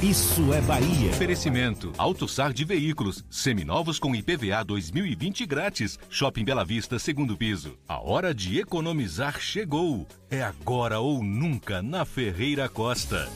Isso é Bahia. Oferecimento. AutoSar de veículos. Seminovos com IPVA 2020 grátis. Shopping Bela Vista, segundo piso. A hora de economizar chegou. É agora ou nunca na Ferreira Costa.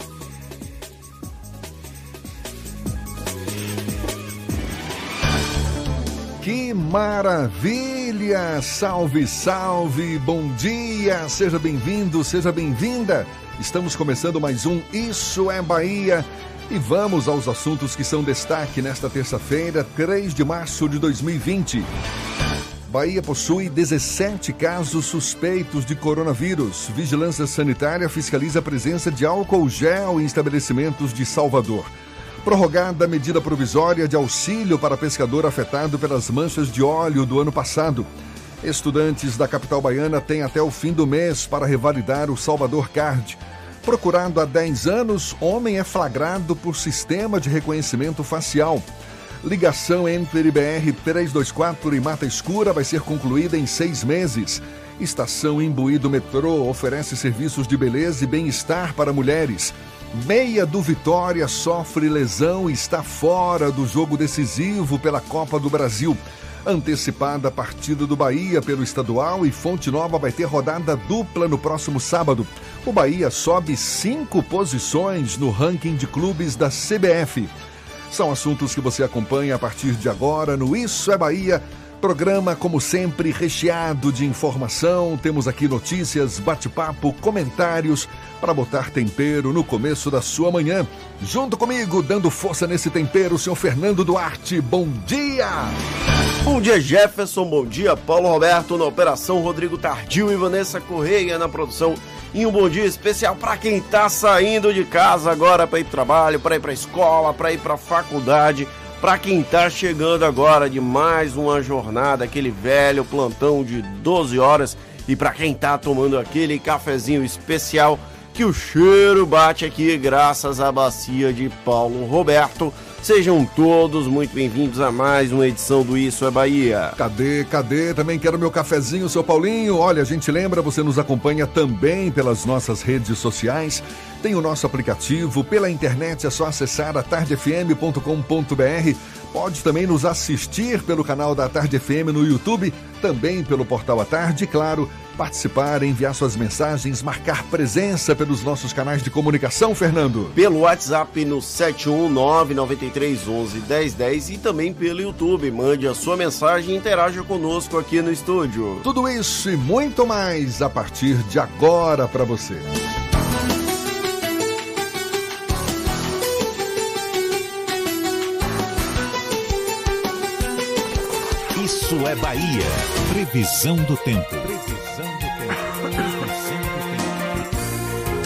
Que maravilha! Salve, salve! Bom dia! Seja bem-vindo, seja bem-vinda! Estamos começando mais um Isso é Bahia e vamos aos assuntos que são destaque nesta terça-feira, 3 de março de 2020. Bahia possui 17 casos suspeitos de coronavírus. Vigilância Sanitária fiscaliza a presença de álcool gel em estabelecimentos de Salvador. Prorrogada a medida provisória de auxílio para pescador afetado pelas manchas de óleo do ano passado. Estudantes da capital baiana têm até o fim do mês para revalidar o Salvador Card. Procurado há 10 anos, homem é flagrado por sistema de reconhecimento facial. Ligação entre BR 324 e Mata Escura vai ser concluída em seis meses. Estação Imbuído Metrô oferece serviços de beleza e bem-estar para mulheres. Meia do Vitória sofre lesão e está fora do jogo decisivo pela Copa do Brasil. Antecipada a partida do Bahia pelo estadual e Fonte Nova vai ter rodada dupla no próximo sábado. O Bahia sobe cinco posições no ranking de clubes da CBF. São assuntos que você acompanha a partir de agora no Isso é Bahia. Programa, como sempre, recheado de informação. Temos aqui notícias, bate-papo, comentários para botar tempero no começo da sua manhã. Junto comigo, dando força nesse tempero, o senhor Fernando Duarte. Bom dia! Bom dia, Jefferson. Bom dia, Paulo Roberto na operação, Rodrigo Tardio e Vanessa Correia na produção. E um bom dia especial para quem está saindo de casa agora para ir para trabalho, para ir para escola, para ir para faculdade para quem está chegando agora de mais uma jornada, aquele velho plantão de 12 horas, e para quem está tomando aquele cafezinho especial que o cheiro bate aqui graças à bacia de Paulo Roberto. Sejam todos muito bem-vindos a mais uma edição do Isso é Bahia. Cadê, cadê? Também quero meu cafezinho, seu Paulinho. Olha, a gente lembra, você nos acompanha também pelas nossas redes sociais. Tem o nosso aplicativo, pela internet é só acessar a tardefm.com.br. Pode também nos assistir pelo canal da Tarde FM no YouTube, também pelo portal A Tarde, claro, participar, enviar suas mensagens, marcar presença pelos nossos canais de comunicação, Fernando. Pelo WhatsApp no 71993111010 e também pelo YouTube. Mande a sua mensagem e interaja conosco aqui no estúdio. Tudo isso e muito mais a partir de agora para você. Isso é Bahia. Previsão do tempo. Previsão do tempo.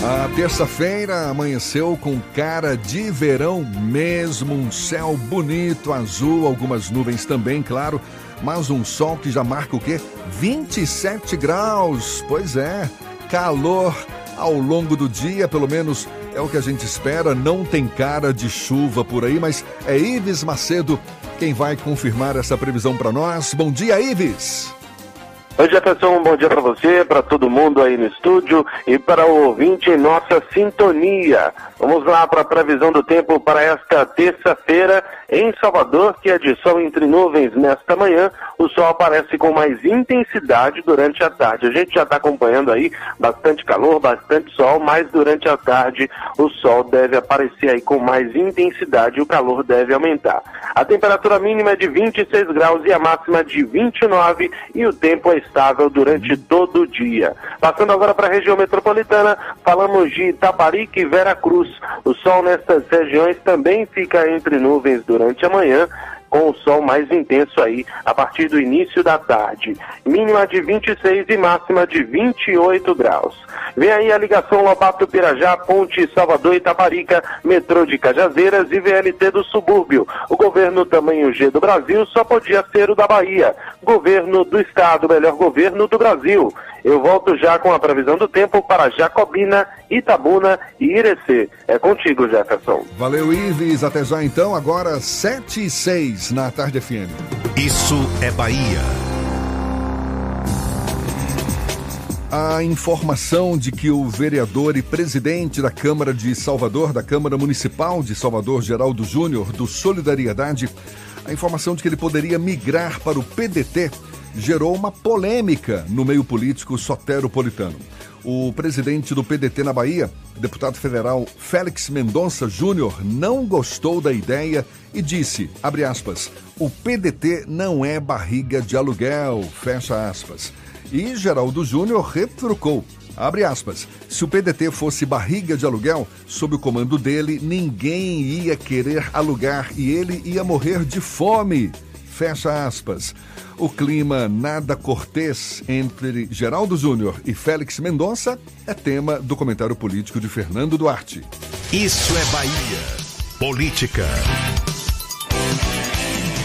A terça-feira amanheceu com cara de verão mesmo, um céu bonito, azul, algumas nuvens também, claro, mas um sol que já marca o quê? 27 graus. Pois é, calor ao longo do dia, pelo menos é o que a gente espera. Não tem cara de chuva por aí, mas é Ives Macedo quem vai confirmar essa previsão para nós. Bom dia, Ives. Oi, Jefferson, um bom dia para você, para todo mundo aí no estúdio e para o ouvinte em nossa sintonia. Vamos lá para a previsão do tempo para esta terça-feira em Salvador, que é de sol entre nuvens nesta manhã. O sol aparece com mais intensidade durante a tarde. A gente já está acompanhando aí bastante calor, bastante sol, mas durante a tarde o sol deve aparecer aí com mais intensidade e o calor deve aumentar. A temperatura mínima é de 26 graus e a máxima de 29 e o tempo é estável durante todo o dia. Passando agora para a região metropolitana, falamos de Itaparica e Vera Cruz. O sol nestas regiões também fica entre nuvens durante a manhã com o sol mais intenso aí a partir do início da tarde. Mínima de 26 e máxima de 28 graus. Vem aí a ligação Lobato Pirajá, Ponte Salvador Itaparica, metrô de Cajazeiras e VLT do subúrbio. O governo tamanho G do Brasil só podia ser o da Bahia. Governo do Estado, melhor governo do Brasil. Eu volto já com a previsão do tempo para Jacobina, Itabuna e Irecê. É contigo, Jefferson. Valeu, Ives. Até já então. Agora 7 e 6 na Tarde FM. Isso é Bahia. A informação de que o vereador e presidente da Câmara de Salvador, da Câmara Municipal de Salvador, Geraldo Júnior, do Solidariedade, a informação de que ele poderia migrar para o PDT gerou uma polêmica no meio político soteropolitano. O presidente do PDT na Bahia, deputado federal Félix Mendonça Júnior, não gostou da ideia e disse, abre aspas, o PDT não é barriga de aluguel, fecha aspas. E Geraldo Júnior retrucou. Abre aspas. Se o PDT fosse barriga de aluguel, sob o comando dele, ninguém ia querer alugar e ele ia morrer de fome. Fecha aspas. O clima nada cortês entre Geraldo Júnior e Félix Mendonça é tema do comentário político de Fernando Duarte. Isso é Bahia. Política.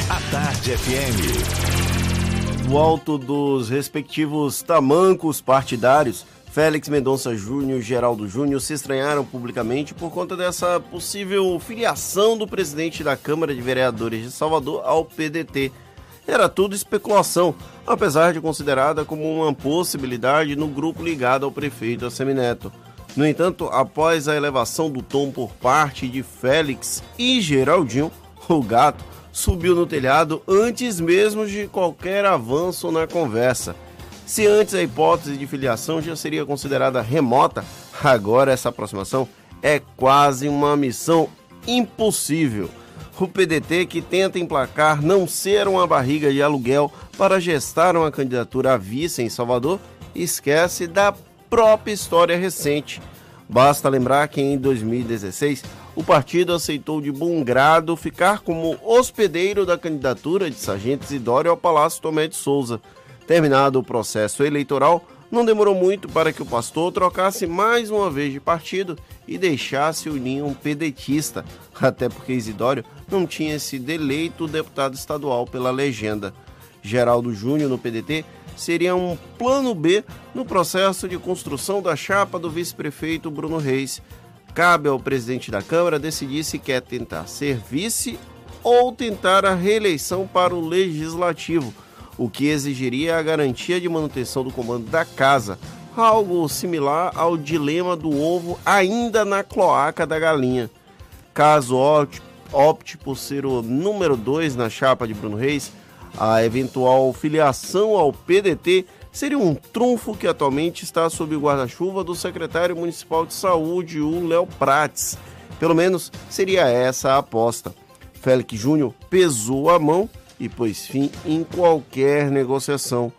A Tarde FM. Do alto dos respectivos tamancos partidários, Félix Mendonça Júnior e Geraldo Júnior se estranharam publicamente por conta dessa possível filiação do presidente da Câmara de Vereadores de Salvador ao PDT. Era tudo especulação, apesar de considerada como uma possibilidade no grupo ligado ao prefeito Assemineto. No entanto, após a elevação do tom por parte de Félix e Geraldinho, o gato subiu no telhado antes mesmo de qualquer avanço na conversa. Se antes a hipótese de filiação já seria considerada remota, agora essa aproximação é quase uma missão impossível. O PDT, que tenta emplacar não ser uma barriga de aluguel para gestar uma candidatura a vice em Salvador, esquece da própria história recente. Basta lembrar que em 2016 o partido aceitou de bom grado ficar como hospedeiro da candidatura de Sargento Isidório ao Palácio Tomé de Souza. Terminado o processo eleitoral, não demorou muito para que o pastor trocasse mais uma vez de partido e deixasse o ninho pedetista, até porque Isidório não tinha sido eleito deputado estadual pela legenda. Geraldo Júnior no PDT seria um plano B no processo de construção da chapa do vice-prefeito Bruno Reis, Cabe ao presidente da Câmara decidir se quer tentar ser vice ou tentar a reeleição para o legislativo, o que exigiria a garantia de manutenção do comando da casa, algo similar ao dilema do ovo ainda na cloaca da galinha. Caso opte por ser o número 2 na chapa de Bruno Reis, a eventual filiação ao PDT seria um trunfo que atualmente está sob o guarda-chuva do secretário municipal de saúde, o Léo Prates. Pelo menos seria essa a aposta. Félix Júnior pesou a mão e pôs fim em qualquer negociação.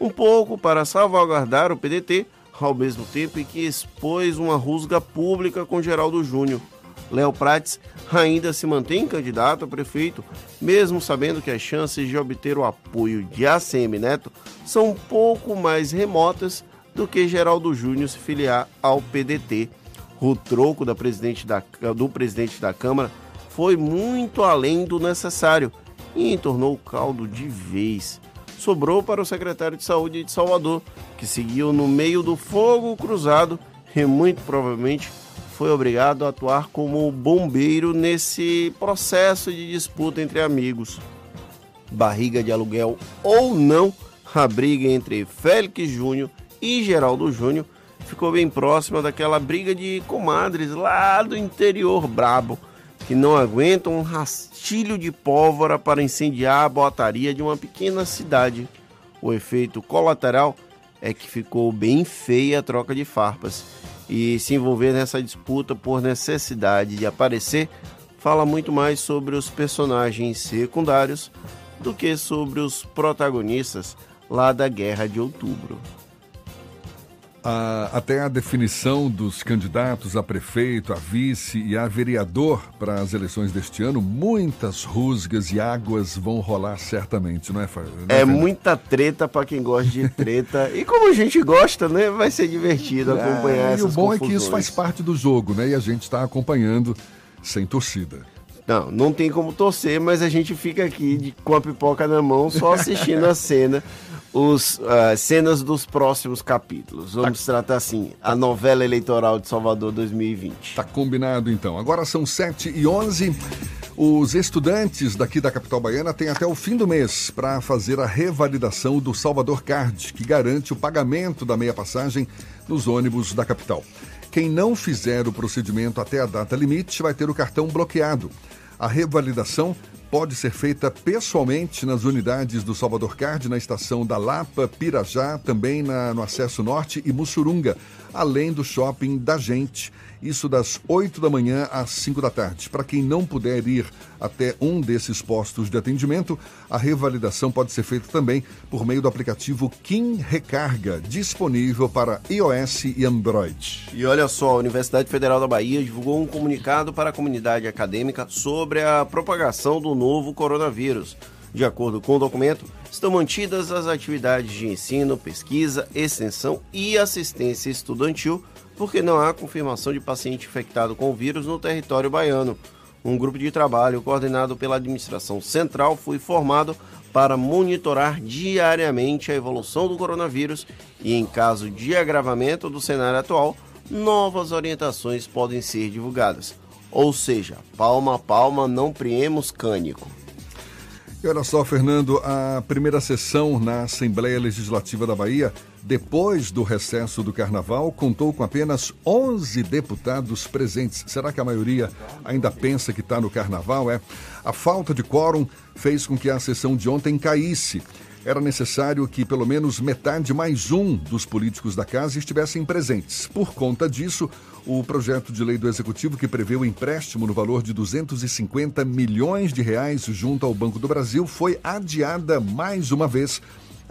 Um pouco para salvaguardar o PDT, ao mesmo tempo em que expôs uma rusga pública com Geraldo Júnior. Léo Prates ainda se mantém candidato a prefeito, mesmo sabendo que as chances de obter o apoio de ACM Neto são um pouco mais remotas do que Geraldo Júnior se filiar ao PDT. O troco da presidente da, do presidente da Câmara foi muito além do necessário e entornou o caldo de vez. Sobrou para o secretário de Saúde de Salvador, que seguiu no meio do fogo cruzado e muito provavelmente foi obrigado a atuar como bombeiro nesse processo de disputa entre amigos. Barriga de aluguel ou não, a briga entre Félix Júnior e Geraldo Júnior ficou bem próxima daquela briga de comadres lá do interior brabo, que não aguentam um rastilho de pólvora para incendiar a botaria de uma pequena cidade. O efeito colateral é que ficou bem feia a troca de farpas e se envolver nessa disputa por necessidade de aparecer fala muito mais sobre os personagens secundários do que sobre os protagonistas lá da Guerra de Outubro. A, até a definição dos candidatos a prefeito, a vice e a vereador para as eleições deste ano, muitas rusgas e águas vão rolar certamente, não é, Fábio? É, é muita treta para quem gosta de treta. e como a gente gosta, né? Vai ser divertido é, acompanhar é, essas E o bom confusões. é que isso faz parte do jogo, né? E a gente está acompanhando sem torcida. Não, não tem como torcer, mas a gente fica aqui de, com a pipoca na mão, só assistindo a cena os uh, cenas dos próximos capítulos. Vamos tá. tratar assim, a novela eleitoral de Salvador 2020. Tá combinado então. Agora são 7 e 11 os estudantes daqui da capital baiana têm até o fim do mês para fazer a revalidação do Salvador Card, que garante o pagamento da meia passagem nos ônibus da capital. Quem não fizer o procedimento até a data limite vai ter o cartão bloqueado. A revalidação pode ser feita pessoalmente nas unidades do Salvador Card, na estação da Lapa, Pirajá, também na, no Acesso Norte e Mussurunga, além do shopping da Gente isso das 8 da manhã às 5 da tarde. Para quem não puder ir até um desses postos de atendimento, a revalidação pode ser feita também por meio do aplicativo Kim Recarga, disponível para iOS e Android. E olha só, a Universidade Federal da Bahia divulgou um comunicado para a comunidade acadêmica sobre a propagação do novo coronavírus. De acordo com o documento, estão mantidas as atividades de ensino, pesquisa, extensão e assistência estudantil porque não há confirmação de paciente infectado com o vírus no território baiano. Um grupo de trabalho coordenado pela administração central foi formado para monitorar diariamente a evolução do coronavírus e, em caso de agravamento do cenário atual, novas orientações podem ser divulgadas. Ou seja, palma a palma, não priemos cânico. E olha só, Fernando, a primeira sessão na Assembleia Legislativa da Bahia, depois do recesso do Carnaval, contou com apenas 11 deputados presentes. Será que a maioria ainda pensa que está no Carnaval? É. A falta de quórum fez com que a sessão de ontem caísse era necessário que pelo menos metade mais um dos políticos da casa estivessem presentes. Por conta disso, o projeto de lei do Executivo que prevê o empréstimo no valor de 250 milhões de reais junto ao Banco do Brasil foi adiada mais uma vez.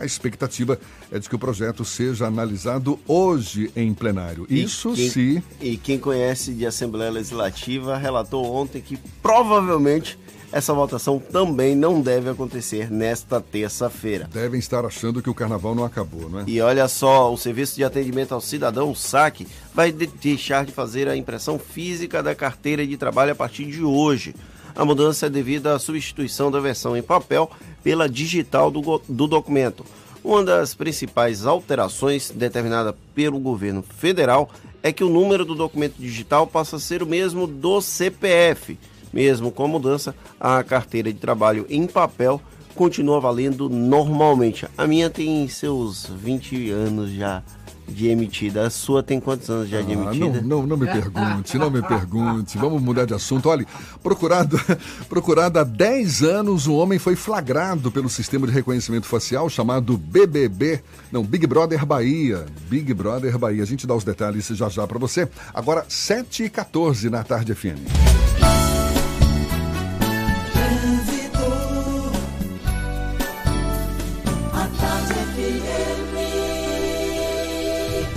A expectativa é de que o projeto seja analisado hoje em plenário. Isso quem, se. E quem conhece de Assembleia Legislativa relatou ontem que provavelmente essa votação também não deve acontecer nesta terça-feira. Devem estar achando que o carnaval não acabou, não é? E olha só, o Serviço de Atendimento ao Cidadão, o SAC, vai de deixar de fazer a impressão física da carteira de trabalho a partir de hoje. A mudança é devido à substituição da versão em papel pela digital do, do documento. Uma das principais alterações determinada pelo governo federal é que o número do documento digital passa a ser o mesmo do CPF mesmo com a mudança, a carteira de trabalho em papel continua valendo normalmente. A minha tem seus 20 anos já de emitida. A sua tem quantos anos já de ah, emitida? Não, não, não me pergunte, não me pergunte. Vamos mudar de assunto. Olha, procurado, procurado há 10 anos, um homem foi flagrado pelo sistema de reconhecimento facial chamado BBB, não, Big Brother Bahia. Big Brother Bahia. A gente dá os detalhes já já para você. Agora, 7h14 na tarde FM.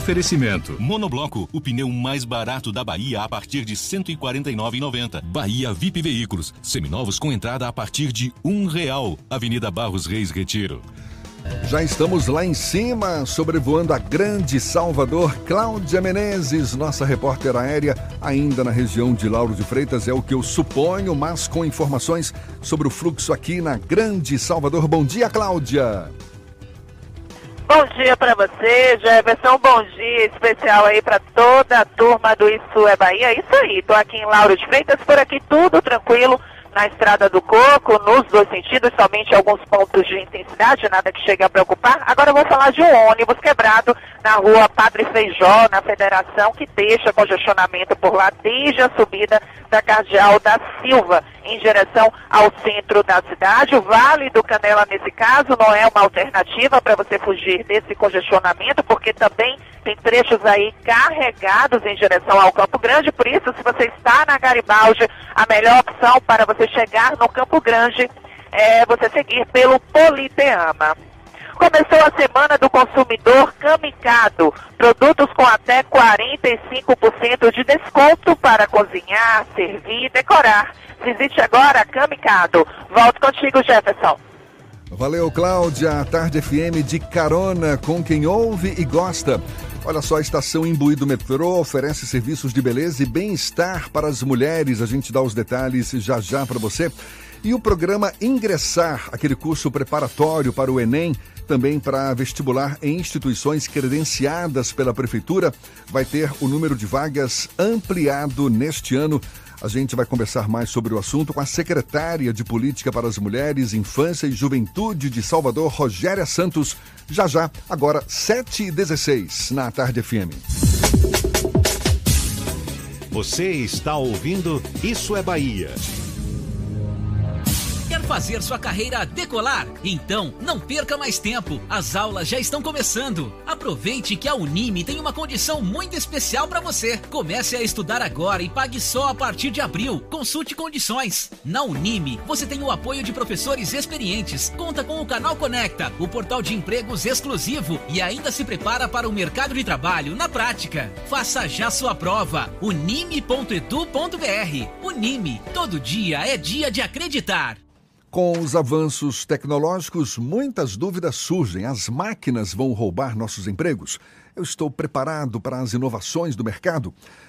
Oferecimento. Monobloco, o pneu mais barato da Bahia a partir de R$ 149,90. Bahia VIP Veículos, seminovos com entrada a partir de um real. Avenida Barros Reis Retiro. Já estamos lá em cima, sobrevoando a grande Salvador. Cláudia Menezes, nossa repórter aérea, ainda na região de Lauro de Freitas, é o que eu suponho, mas com informações sobre o fluxo aqui na grande Salvador. Bom dia, Cláudia. Bom dia para você, Jefferson. Bom dia especial aí para toda a turma do Isso é Bahia. Isso aí, tô aqui em Lauro de Freitas, por aqui tudo tranquilo na Estrada do Coco, nos dois sentidos, somente alguns pontos de intensidade, nada que chegue a preocupar. Agora eu vou falar de um ônibus quebrado na rua Padre Feijó, na Federação, que deixa congestionamento por lá desde a subida da Cardeal da Silva, em direção ao centro da cidade. O Vale do Canela, nesse caso, não é uma alternativa para você fugir desse congestionamento, porque também tem trechos aí carregados em direção ao Campo Grande, por isso, se você está na Garibaldi, a melhor opção para você chegar no Campo Grande é você seguir pelo Politeama. Começou a semana do consumidor Camicado. Produtos com até 45% de desconto para cozinhar, servir e decorar. Visite agora Camicado. Volto contigo, Jefferson. Valeu, Cláudia. Tarde FM de carona com quem ouve e gosta. Olha só, a estação Imbuído Metrô oferece serviços de beleza e bem-estar para as mulheres. A gente dá os detalhes já já para você. E o programa Ingressar, aquele curso preparatório para o Enem, também para vestibular em instituições credenciadas pela Prefeitura, vai ter o número de vagas ampliado neste ano. A gente vai conversar mais sobre o assunto com a secretária de Política para as Mulheres, Infância e Juventude de Salvador, Rogéria Santos, já já, agora 7h16 na Tarde FM. Você está ouvindo Isso é Bahia. Quer fazer sua carreira decolar? Então, não perca mais tempo. As aulas já estão começando. Aproveite que a Unime tem uma condição muito especial para você. Comece a estudar agora e pague só a partir de abril. Consulte condições. Na Unime, você tem o apoio de professores experientes, conta com o Canal Conecta, o portal de empregos exclusivo e ainda se prepara para o mercado de trabalho na prática. Faça já sua prova. unime.edu.br. Unime, todo dia é dia de acreditar. Com os avanços tecnológicos, muitas dúvidas surgem. As máquinas vão roubar nossos empregos? Eu estou preparado para as inovações do mercado?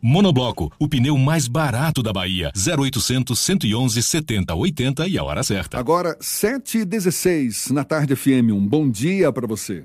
Monobloco, o pneu mais barato da Bahia. 0800 111 70 80 e a hora certa. Agora, 7h16 na Tarde FM. Um bom dia para você.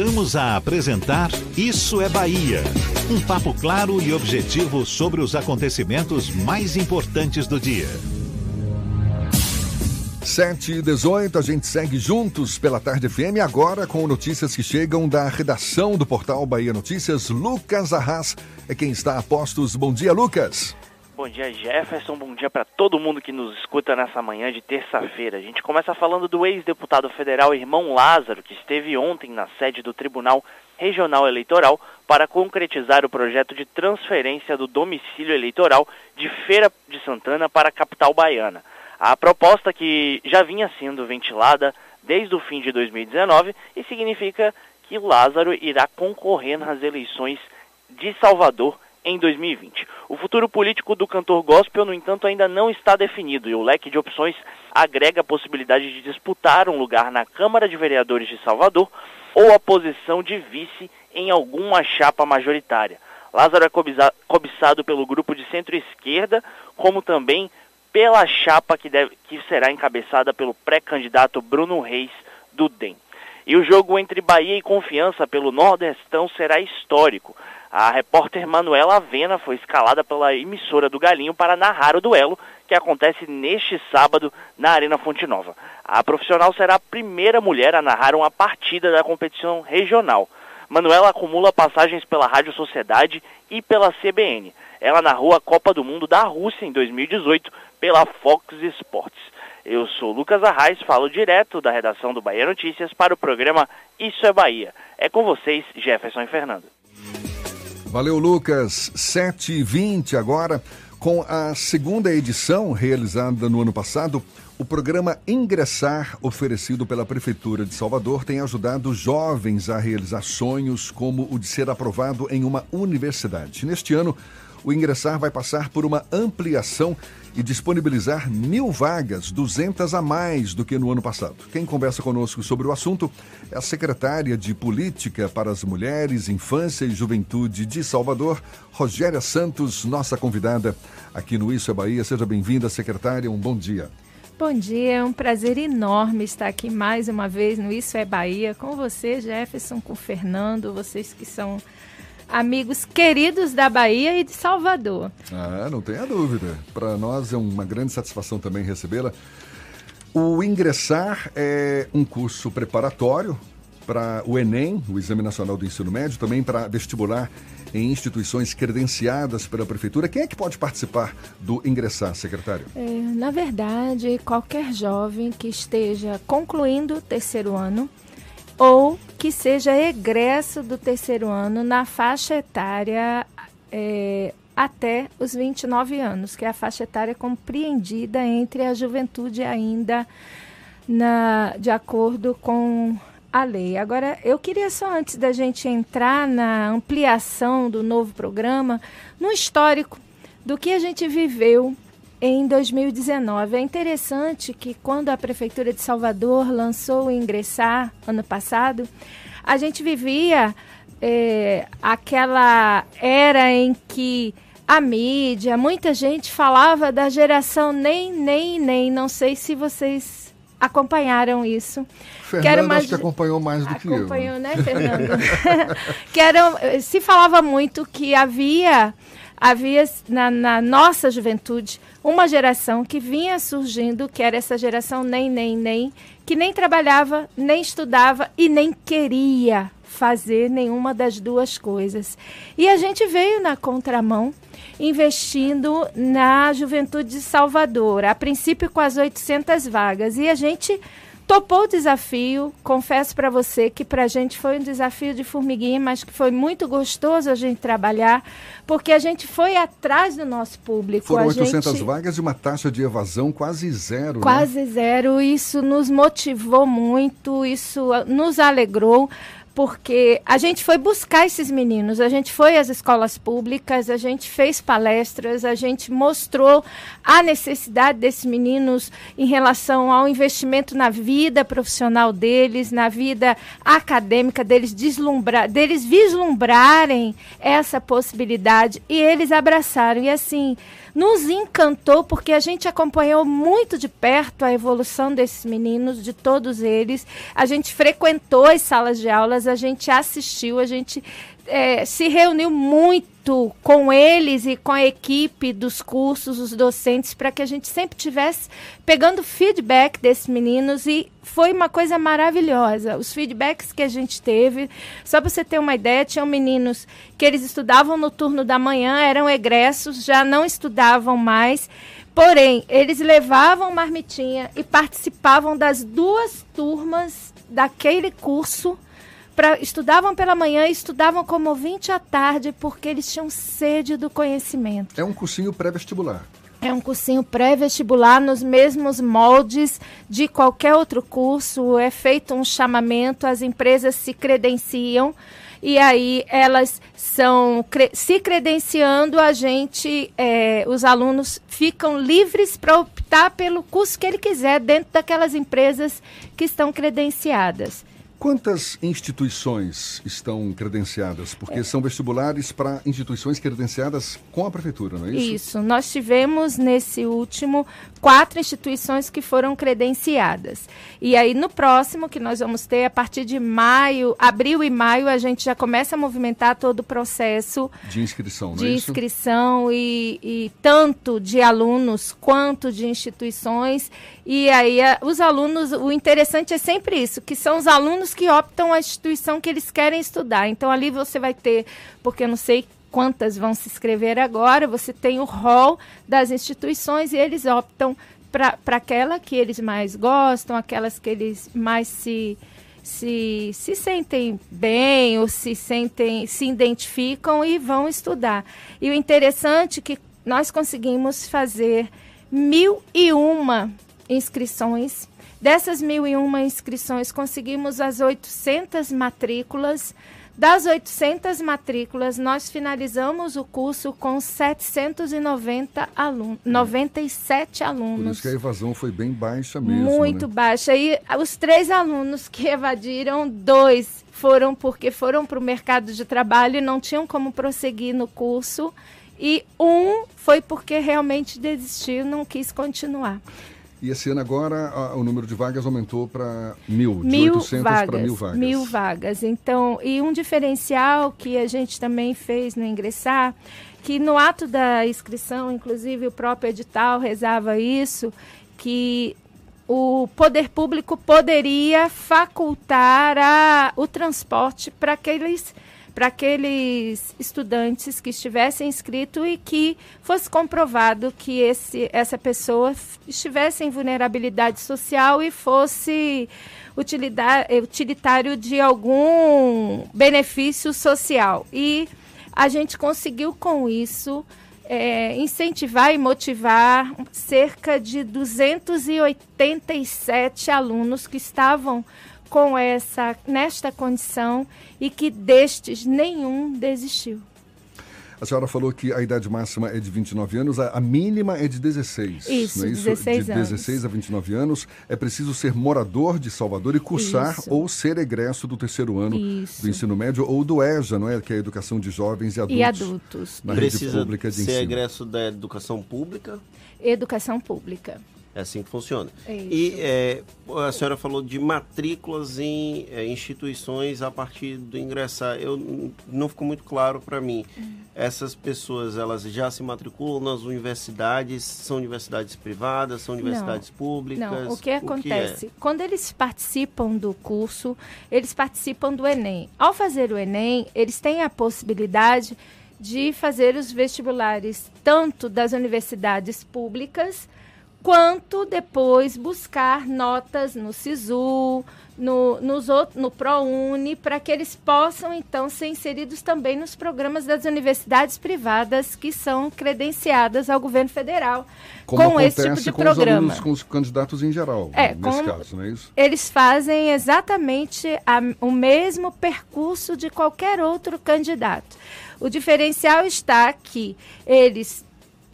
Voltamos a apresentar Isso é Bahia. Um papo claro e objetivo sobre os acontecimentos mais importantes do dia. 7 e 18, a gente segue juntos pela Tarde FM, agora com notícias que chegam da redação do portal Bahia Notícias. Lucas Arras é quem está a postos. Bom dia, Lucas. Bom dia, Jefferson. Bom dia para todo mundo que nos escuta nessa manhã de terça-feira. A gente começa falando do ex-deputado federal Irmão Lázaro, que esteve ontem na sede do Tribunal Regional Eleitoral para concretizar o projeto de transferência do domicílio eleitoral de Feira de Santana para a capital baiana. A proposta que já vinha sendo ventilada desde o fim de 2019 e significa que Lázaro irá concorrer nas eleições de Salvador em 2020. O futuro político do cantor gospel, no entanto, ainda não está definido e o leque de opções agrega a possibilidade de disputar um lugar na Câmara de Vereadores de Salvador ou a posição de vice em alguma chapa majoritária. Lázaro é cobiçado pelo grupo de centro-esquerda, como também pela chapa que, deve, que será encabeçada pelo pré-candidato Bruno Reis do DEM. E o jogo entre Bahia e Confiança pelo Nordestão será histórico. A repórter Manuela Avena foi escalada pela emissora do Galinho para narrar o duelo que acontece neste sábado na Arena Fonte Nova. A profissional será a primeira mulher a narrar uma partida da competição regional. Manuela acumula passagens pela Rádio Sociedade e pela CBN. Ela narrou a Copa do Mundo da Rússia em 2018 pela Fox Sports. Eu sou Lucas Arraes, falo direto da redação do Bahia Notícias para o programa Isso é Bahia. É com vocês, Jefferson e Fernando. Valeu, Lucas. 7h20 agora. Com a segunda edição realizada no ano passado, o programa Ingressar, oferecido pela Prefeitura de Salvador, tem ajudado jovens a realizar sonhos como o de ser aprovado em uma universidade. Neste ano, o Ingressar vai passar por uma ampliação e disponibilizar mil vagas, 200 a mais do que no ano passado. Quem conversa conosco sobre o assunto é a secretária de Política para as Mulheres, Infância e Juventude de Salvador, Rogéria Santos, nossa convidada aqui no Isso é Bahia. Seja bem-vinda, secretária. Um bom dia. Bom dia, é um prazer enorme estar aqui mais uma vez no Isso é Bahia com você, Jefferson, com o Fernando, vocês que são amigos queridos da Bahia e de Salvador. Ah, não tenha dúvida. Para nós é uma grande satisfação também recebê-la. O Ingressar é um curso preparatório para o Enem, o Exame Nacional do Ensino Médio, também para vestibular em instituições credenciadas pela Prefeitura. Quem é que pode participar do Ingressar, secretário? É, na verdade, qualquer jovem que esteja concluindo o terceiro ano ou que seja egresso do terceiro ano na faixa etária é, até os 29 anos, que é a faixa etária compreendida entre a juventude ainda na, de acordo com a lei. Agora, eu queria só, antes da gente entrar na ampliação do novo programa, no histórico do que a gente viveu em 2019. É interessante que quando a Prefeitura de Salvador lançou o Ingressar ano passado, a gente vivia é, aquela era em que a mídia, muita gente falava da geração nem, nem, nem. Não sei se vocês acompanharam isso. Fernando uma... acho que acompanhou mais do acompanhou, que eu. Acompanhou, né, Fernando? que era, se falava muito que havia havia na, na, nossa juventude uma geração que vinha surgindo, que era essa geração nem, nem, nem, que nem trabalhava, nem estudava e nem queria fazer nenhuma das duas coisas. E a gente veio na contramão, investindo na juventude de Salvador, a princípio com as 800 vagas. E a gente topou o desafio. Confesso para você que para a gente foi um desafio de formiguinha, mas que foi muito gostoso a gente trabalhar, porque a gente foi atrás do nosso público. Foram a 800 gente... vagas e uma taxa de evasão quase zero. Né? Quase né? zero. Isso nos motivou muito, isso nos alegrou porque a gente foi buscar esses meninos, a gente foi às escolas públicas, a gente fez palestras, a gente mostrou a necessidade desses meninos em relação ao investimento na vida profissional deles, na vida acadêmica deles, deslumbrar, deles vislumbrarem essa possibilidade e eles abraçaram. E assim, nos encantou porque a gente acompanhou muito de perto a evolução desses meninos, de todos eles. A gente frequentou as salas de aulas, a gente assistiu, a gente é, se reuniu muito com eles e com a equipe dos cursos, os docentes, para que a gente sempre tivesse pegando feedback desses meninos e foi uma coisa maravilhosa. Os feedbacks que a gente teve, só para você ter uma ideia, tinham meninos que eles estudavam no turno da manhã, eram egressos, já não estudavam mais. Porém, eles levavam marmitinha e participavam das duas turmas daquele curso pra, estudavam pela manhã e estudavam como ouvinte à tarde porque eles tinham sede do conhecimento. É um cursinho pré-vestibular. É um cursinho pré-vestibular nos mesmos moldes de qualquer outro curso. É feito um chamamento, as empresas se credenciam e aí elas são se credenciando, a gente, é, os alunos ficam livres para optar pelo curso que ele quiser dentro daquelas empresas que estão credenciadas. Quantas instituições estão credenciadas? Porque é. são vestibulares para instituições credenciadas com a prefeitura, não é isso? Isso. Nós tivemos nesse último quatro instituições que foram credenciadas. E aí no próximo que nós vamos ter a partir de maio, abril e maio, a gente já começa a movimentar todo o processo de inscrição, não de é isso? inscrição e, e tanto de alunos quanto de instituições. E aí os alunos, o interessante é sempre isso, que são os alunos que optam a instituição que eles querem estudar. Então ali você vai ter, porque eu não sei quantas vão se inscrever agora, você tem o rol das instituições e eles optam para aquela que eles mais gostam, aquelas que eles mais se, se, se sentem bem ou se sentem, se identificam e vão estudar. E o interessante é que nós conseguimos fazer mil e uma inscrições Dessas mil e uma inscrições, conseguimos as 800 matrículas Das 800 matrículas, nós finalizamos o curso com 790 alunos, 97 alunos. Por isso que a evasão foi bem baixa mesmo. Muito né? baixa. E os três alunos que evadiram, dois foram porque foram para o mercado de trabalho e não tinham como prosseguir no curso. E um foi porque realmente desistiu, não quis continuar. E esse ano agora a, o número de vagas aumentou para mil, de mil 800 para mil vagas. Mil vagas. Então, e um diferencial que a gente também fez no ingressar, que no ato da inscrição, inclusive o próprio edital rezava isso, que o poder público poderia facultar a, o transporte para aqueles para aqueles estudantes que estivessem inscritos e que fosse comprovado que esse, essa pessoa estivesse em vulnerabilidade social e fosse utilitário de algum benefício social. E a gente conseguiu com isso é, incentivar e motivar cerca de 287 alunos que estavam com essa nesta condição e que destes nenhum desistiu. A senhora falou que a idade máxima é de 29 anos, a, mínima é de 16. Isso, não é isso? 16 de anos. 16 a 29 anos. É preciso ser morador de Salvador e cursar Isso. ou ser egresso do terceiro ano Isso. do ensino médio ou do EJA, não é? Que é a Educação de Jovens e Adultos. E adultos. Na rede Precisa pública de ser ensino. egresso da educação pública? Educação pública. É assim que funciona. É. E é, a senhora falou de matrículas em é, instituições a partir do ingressar. Eu não ficou muito claro para mim. Hum. Essas pessoas, elas já se matriculam nas universidades? São universidades privadas? São universidades públicas? Não, o que é? acontece? Quando eles participam do curso, eles participam do Enem. Ao fazer o Enem, eles têm a possibilidade de fazer os vestibulares tanto das universidades públicas quanto depois buscar notas no SISU, no, nos out- no ProUni, para que eles possam então ser inseridos também nos programas das universidades privadas que são credenciadas ao governo federal Como com esse tipo de com os programa. alunos, com os candidatos em geral, É, nesse caso, não é isso? Eles fazem exatamente a- o mesmo percurso de qualquer outro candidato. O diferencial está que eles,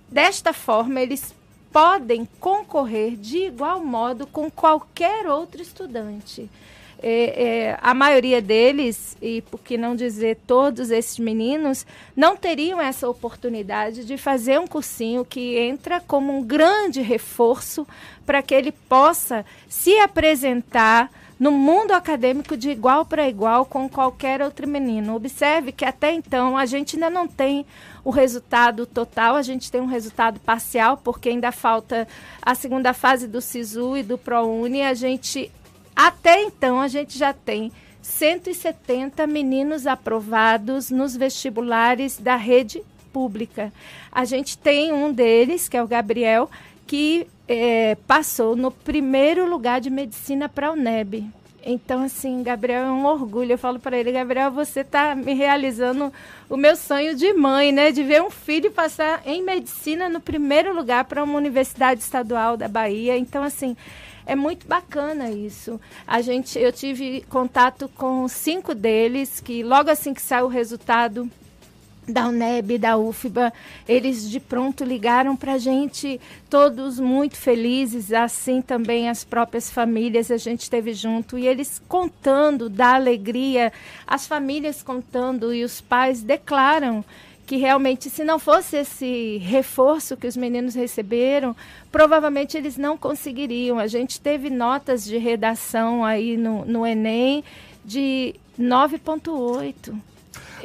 desta forma, eles podem concorrer de igual modo com qualquer outro estudante. É, é, a maioria deles, e por que não dizer todos esses meninos, não teriam essa oportunidade de fazer um cursinho que entra como um grande reforço para que ele possa se apresentar no mundo acadêmico de igual para igual com qualquer outro menino. Observe que até então a gente ainda não tem o resultado total, a gente tem um resultado parcial, porque ainda falta a segunda fase do SISU e do ProUni. A gente, até então, a gente já tem 170 meninos aprovados nos vestibulares da rede pública. A gente tem um deles, que é o Gabriel, que eh, passou no primeiro lugar de medicina para a UNEB. Então, assim, Gabriel é um orgulho. Eu falo para ele, Gabriel, você está me realizando o meu sonho de mãe, né? De ver um filho passar em medicina no primeiro lugar para uma universidade estadual da Bahia. Então, assim, é muito bacana isso. A gente, eu tive contato com cinco deles que logo assim que saiu o resultado da UNEB, da UFBA, eles de pronto ligaram para a gente, todos muito felizes, assim também as próprias famílias, a gente esteve junto, e eles contando da alegria, as famílias contando e os pais declaram que realmente, se não fosse esse reforço que os meninos receberam, provavelmente eles não conseguiriam. A gente teve notas de redação aí no, no Enem de 9,8.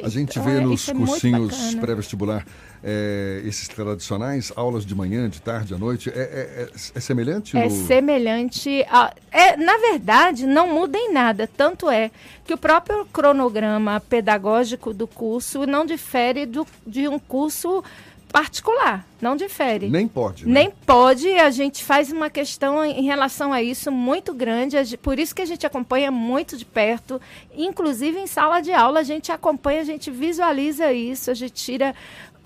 A gente vê é- nos é cursinhos bacana. pré-vestibular é, esses tradicionais, aulas de manhã, de tarde, à noite. É, é- é- é semelhante? É no- semelhante. A, é, na verdade, não muda em nada. Tanto é que o próprio cronograma pedagógico do curso não difere do, de um curso particular. Não difere. Nem pode. né? Nem pode, a gente faz uma questão em relação a isso muito grande, por isso que a gente acompanha muito de perto, inclusive em sala de aula a gente acompanha, a gente visualiza isso, a gente tira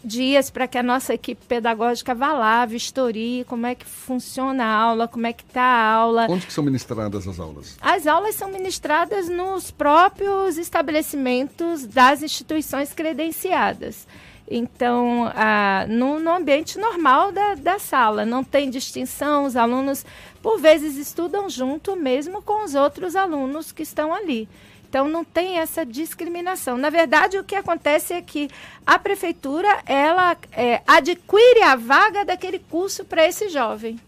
dias para que a nossa equipe pedagógica vá lá, vistorie como é que funciona a aula, como é que está a aula. Onde que são ministradas as aulas? As aulas são ministradas nos próprios estabelecimentos das instituições credenciadas. Então, ah, no, no, ambiente normal da, da sala, não tem distinção, os alunos, por vezes, estudam junto mesmo com os outros alunos que estão ali. Então não tem essa discriminação. Na verdade, o que acontece é que a prefeitura ela é, adquire a vaga daquele curso para esse jovem.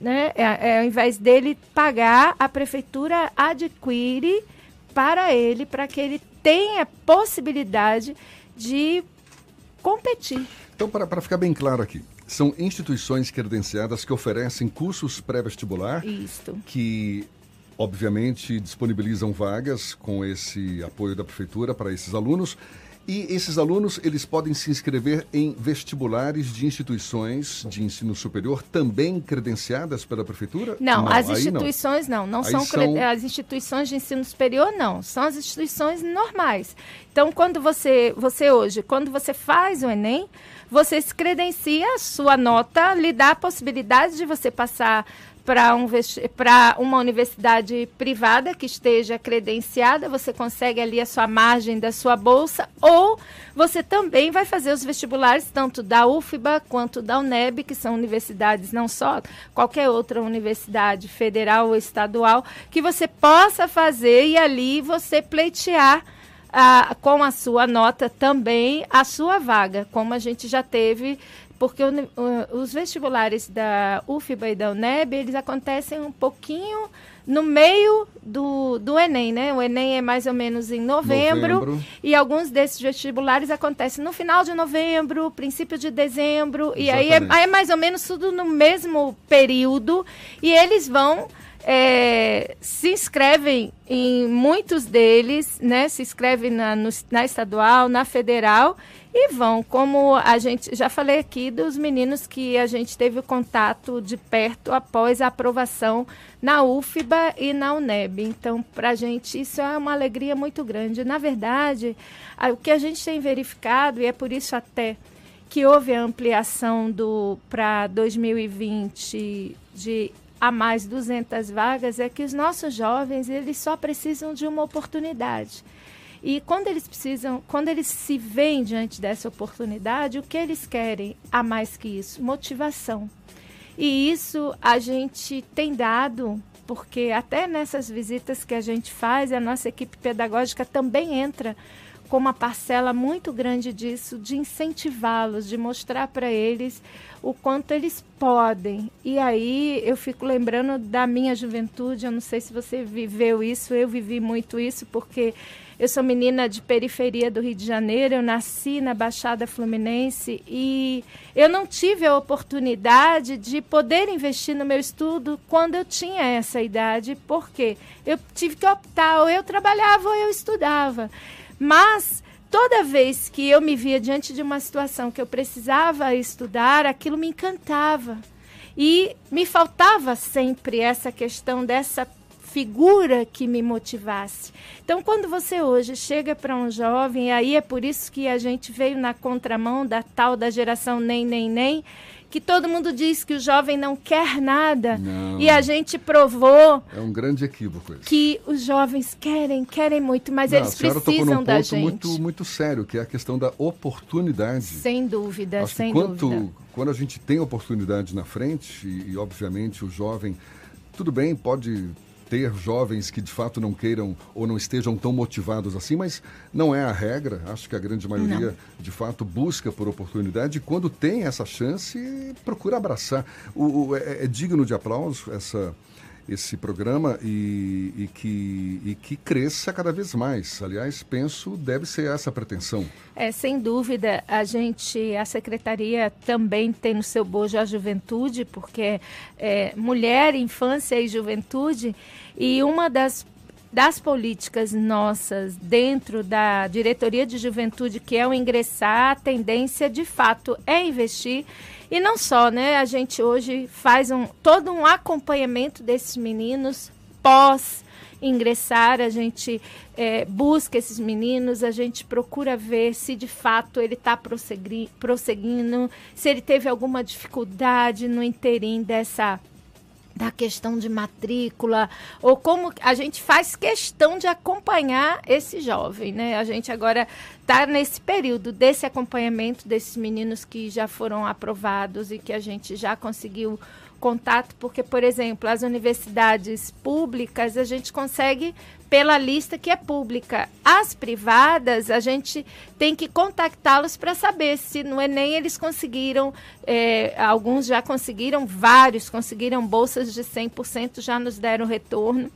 Né? É, é, ao invés dele pagar, a prefeitura adquire para ele, para que ele tenha possibilidade de competir. Então, para ficar bem claro aqui, são instituições credenciadas que oferecem cursos pré-vestibular que obviamente disponibilizam vagas com esse apoio da prefeitura para esses alunos. E esses alunos, eles podem se inscrever em vestibulares de instituições de ensino superior também credenciadas pela prefeitura? Não, não as instituições não, não, não são, são, as instituições de ensino superior não, são as instituições normais. Então, quando você, você hoje, quando você faz o ENEM, você se credencia, sua nota lhe dá a possibilidade de você passar para um, uma universidade privada que esteja credenciada, você consegue ali a sua margem da sua bolsa, ou você também vai fazer os vestibulares tanto da UFBA quanto da UNEB, que são universidades, não só qualquer outra universidade federal ou estadual, que você possa fazer e ali você pleitear ah, com a sua nota também a sua vaga, como a gente já teve porque os vestibulares da UFBA e da UNEB, eles acontecem um pouquinho no meio do, do Enem, né? O Enem é mais ou menos em novembro, novembro, e alguns desses vestibulares acontecem no final de novembro, princípio de dezembro, Exatamente. e aí é, aí é mais ou menos tudo no mesmo período, e eles vão é, se inscrevem em muitos deles, né? Se inscrevem na, no, na estadual, na federal e vão, como a gente já falei aqui dos meninos que a gente teve contato de perto após a aprovação na UFBA e na UNEB. Então, para a gente isso é uma alegria muito grande. Na verdade, o que a gente tem verificado e é por isso até que houve a ampliação do para 2020 de a mais 200 vagas é que os nossos jovens eles só precisam de uma oportunidade. E quando eles precisam, quando eles se veem diante dessa oportunidade, o que eles querem a mais que isso? Motivação. E isso a gente tem dado, porque até nessas visitas que a gente faz, a nossa equipe pedagógica também entra com uma parcela muito grande disso, de incentivá-los, de mostrar para eles o quanto eles podem. E aí eu fico lembrando da minha juventude, eu não sei se você viveu isso, eu vivi muito isso, porque eu sou menina de periferia do Rio de Janeiro, eu nasci na Baixada Fluminense e eu não tive a oportunidade de poder investir no meu estudo quando eu tinha essa idade, porque eu tive que optar, ou eu trabalhava ou eu estudava. Mas toda vez que eu me via diante de uma situação que eu precisava estudar, aquilo me encantava. E me faltava sempre essa questão dessa figura que me motivasse. Então, quando você hoje chega para um jovem, e aí é por isso que a gente veio na contramão da tal da geração nem, nem, nem, que todo mundo diz que o jovem não quer nada. Não. E a gente provou. É um grande equívoco isso. Que os jovens querem, querem muito, mas não, eles precisam num da ponto gente. Muito, muito sério, que é a questão da oportunidade. Sem dúvida, Acho sem quanto, dúvida. Quando a gente tem oportunidade na frente, e, e obviamente o jovem, tudo bem, pode ter jovens que de fato não queiram ou não estejam tão motivados assim, mas não é a regra. Acho que a grande maioria não. de fato busca por oportunidade e quando tem essa chance, procura abraçar. O, o é, é digno de aplauso essa esse programa e, e, que, e que cresça cada vez mais. Aliás, penso deve ser essa a pretensão. É, sem dúvida, a gente, a secretaria também tem no seu bojo a juventude, porque é, mulher, infância e juventude, e uma das das políticas nossas dentro da diretoria de juventude, que é o ingressar, a tendência de fato é investir e não só, né? A gente hoje faz um, todo um acompanhamento desses meninos pós ingressar, a gente é, busca esses meninos, a gente procura ver se de fato ele está prosseguindo, se ele teve alguma dificuldade no interim dessa da questão de matrícula, ou como a gente faz questão de acompanhar esse jovem, né? A gente agora está nesse período desse acompanhamento desses meninos que já foram aprovados e que a gente já conseguiu contato, porque, por exemplo, as universidades públicas a gente consegue pela lista que é pública. As privadas, a gente tem que contactá-los para saber se no Enem eles conseguiram, é, alguns já conseguiram, vários conseguiram bolsas de 100%, já nos deram retorno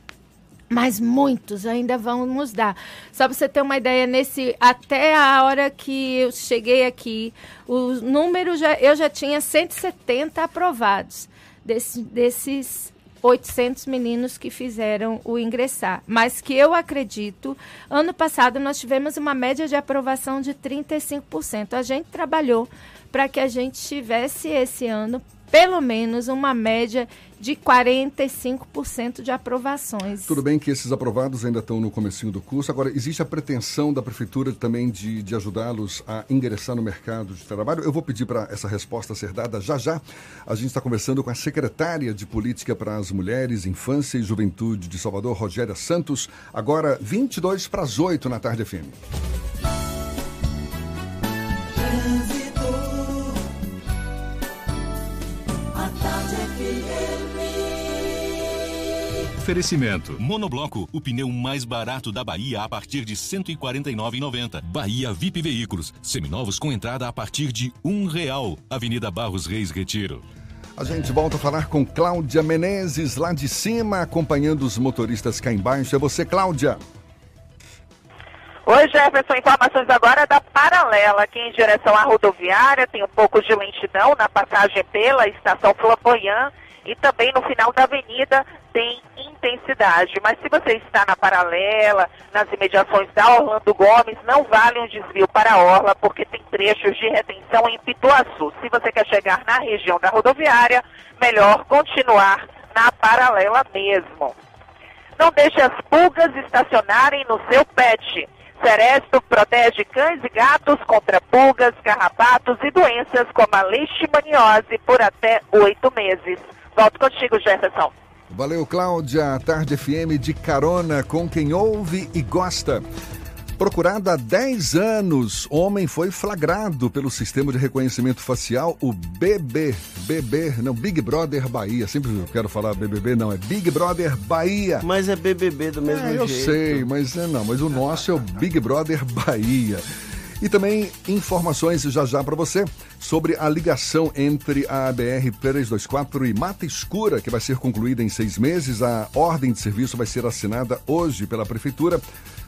mas muitos ainda vão nos dar. Só para você ter uma ideia, nesse até a hora que eu cheguei aqui, o número já eu já tinha 170 aprovados desse, desses 800 meninos que fizeram o ingressar. Mas que eu acredito, ano passado nós tivemos uma média de aprovação de 35%. A gente trabalhou para que a gente tivesse esse ano pelo menos uma média de 45% de aprovações. Tudo bem que esses aprovados ainda estão no comecinho do curso. Agora, existe a pretensão da prefeitura também de, de ajudá-los a ingressar no mercado de trabalho? Eu vou pedir para essa resposta ser dada já já. A gente está conversando com a secretária de Política para as Mulheres, Infância e Juventude de Salvador, Rogéria Santos. Agora, 22 para as 8 na tarde FM. Oferecimento. Monobloco, o pneu mais barato da Bahia a partir de R$ 149,90. Bahia VIP Veículos, seminovos com entrada a partir de um real. Avenida Barros Reis Retiro. A gente volta a falar com Cláudia Menezes, lá de cima, acompanhando os motoristas cá embaixo. É você, Cláudia. Oi, Jefferson. Informações agora da Paralela, aqui em direção à rodoviária. Tem um pouco de lentidão na passagem pela estação Flamboyant e também no final da avenida tem intensidade. Mas se você está na paralela, nas imediações da Orlando Gomes, não vale um desvio para a Orla, porque tem trechos de retenção em Pituaçu. Se você quer chegar na região da rodoviária, melhor continuar na paralela mesmo. Não deixe as pulgas estacionarem no seu pet. Seresto protege cães e gatos contra pulgas, carrapatos e doenças como a leishmaniose por até oito meses. Volto contigo, Jefferson. Valeu, Cláudia. Tarde FM de carona com quem ouve e gosta. Procurado há 10 anos, homem foi flagrado pelo sistema de reconhecimento facial, o BB, BB, não, Big Brother Bahia. Sempre quero falar BBB, não, é Big Brother Bahia. Mas é BBB do mesmo é, jeito. Eu sei, mas é não, mas o nosso é o Big Brother Bahia. E também informações já já para você sobre a ligação entre a BR-324 e Mata Escura, que vai ser concluída em seis meses. A ordem de serviço vai ser assinada hoje pela Prefeitura.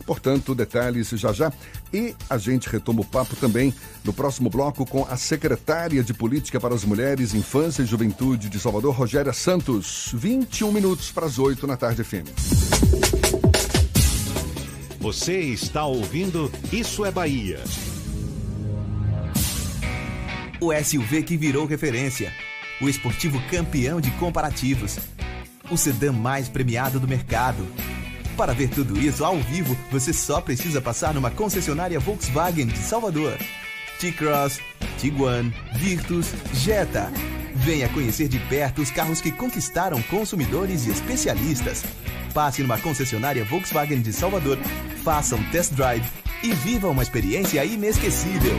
Portanto, detalhes já já. E a gente retoma o papo também no próximo bloco com a secretária de Política para as Mulheres, Infância e Juventude de Salvador, Rogéria Santos. 21 minutos para as 8 na tarde, FM. Você está ouvindo Isso é Bahia. O SUV que virou referência. O esportivo campeão de comparativos. O sedã mais premiado do mercado. Para ver tudo isso ao vivo, você só precisa passar numa concessionária Volkswagen de Salvador. T-Cross, Tiguan, Virtus, Jetta. Venha conhecer de perto os carros que conquistaram consumidores e especialistas. Passe numa concessionária Volkswagen de Salvador, faça um test drive e viva uma experiência inesquecível.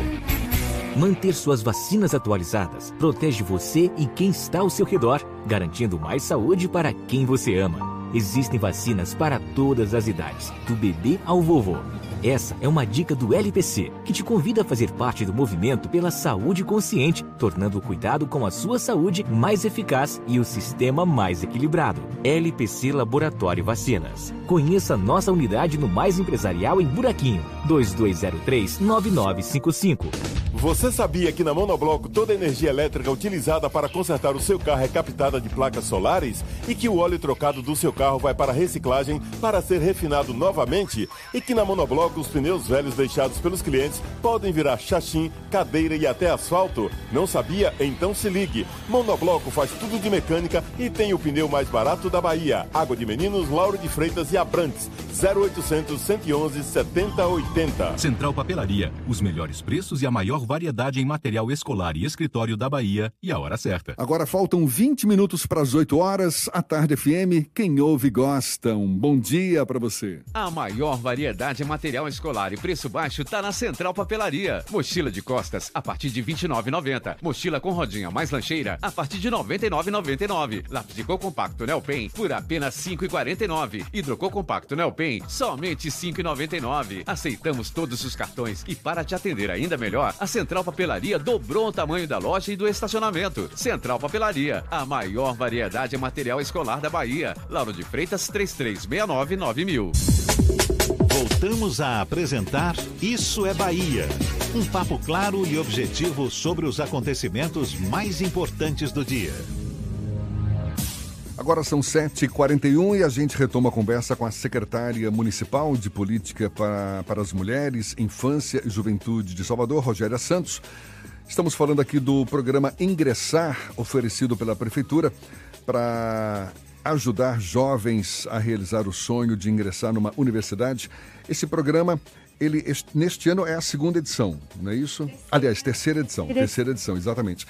Manter suas vacinas atualizadas protege você e quem está ao seu redor, garantindo mais saúde para quem você ama. Existem vacinas para todas as idades, do bebê ao vovô. Essa é uma dica do LPC, que te convida a fazer parte do movimento pela saúde consciente, tornando o cuidado com a sua saúde mais eficaz e o sistema mais equilibrado. LPC Laboratório Vacinas. Conheça nossa unidade no Mais Empresarial em Buraquinho, 2203 9955. Você sabia que na Monobloco toda a energia elétrica utilizada para consertar o seu carro é captada de placas solares? E que o óleo trocado do seu carro vai para reciclagem para ser refinado novamente? E que na Monobloco os pneus velhos deixados pelos clientes podem virar chachim, cadeira e até asfalto? Não sabia? Então se ligue. Monobloco faz tudo de mecânica e tem o pneu mais barato da Bahia. Água de Meninos, Lauro de Freitas e Abrantes. 0800 111 7080. Central Papelaria, os melhores preços e a maior variedade em material escolar e escritório da Bahia e a hora certa. Agora faltam 20 minutos para as 8 horas. A Tarde FM, quem ouve gosta. Um bom dia para você. A maior variedade em material escolar e preço baixo tá na Central Papelaria. Mochila de costas a partir de R$ 29,90. Mochila com rodinha mais lancheira a partir de R$ 99,99. Lápis de cor compacto Nelpen por apenas R$ 5,49. Hidrocor compacto Nelpen somente R$ 5,99. Aceitamos todos os cartões e para te atender ainda melhor, a Central Papelaria dobrou o tamanho da loja e do estacionamento. Central Papelaria, a maior variedade em material escolar da Bahia. Lauro de Freitas 3369 9000. Voltamos a apresentar Isso é Bahia. Um papo claro e objetivo sobre os acontecimentos mais importantes do dia. Agora são 7h41 e a gente retoma a conversa com a secretária municipal de Política para, para as Mulheres, Infância e Juventude de Salvador, Rogéria Santos. Estamos falando aqui do programa Ingressar, oferecido pela Prefeitura para ajudar jovens a realizar o sonho de ingressar numa universidade. Esse programa, ele neste ano é a segunda edição, não é isso? Aliás, terceira edição, terceira edição, exatamente.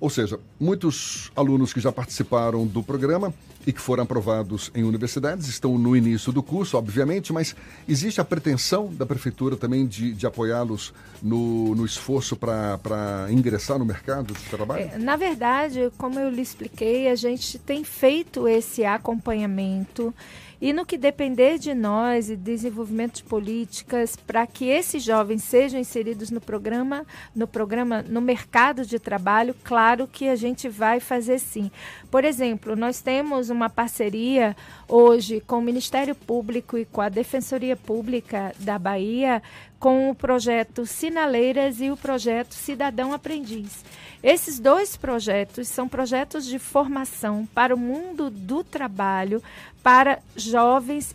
Ou seja, muitos alunos que já participaram do programa e que foram aprovados em universidades estão no início do curso, obviamente, mas existe a pretensão da prefeitura também de, de apoiá-los no, no esforço para ingressar no mercado de trabalho? É, na verdade, como eu lhe expliquei, a gente tem feito esse acompanhamento. E no que depender de nós e desenvolvimento de políticas para que esses jovens sejam inseridos no programa, no programa, no mercado de trabalho, claro que a gente vai fazer sim. Por exemplo, nós temos uma parceria hoje com o Ministério Público e com a Defensoria Pública da Bahia com o projeto Sinaleiras e o projeto Cidadão Aprendiz. Esses dois projetos são projetos de formação para o mundo do trabalho, para jovens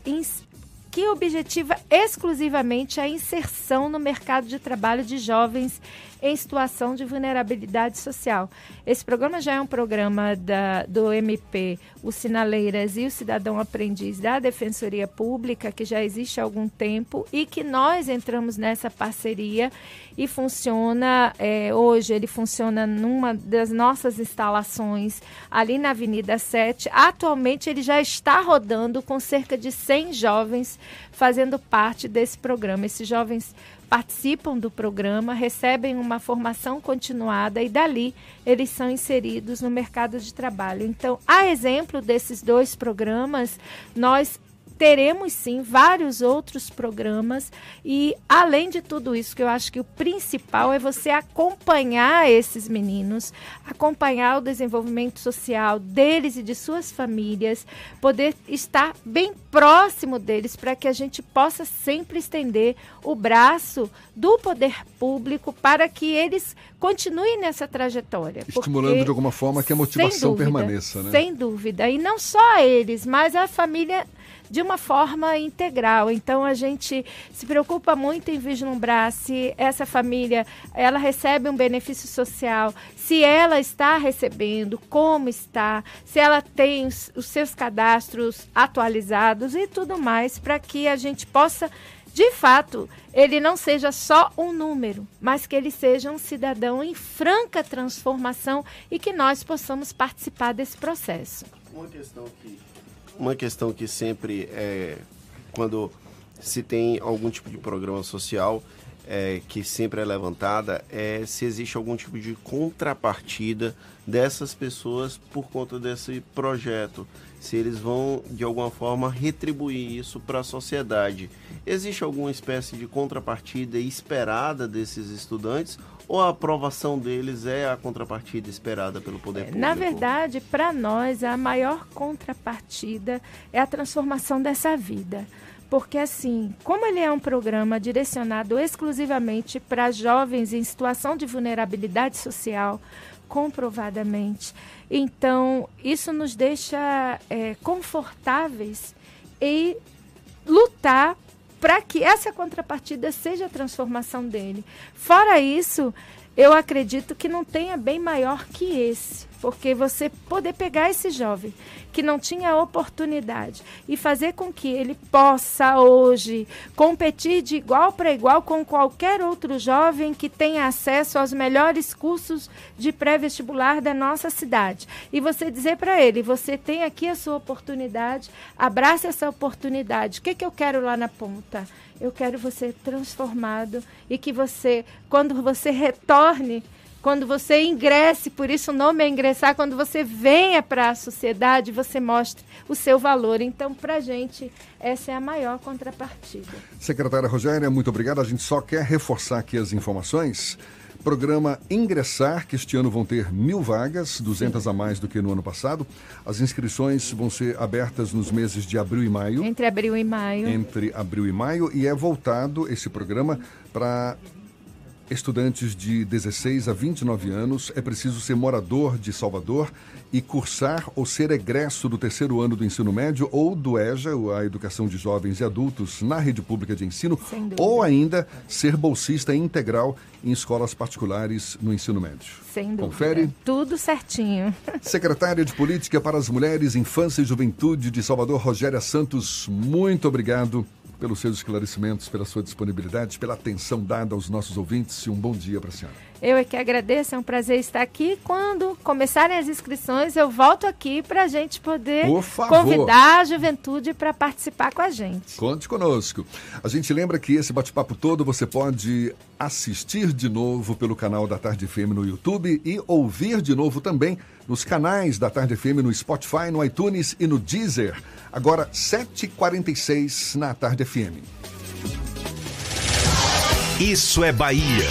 que objetiva exclusivamente a inserção no mercado de trabalho de jovens em situação de vulnerabilidade social. Esse programa já é um programa da, do MP, o Sinaleiras e o Cidadão Aprendiz da Defensoria Pública, que já existe há algum tempo e que nós entramos nessa parceria e funciona, é, hoje ele funciona numa das nossas instalações ali na Avenida 7. Atualmente ele já está rodando com cerca de 100 jovens fazendo parte desse programa. Esses jovens participam do programa, recebem uma formação continuada e dali eles são inseridos no mercado de trabalho. Então, a exemplo desses dois programas, nós teremos sim vários outros programas e além de tudo isso que eu acho que o principal é você acompanhar esses meninos, acompanhar o desenvolvimento social deles e de suas famílias, poder estar bem próximo deles para que a gente possa sempre estender o braço do poder público para que eles continuem nessa trajetória. Estimulando porque, de alguma forma que a motivação dúvida, permaneça, né? Sem dúvida. E não só eles, mas a família de uma forma integral. Então a gente se preocupa muito em vislumbrar se essa família ela recebe um benefício social, se ela está recebendo, como está, se ela tem os, seus cadastros atualizados e tudo mais para que a gente possa de fato, ele não seja só um número, mas que ele seja um cidadão em franca transformação e que nós possamos participar desse processo. Uma questão que uma questão que sempre é quando se tem algum tipo de programa social é, que sempre é levantada é se existe algum tipo de contrapartida dessas pessoas por conta desse projeto, se eles vão de alguma forma retribuir isso para a sociedade. Existe alguma espécie de contrapartida esperada desses estudantes ou a aprovação deles é a contrapartida esperada pelo poder público? Na verdade, para nós, a maior contrapartida é a transformação dessa vida. porque assim, como ele é um programa direcionado exclusivamente para jovens em situação de vulnerabilidade social, comprovadamente, então isso nos deixa é, confortáveis e lutar para que essa contrapartida seja a transformação dele. Fora isso, eu acredito que não tenha bem maior que esse, porque você poder pegar esse jovem que não tinha oportunidade e fazer com que ele possa hoje competir de igual para igual com qualquer outro jovem que tenha acesso aos melhores cursos de pré-vestibular da nossa cidade. E você dizer para ele: você tem aqui a sua oportunidade, abrace essa oportunidade. O que, que eu quero lá na ponta? Eu quero você transformado e que você, quando você retorne quando você ingresse, por isso o nome é ingressar, quando você venha para a sociedade, você mostre o seu valor. Então, para a gente, essa é a maior contrapartida. Secretária Rogéria, muito obrigada. A gente só quer reforçar aqui as informações. Programa Ingressar, que este ano vão ter mil vagas, 200 Sim. a mais do que no ano passado. As inscrições vão ser abertas nos meses de abril e maio. Entre abril e maio. Entre abril e maio. E é voltado esse programa para estudantes de 16 a 29 anos, é preciso ser morador de Salvador e cursar ou ser egresso do terceiro ano do ensino médio ou do EJA, a Educação de Jovens e Adultos, na rede pública de ensino, ou ainda ser bolsista integral em escolas particulares no ensino médio. Sem dúvida. Confere? Tudo certinho. Secretária de Política para as Mulheres, Infância e Juventude de Salvador, Rogéria Santos, muito obrigado pelos seus esclarecimentos, pela sua disponibilidade, pela atenção dada aos nossos ouvintes e um bom dia para a senhora. Eu é que agradeço, é um prazer estar aqui. Quando começarem as inscrições, eu volto aqui para a gente poder convidar a juventude para participar com a gente. Conte conosco. A gente lembra que esse bate-papo todo você pode assistir de novo pelo canal da Tarde FM no YouTube e ouvir de novo também nos canais da Tarde FM no Spotify, no iTunes e no Deezer. Agora, 7h46 na Tarde FM. Isso é Bahia.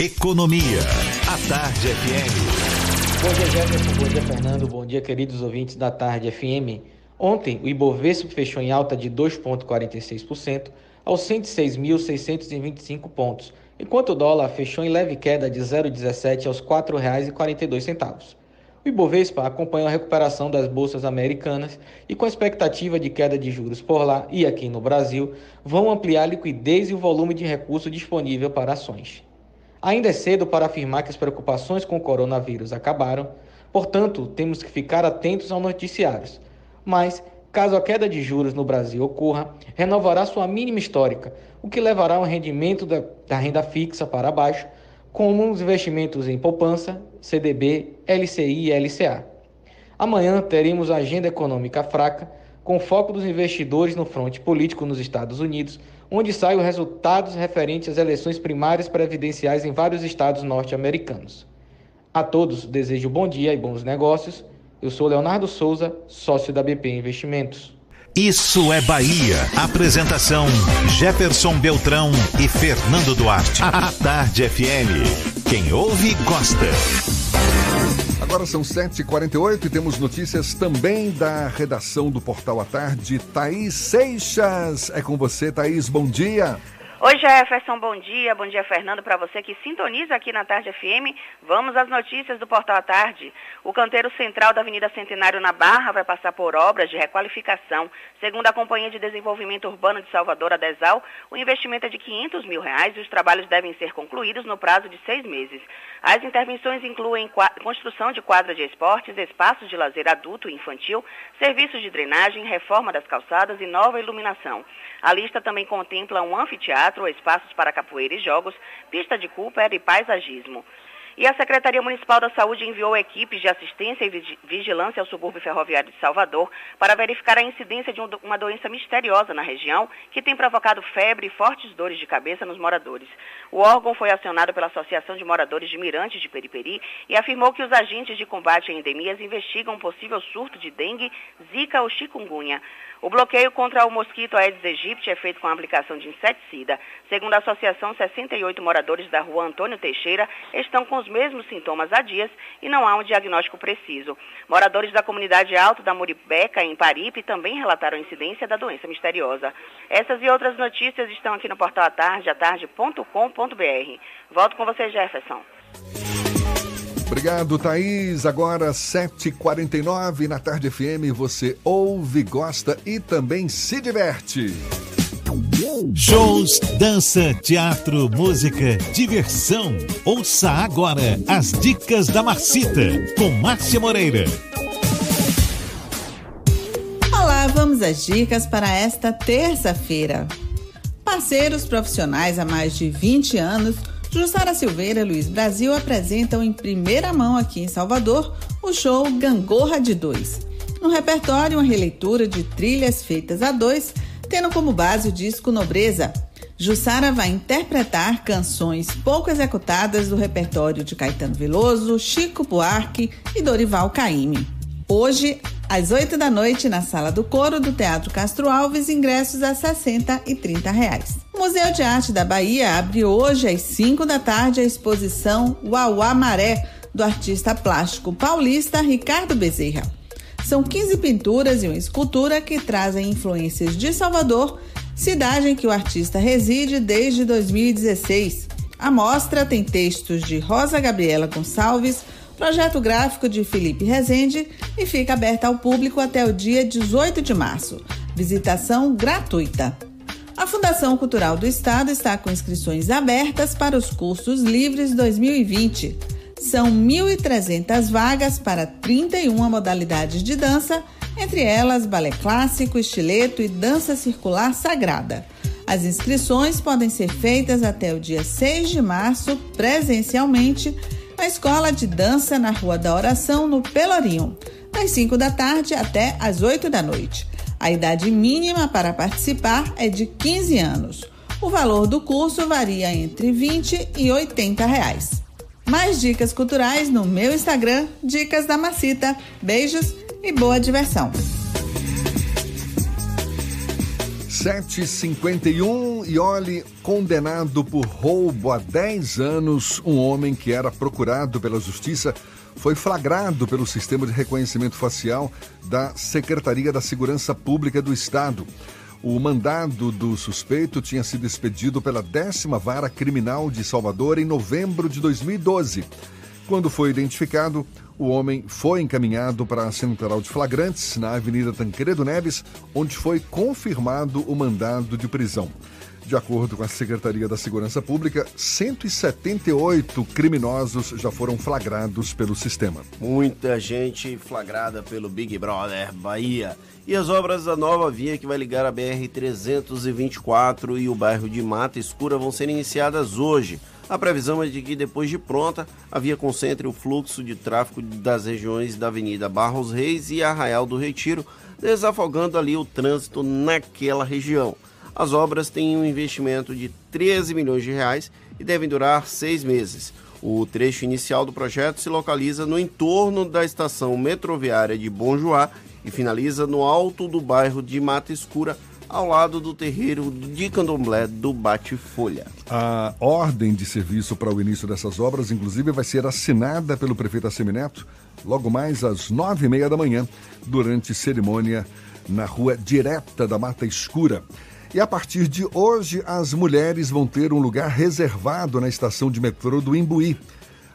Economia. A Tarde FM. Bom dia, Jefferson. Bom dia, Fernando. Bom dia, queridos ouvintes da Tarde FM. Ontem, o Ibovespa fechou em alta de 2,46% aos 106.625 pontos, enquanto o dólar fechou em leve queda de 0,17 aos R$ 4,42. O Ibovespa acompanhou a recuperação das bolsas americanas e, com a expectativa de queda de juros por lá e aqui no Brasil, vão ampliar a liquidez e o volume de recurso disponível para ações. Ainda é cedo para afirmar que as preocupações com o coronavírus acabaram, portanto, temos que ficar atentos aos noticiários. Mas, caso a queda de juros no Brasil ocorra, renovará sua mínima histórica, o que levará o rendimento da, da renda fixa para baixo como os investimentos em poupança, CDB, LCI e LCA. Amanhã teremos a agenda econômica fraca, com foco dos investidores no fronte político nos Estados Unidos, onde saem os resultados referentes às eleições primárias previdenciais em vários estados norte-americanos. A todos desejo bom dia e bons negócios. Eu sou Leonardo Souza, sócio da BP Investimentos. Isso é Bahia. Apresentação: Jefferson Beltrão e Fernando Duarte. A Tarde FM. Quem ouve, gosta. Agora são 7h48 e temos notícias também da redação do Portal à Tarde. Thaís Seixas é com você, Thaís. Bom dia. Oi Jefferson, bom dia. Bom dia, Fernando, para você que sintoniza aqui na Tarde FM. Vamos às notícias do Portal à Tarde. O canteiro central da Avenida Centenário na Barra vai passar por obras de requalificação. Segundo a Companhia de Desenvolvimento Urbano de Salvador, a DESAL, o investimento é de 500 mil reais e os trabalhos devem ser concluídos no prazo de seis meses. As intervenções incluem construção de quadra de esportes, espaços de lazer adulto e infantil, serviços de drenagem, reforma das calçadas e nova iluminação. A lista também contempla um anfiteatro, espaços para capoeira e jogos, pista de Cooper e paisagismo. E a Secretaria Municipal da Saúde enviou equipes de assistência e vigilância ao subúrbio ferroviário de Salvador para verificar a incidência de uma doença misteriosa na região que tem provocado febre e fortes dores de cabeça nos moradores. O órgão foi acionado pela Associação de Moradores de Mirantes de Periperi e afirmou que os agentes de combate a endemias investigam um possível surto de dengue, zika ou chikungunya. O bloqueio contra o mosquito Aedes aegypti é feito com a aplicação de inseticida. Segundo a associação, 68 moradores da rua Antônio Teixeira estão com os mesmos sintomas há dias e não há um diagnóstico preciso. Moradores da comunidade Alto da Muribeca, em Paripe, também relataram a incidência da doença misteriosa. Essas e outras notícias estão aqui no portal atarde, atarde.com.br. Volto com você, Jefferson. Obrigado, Thaís. Agora, 7h49 na Tarde FM. Você ouve, gosta e também se diverte. Shows, dança, teatro, música, diversão. Ouça agora as dicas da Marcita com Márcia Moreira. Olá, vamos às dicas para esta terça-feira. Parceiros profissionais há mais de 20 anos, Jussara Silveira e Luiz Brasil apresentam em primeira mão aqui em Salvador o show Gangorra de Dois. No repertório, uma releitura de trilhas feitas a dois tendo como base o disco Nobreza. Jussara vai interpretar canções pouco executadas do repertório de Caetano Veloso, Chico Buarque e Dorival Caymmi. Hoje, às 8 da noite, na Sala do Coro do Teatro Castro Alves, ingressos a 60 e 30 reais. O Museu de Arte da Bahia abre hoje, às 5 da tarde, a exposição Uauá Maré, do artista plástico paulista Ricardo Bezerra. São 15 pinturas e uma escultura que trazem influências de Salvador, cidade em que o artista reside desde 2016. A mostra tem textos de Rosa Gabriela Gonçalves, projeto gráfico de Felipe Rezende e fica aberta ao público até o dia 18 de março. Visitação gratuita. A Fundação Cultural do Estado está com inscrições abertas para os cursos livres 2020. São 1.300 vagas para 31 modalidades de dança, entre elas balé clássico, estileto e dança circular sagrada. As inscrições podem ser feitas até o dia 6 de março, presencialmente, na Escola de Dança na Rua da Oração, no Pelourinho, das 5 da tarde até as 8 da noite. A idade mínima para participar é de 15 anos. O valor do curso varia entre 20 e 80 reais. Mais dicas culturais no meu Instagram, Dicas da Macita. Beijos e boa diversão. 751 e olhe, condenado por roubo há 10 anos, um homem que era procurado pela justiça foi flagrado pelo sistema de reconhecimento facial da Secretaria da Segurança Pública do Estado. O mandado do suspeito tinha sido expedido pela décima vara criminal de Salvador em novembro de 2012. Quando foi identificado, o homem foi encaminhado para a central de flagrantes na Avenida Tancredo Neves, onde foi confirmado o mandado de prisão. De acordo com a Secretaria da Segurança Pública, 178 criminosos já foram flagrados pelo sistema. Muita gente flagrada pelo Big Brother Bahia. E as obras da nova via que vai ligar a BR-324 e o bairro de Mata Escura vão ser iniciadas hoje. A previsão é de que, depois de pronta, a via concentre o fluxo de tráfego das regiões da Avenida Barros Reis e Arraial do Retiro, desafogando ali o trânsito naquela região. As obras têm um investimento de 13 milhões de reais e devem durar seis meses. O trecho inicial do projeto se localiza no entorno da estação metroviária de Bom Joá e finaliza no alto do bairro de Mata Escura, ao lado do terreiro de candomblé do Bate-Folha. A ordem de serviço para o início dessas obras, inclusive, vai ser assinada pelo prefeito Assemineto logo mais às nove e meia da manhã, durante cerimônia na rua direta da Mata Escura. E a partir de hoje, as mulheres vão ter um lugar reservado na estação de metrô do Imbuí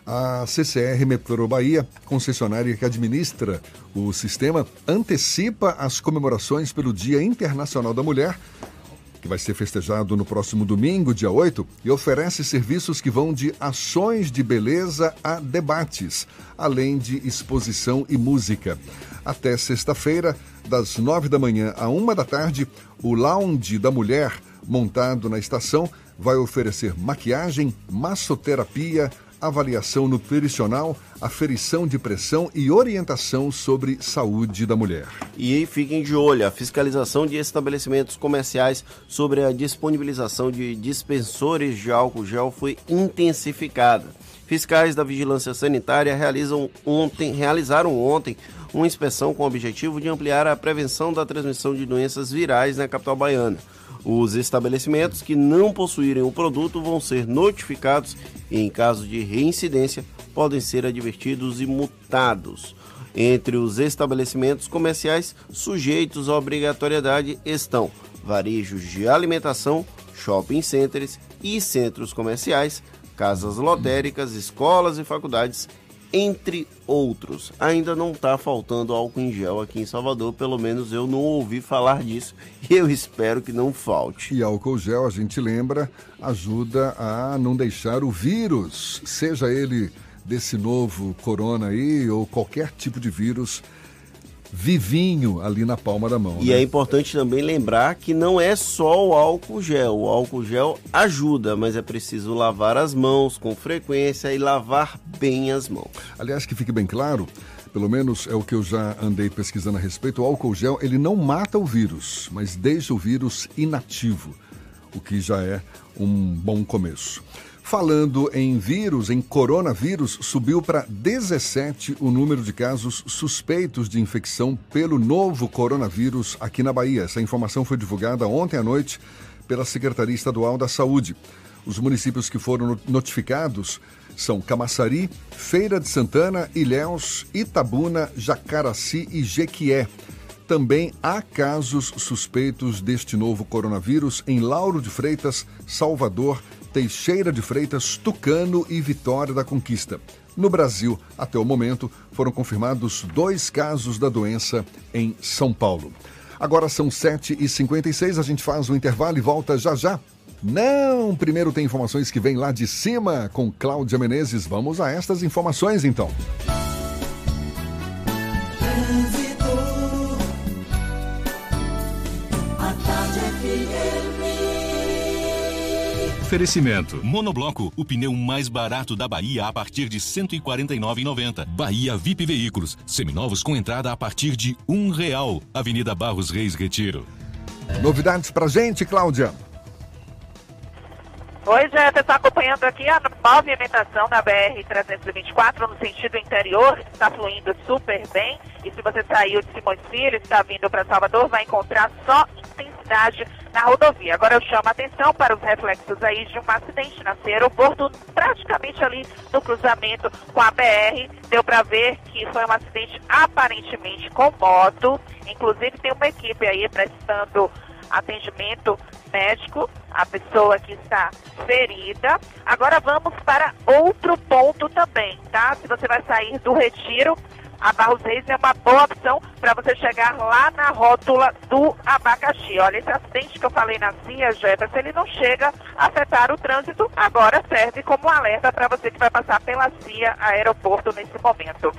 a CCR Metrô Bahia, concessionária que administra o sistema, antecipa as comemorações pelo Dia Internacional da Mulher, que vai ser festejado no próximo domingo, dia 8, e oferece serviços que vão de ações de beleza a debates, além de exposição e música. Até sexta-feira, das nove da manhã à uma da tarde, o Lounge da Mulher, montado na estação, vai oferecer maquiagem, massoterapia, avaliação nutricional, aferição de pressão e orientação sobre saúde da mulher. E fiquem de olho, a fiscalização de estabelecimentos comerciais sobre a disponibilização de dispensores de álcool gel foi intensificada. Fiscais da Vigilância Sanitária realizam ontem, realizaram ontem uma inspeção com o objetivo de ampliar a prevenção da transmissão de doenças virais na capital baiana. Os estabelecimentos que não possuírem o produto vão ser notificados e, em caso de reincidência, podem ser advertidos e multados. Entre os estabelecimentos comerciais sujeitos à obrigatoriedade estão varejos de alimentação, shopping centers e centros comerciais, casas lotéricas, escolas e faculdades, entre outros. Ainda não está faltando álcool em gel aqui em Salvador, pelo menos eu não ouvi falar disso e eu espero que não falte. E álcool gel, a gente lembra, ajuda a não deixar o vírus, seja ele desse novo corona aí ou qualquer tipo de vírus vivinho ali na palma da mão. E né? é importante também lembrar que não é só o álcool gel. O álcool gel ajuda, mas é preciso lavar as mãos com frequência e lavar bem as mãos. Aliás, que fique bem claro, pelo menos é o que eu já andei pesquisando a respeito, o álcool gel ele não mata o vírus, mas deixa o vírus inativo, o que já é um bom começo. Falando em vírus, em coronavírus, subiu para 17 o número de casos suspeitos de infecção pelo novo coronavírus aqui na Bahia. Essa informação foi divulgada ontem à noite pela Secretaria Estadual da Saúde. Os municípios que foram notificados são Camaçari, Feira de Santana, Ilhéus, Itabuna, Jacaraci e Jequié. Também há casos suspeitos deste novo coronavírus em Lauro de Freitas, Salvador, Teixeira de Freitas, Tucano e Vitória da Conquista. No Brasil, até o momento, foram confirmados dois casos da doença em São Paulo. Agora são 7h56, a gente faz o intervalo e volta já já. Não, primeiro tem informações que vêm lá de cima com Cláudia Menezes. Vamos a estas informações então. Oferecimento. Monobloco, o pneu mais barato da Bahia a partir de R$ 149,90. Bahia VIP Veículos, seminovos com entrada a partir de um real. Avenida Barros Reis Retiro. Novidades pra gente, Cláudia. Oi, Jefferson, está acompanhando aqui a movimentação da BR-324 no sentido interior, está fluindo super bem. E se você saiu de Simões Filho e está vindo para Salvador, vai encontrar só intensidade na rodovia. Agora eu chamo a atenção para os reflexos aí de um acidente na aeroporto, praticamente ali no cruzamento com a BR. Deu para ver que foi um acidente aparentemente com moto. Inclusive tem uma equipe aí prestando atendimento médico, a pessoa que está ferida. Agora vamos para outro ponto também, tá? Se você vai sair do retiro, a Barros Reis é uma boa opção para você chegar lá na rótula do abacaxi. Olha, esse acidente que eu falei na CIA, Jefferson, ele não chega a afetar o trânsito, agora serve como alerta para você que vai passar pela CIA aeroporto nesse momento.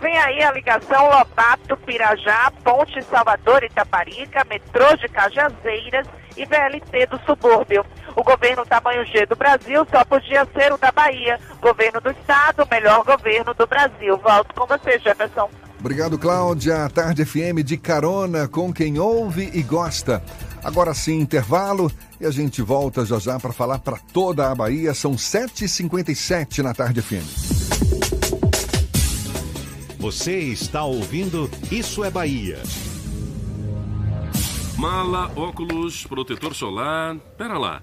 Vem aí a ligação Lobato, Pirajá, Ponte Salvador Itaparica, metrô de Cajazeiras e VLT do subúrbio. O governo tamanho G do Brasil só podia ser o da Bahia. Governo do Estado, o melhor governo do Brasil. Volto com você, Jefferson. Obrigado, Cláudia. Tarde FM de carona com quem ouve e gosta. Agora sim, intervalo e a gente volta já já para falar para toda a Bahia. São 7h57 na Tarde FM. Você está ouvindo Isso é Bahia. Mala, óculos, protetor solar. Pera lá.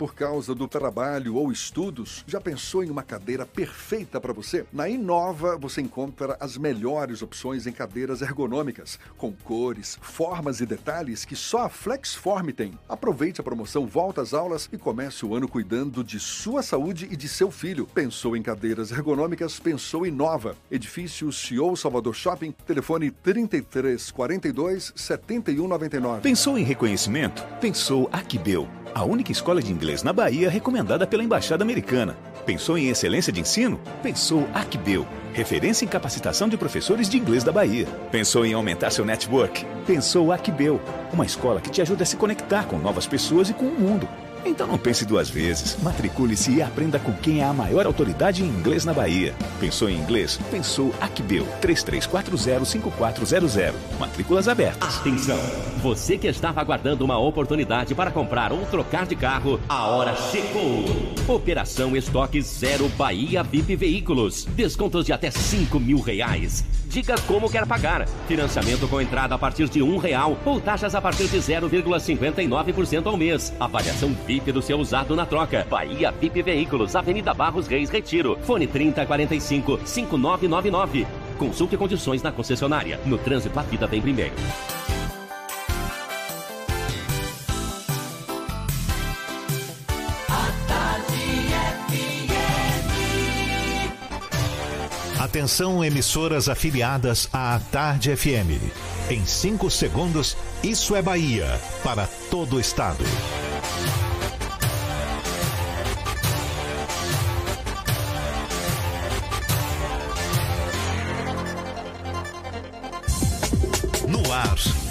por causa do trabalho ou estudos, já pensou em uma cadeira perfeita para você? Na Inova você encontra as melhores opções em cadeiras ergonômicas, com cores, formas e detalhes que só a Flexform tem. Aproveite a promoção Volta às Aulas e comece o ano cuidando de sua saúde e de seu filho. Pensou em cadeiras ergonômicas? Pensou em Nova. Edifício CEO Salvador Shopping, telefone 3342 7199. Pensou em reconhecimento? Pensou Aquibel, a única escola de inglês na Bahia recomendada pela Embaixada Americana. Pensou em excelência de ensino? Pensou Aquibel, referência em capacitação de professores de inglês da Bahia. Pensou em aumentar seu network? Pensou Aquibel, uma escola que te ajuda a se conectar com novas pessoas e com o mundo. Então não pense duas vezes. Matricule-se e aprenda com quem é a maior autoridade em inglês na Bahia. Pensou em inglês? Pensou Acbeu 33405400. Matrículas abertas. Atenção! Você que estava aguardando uma oportunidade para comprar ou trocar de carro, a hora chegou! Operação Estoque Zero Bahia VIP Veículos. Descontos de até 5 mil reais. Diga como quer pagar. Financiamento com entrada a partir de um real ou taxas a partir de 0,59% ao mês. Avaliação VIP do seu usado na troca. Bahia VIP Veículos, Avenida Barros Reis Retiro. Fone 3045 5999. Consulte condições na concessionária. No trânsito, a vida vem primeiro. Atenção, emissoras afiliadas à Tarde FM. Em 5 segundos, isso é Bahia para todo o estado.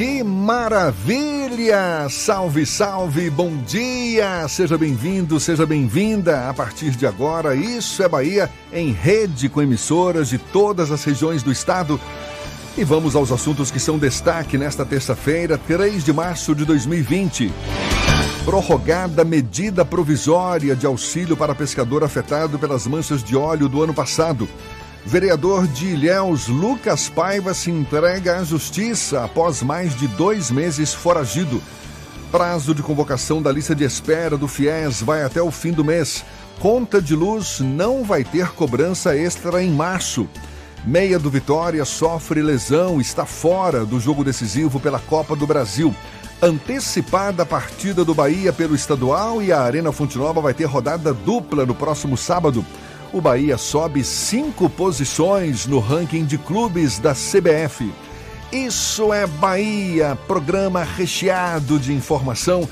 Que maravilha! Salve, salve, bom dia! Seja bem-vindo, seja bem-vinda. A partir de agora, Isso é Bahia, em rede com emissoras de todas as regiões do estado. E vamos aos assuntos que são destaque nesta terça-feira, 3 de março de 2020. Prorrogada medida provisória de auxílio para pescador afetado pelas manchas de óleo do ano passado. Vereador de Ilhéus, Lucas Paiva, se entrega à justiça após mais de dois meses foragido. Prazo de convocação da lista de espera do FIES vai até o fim do mês. Conta de luz não vai ter cobrança extra em março. Meia do Vitória sofre lesão, está fora do jogo decisivo pela Copa do Brasil. Antecipada a partida do Bahia pelo estadual e a Arena Fonte Nova vai ter rodada dupla no próximo sábado o Bahia sobe cinco posições no ranking de clubes da CBF. Isso é Bahia, programa recheado de informação.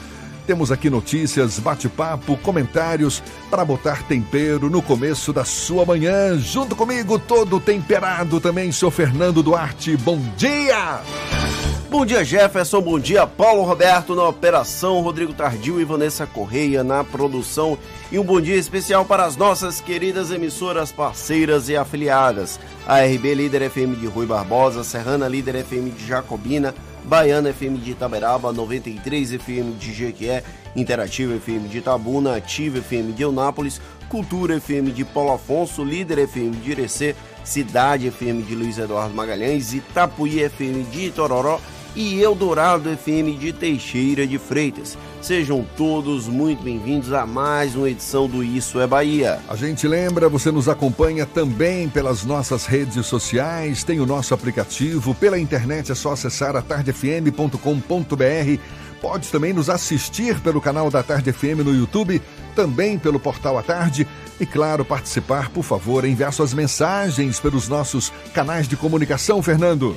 Temos aqui notícias, bate-papo, comentários para botar tempero no começo da sua manhã. Junto comigo, todo temperado também, sou Fernando Duarte. Bom dia! Bom dia, Jefferson. Bom dia, Paulo Roberto na operação, Rodrigo Tardio e Vanessa Correia na produção. E um bom dia especial para as nossas queridas emissoras parceiras e afiliadas. A RB Líder FM de Rui Barbosa, Serrana Líder FM de Jacobina, Baiana FM de Itaberaba, 93 FM de Jequié, Interativa FM de Itabuna, Ativa FM de Eunápolis, Cultura FM de Paulo Afonso, Líder FM de Irecê, Cidade FM de Luiz Eduardo Magalhães, Itapuí FM de Itororó e Eldorado FM de Teixeira de Freitas. Sejam todos muito bem-vindos a mais uma edição do Isso é Bahia. A gente lembra, você nos acompanha também pelas nossas redes sociais, tem o nosso aplicativo, pela internet é só acessar atardefm.com.br. Pode também nos assistir pelo canal da Tarde FM no YouTube, também pelo portal A Tarde. E claro, participar, por favor, enviar suas mensagens pelos nossos canais de comunicação, Fernando.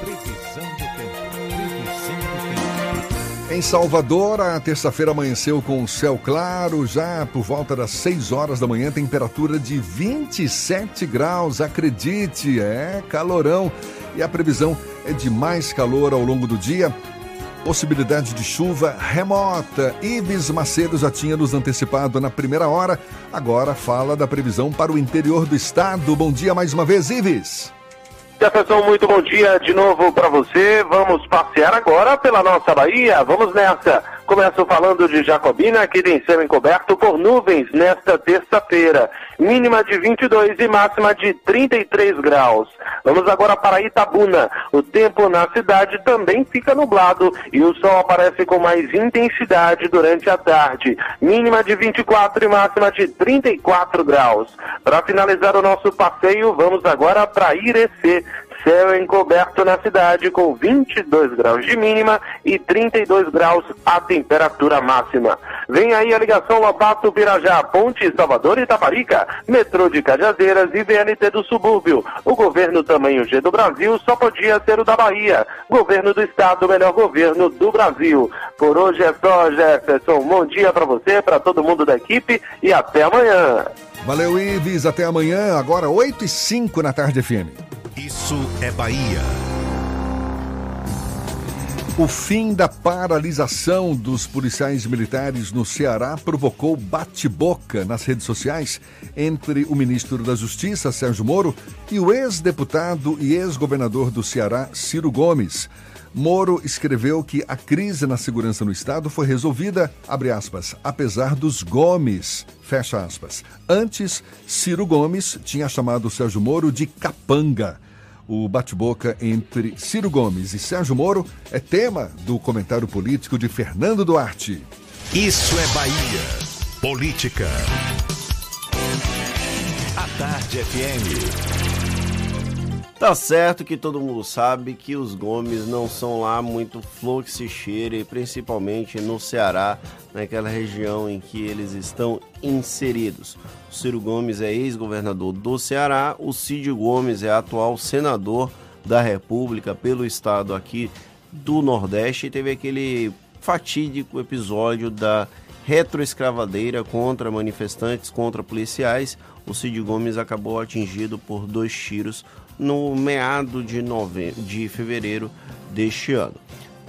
Em Salvador, a terça-feira amanheceu com céu claro, já por volta das 6 horas da manhã, temperatura de 27 graus. Acredite, é calorão. E a previsão é de mais calor ao longo do dia possibilidade de chuva remota. Ives Macedo já tinha nos antecipado na primeira hora, agora fala da previsão para o interior do estado. Bom dia mais uma vez, Ives. Jefferson, muito bom dia de novo para você. Vamos passear agora pela nossa Bahia. Vamos nessa Começo falando de Jacobina, que tem céu encoberto por nuvens nesta terça-feira. Mínima de 22 e máxima de 33 graus. Vamos agora para Itabuna. O tempo na cidade também fica nublado e o sol aparece com mais intensidade durante a tarde. Mínima de 24 e máxima de 34 graus. Para finalizar o nosso passeio, vamos agora para Irecê. Céu encoberto na cidade com 22 graus de mínima e 32 graus a temperatura máxima. Vem aí a ligação Lobato Pirajá, Ponte Salvador e Itaparica, metrô de Cajazeiras e VLT do subúrbio. O governo tamanho G do Brasil só podia ser o da Bahia. Governo do Estado, melhor governo do Brasil. Por hoje é só, Jefferson. Bom dia para você, para todo mundo da equipe e até amanhã. Valeu, Ives. Até amanhã, agora 8 e 5 na tarde FM. Isso é Bahia. O fim da paralisação dos policiais militares no Ceará provocou bate-boca nas redes sociais entre o ministro da Justiça, Sérgio Moro, e o ex-deputado e ex-governador do Ceará, Ciro Gomes. Moro escreveu que a crise na segurança no estado foi resolvida, aspas, apesar dos Gomes, fecha aspas. Antes, Ciro Gomes tinha chamado Sérgio Moro de capanga. O bate-boca entre Ciro Gomes e Sérgio Moro é tema do comentário político de Fernando Duarte. Isso é Bahia. Política. A Tarde FM. Tá certo que todo mundo sabe que os Gomes não são lá muito flor que se cheire, principalmente no Ceará, naquela região em que eles estão inseridos. O Ciro Gomes é ex-governador do Ceará, o Cid Gomes é atual senador da República pelo estado aqui do Nordeste e teve aquele fatídico episódio da retroescravadeira contra manifestantes, contra policiais. O Cid Gomes acabou atingido por dois tiros no meado de, nove... de fevereiro deste ano.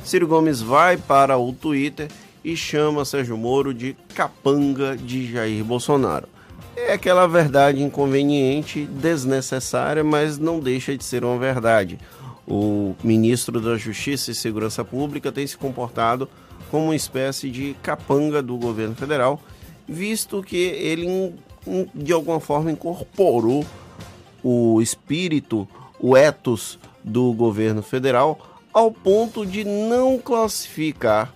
Ciro Gomes vai para o Twitter e chama Sérgio Moro de capanga de Jair Bolsonaro. É aquela verdade inconveniente, desnecessária, mas não deixa de ser uma verdade. O ministro da Justiça e Segurança Pública tem se comportado como uma espécie de capanga do governo federal, visto que ele de alguma forma incorporou o espírito, o ethos do governo federal, ao ponto de não classificar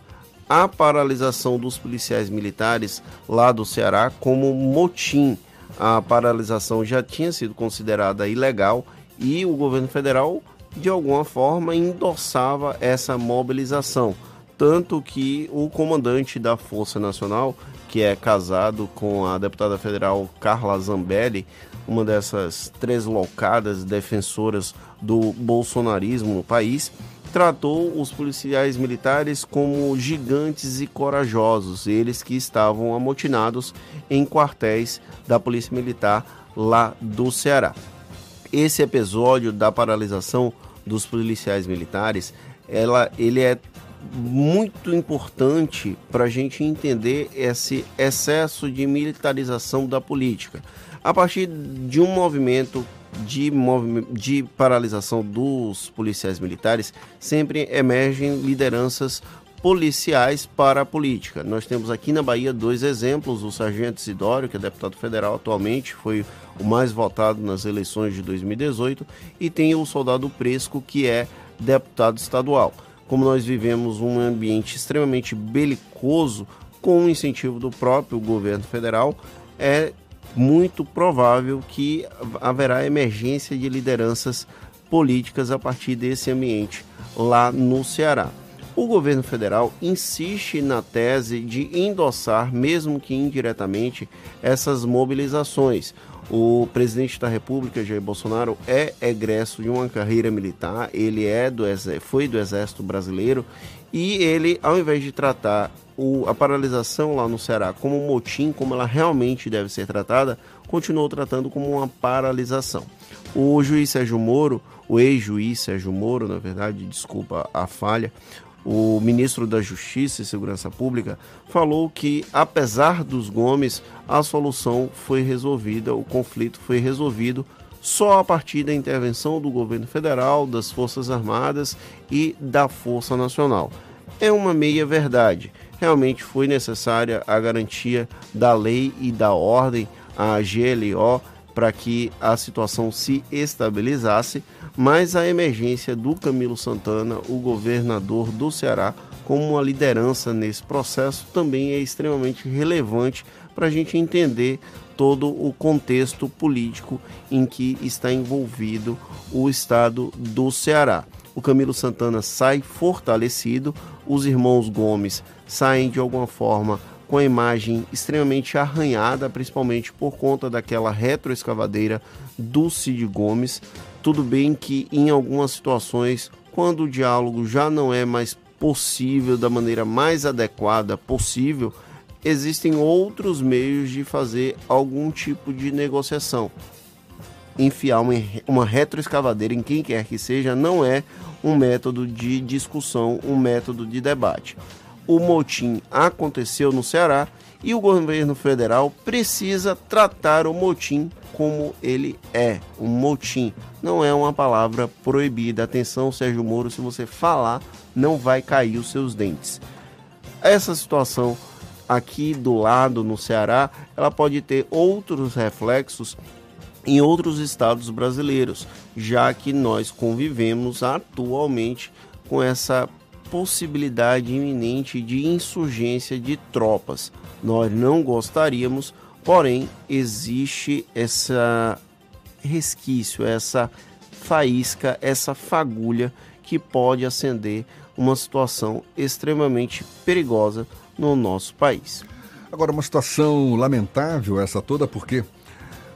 a paralisação dos policiais militares lá do Ceará como motim. A paralisação já tinha sido considerada ilegal e o governo federal, de alguma forma, endossava essa mobilização. Tanto que o comandante da Força Nacional, que é casado com a deputada federal Carla Zambelli, uma dessas três locadas defensoras do bolsonarismo no país, tratou os policiais militares como gigantes e corajosos, eles que estavam amotinados em quartéis da Polícia Militar lá do Ceará. Esse episódio da paralisação dos policiais militares, ela, ele é muito importante para a gente entender esse excesso de militarização da política a partir de um movimento de, de paralisação dos policiais militares, sempre emergem lideranças policiais para a política. Nós temos aqui na Bahia dois exemplos: o Sargento Isidório, que é deputado federal atualmente, foi o mais votado nas eleições de 2018, e tem o Soldado Presco, que é deputado estadual. Como nós vivemos um ambiente extremamente belicoso, com o incentivo do próprio governo federal, é muito provável que haverá emergência de lideranças políticas a partir desse ambiente lá no Ceará. O governo federal insiste na tese de endossar, mesmo que indiretamente, essas mobilizações. O presidente da República, Jair Bolsonaro, é egresso de uma carreira militar, ele é do foi do Exército Brasileiro e ele, ao invés de tratar o, a paralisação lá no Ceará como um motim, como ela realmente deve ser tratada, continuou tratando como uma paralisação. O juiz Sérgio Moro, o ex-juiz Sérgio Moro, na verdade, desculpa a falha, o ministro da Justiça e Segurança Pública falou que, apesar dos Gomes, a solução foi resolvida, o conflito foi resolvido só a partir da intervenção do governo federal, das Forças Armadas e da Força Nacional. É uma meia verdade. Realmente foi necessária a garantia da lei e da ordem, a GLO, para que a situação se estabilizasse, mas a emergência do Camilo Santana, o governador do Ceará, como uma liderança nesse processo, também é extremamente relevante para a gente entender todo o contexto político em que está envolvido o estado do Ceará. O Camilo Santana sai fortalecido, os irmãos Gomes saem de alguma forma com a imagem extremamente arranhada, principalmente por conta daquela retroescavadeira do Cid Gomes. Tudo bem que em algumas situações, quando o diálogo já não é mais possível da maneira mais adequada possível, existem outros meios de fazer algum tipo de negociação. Enfiar uma, uma retroescavadeira em quem quer que seja não é um método de discussão, um método de debate. O motim aconteceu no Ceará e o governo federal precisa tratar o motim como ele é, um motim. Não é uma palavra proibida. Atenção, Sérgio Moro, se você falar, não vai cair os seus dentes. Essa situação aqui do lado no Ceará, ela pode ter outros reflexos em outros estados brasileiros, já que nós convivemos atualmente com essa possibilidade iminente de insurgência de tropas. Nós não gostaríamos, porém existe essa resquício, essa faísca, essa fagulha que pode acender uma situação extremamente perigosa no nosso país. Agora, uma situação lamentável essa toda, porque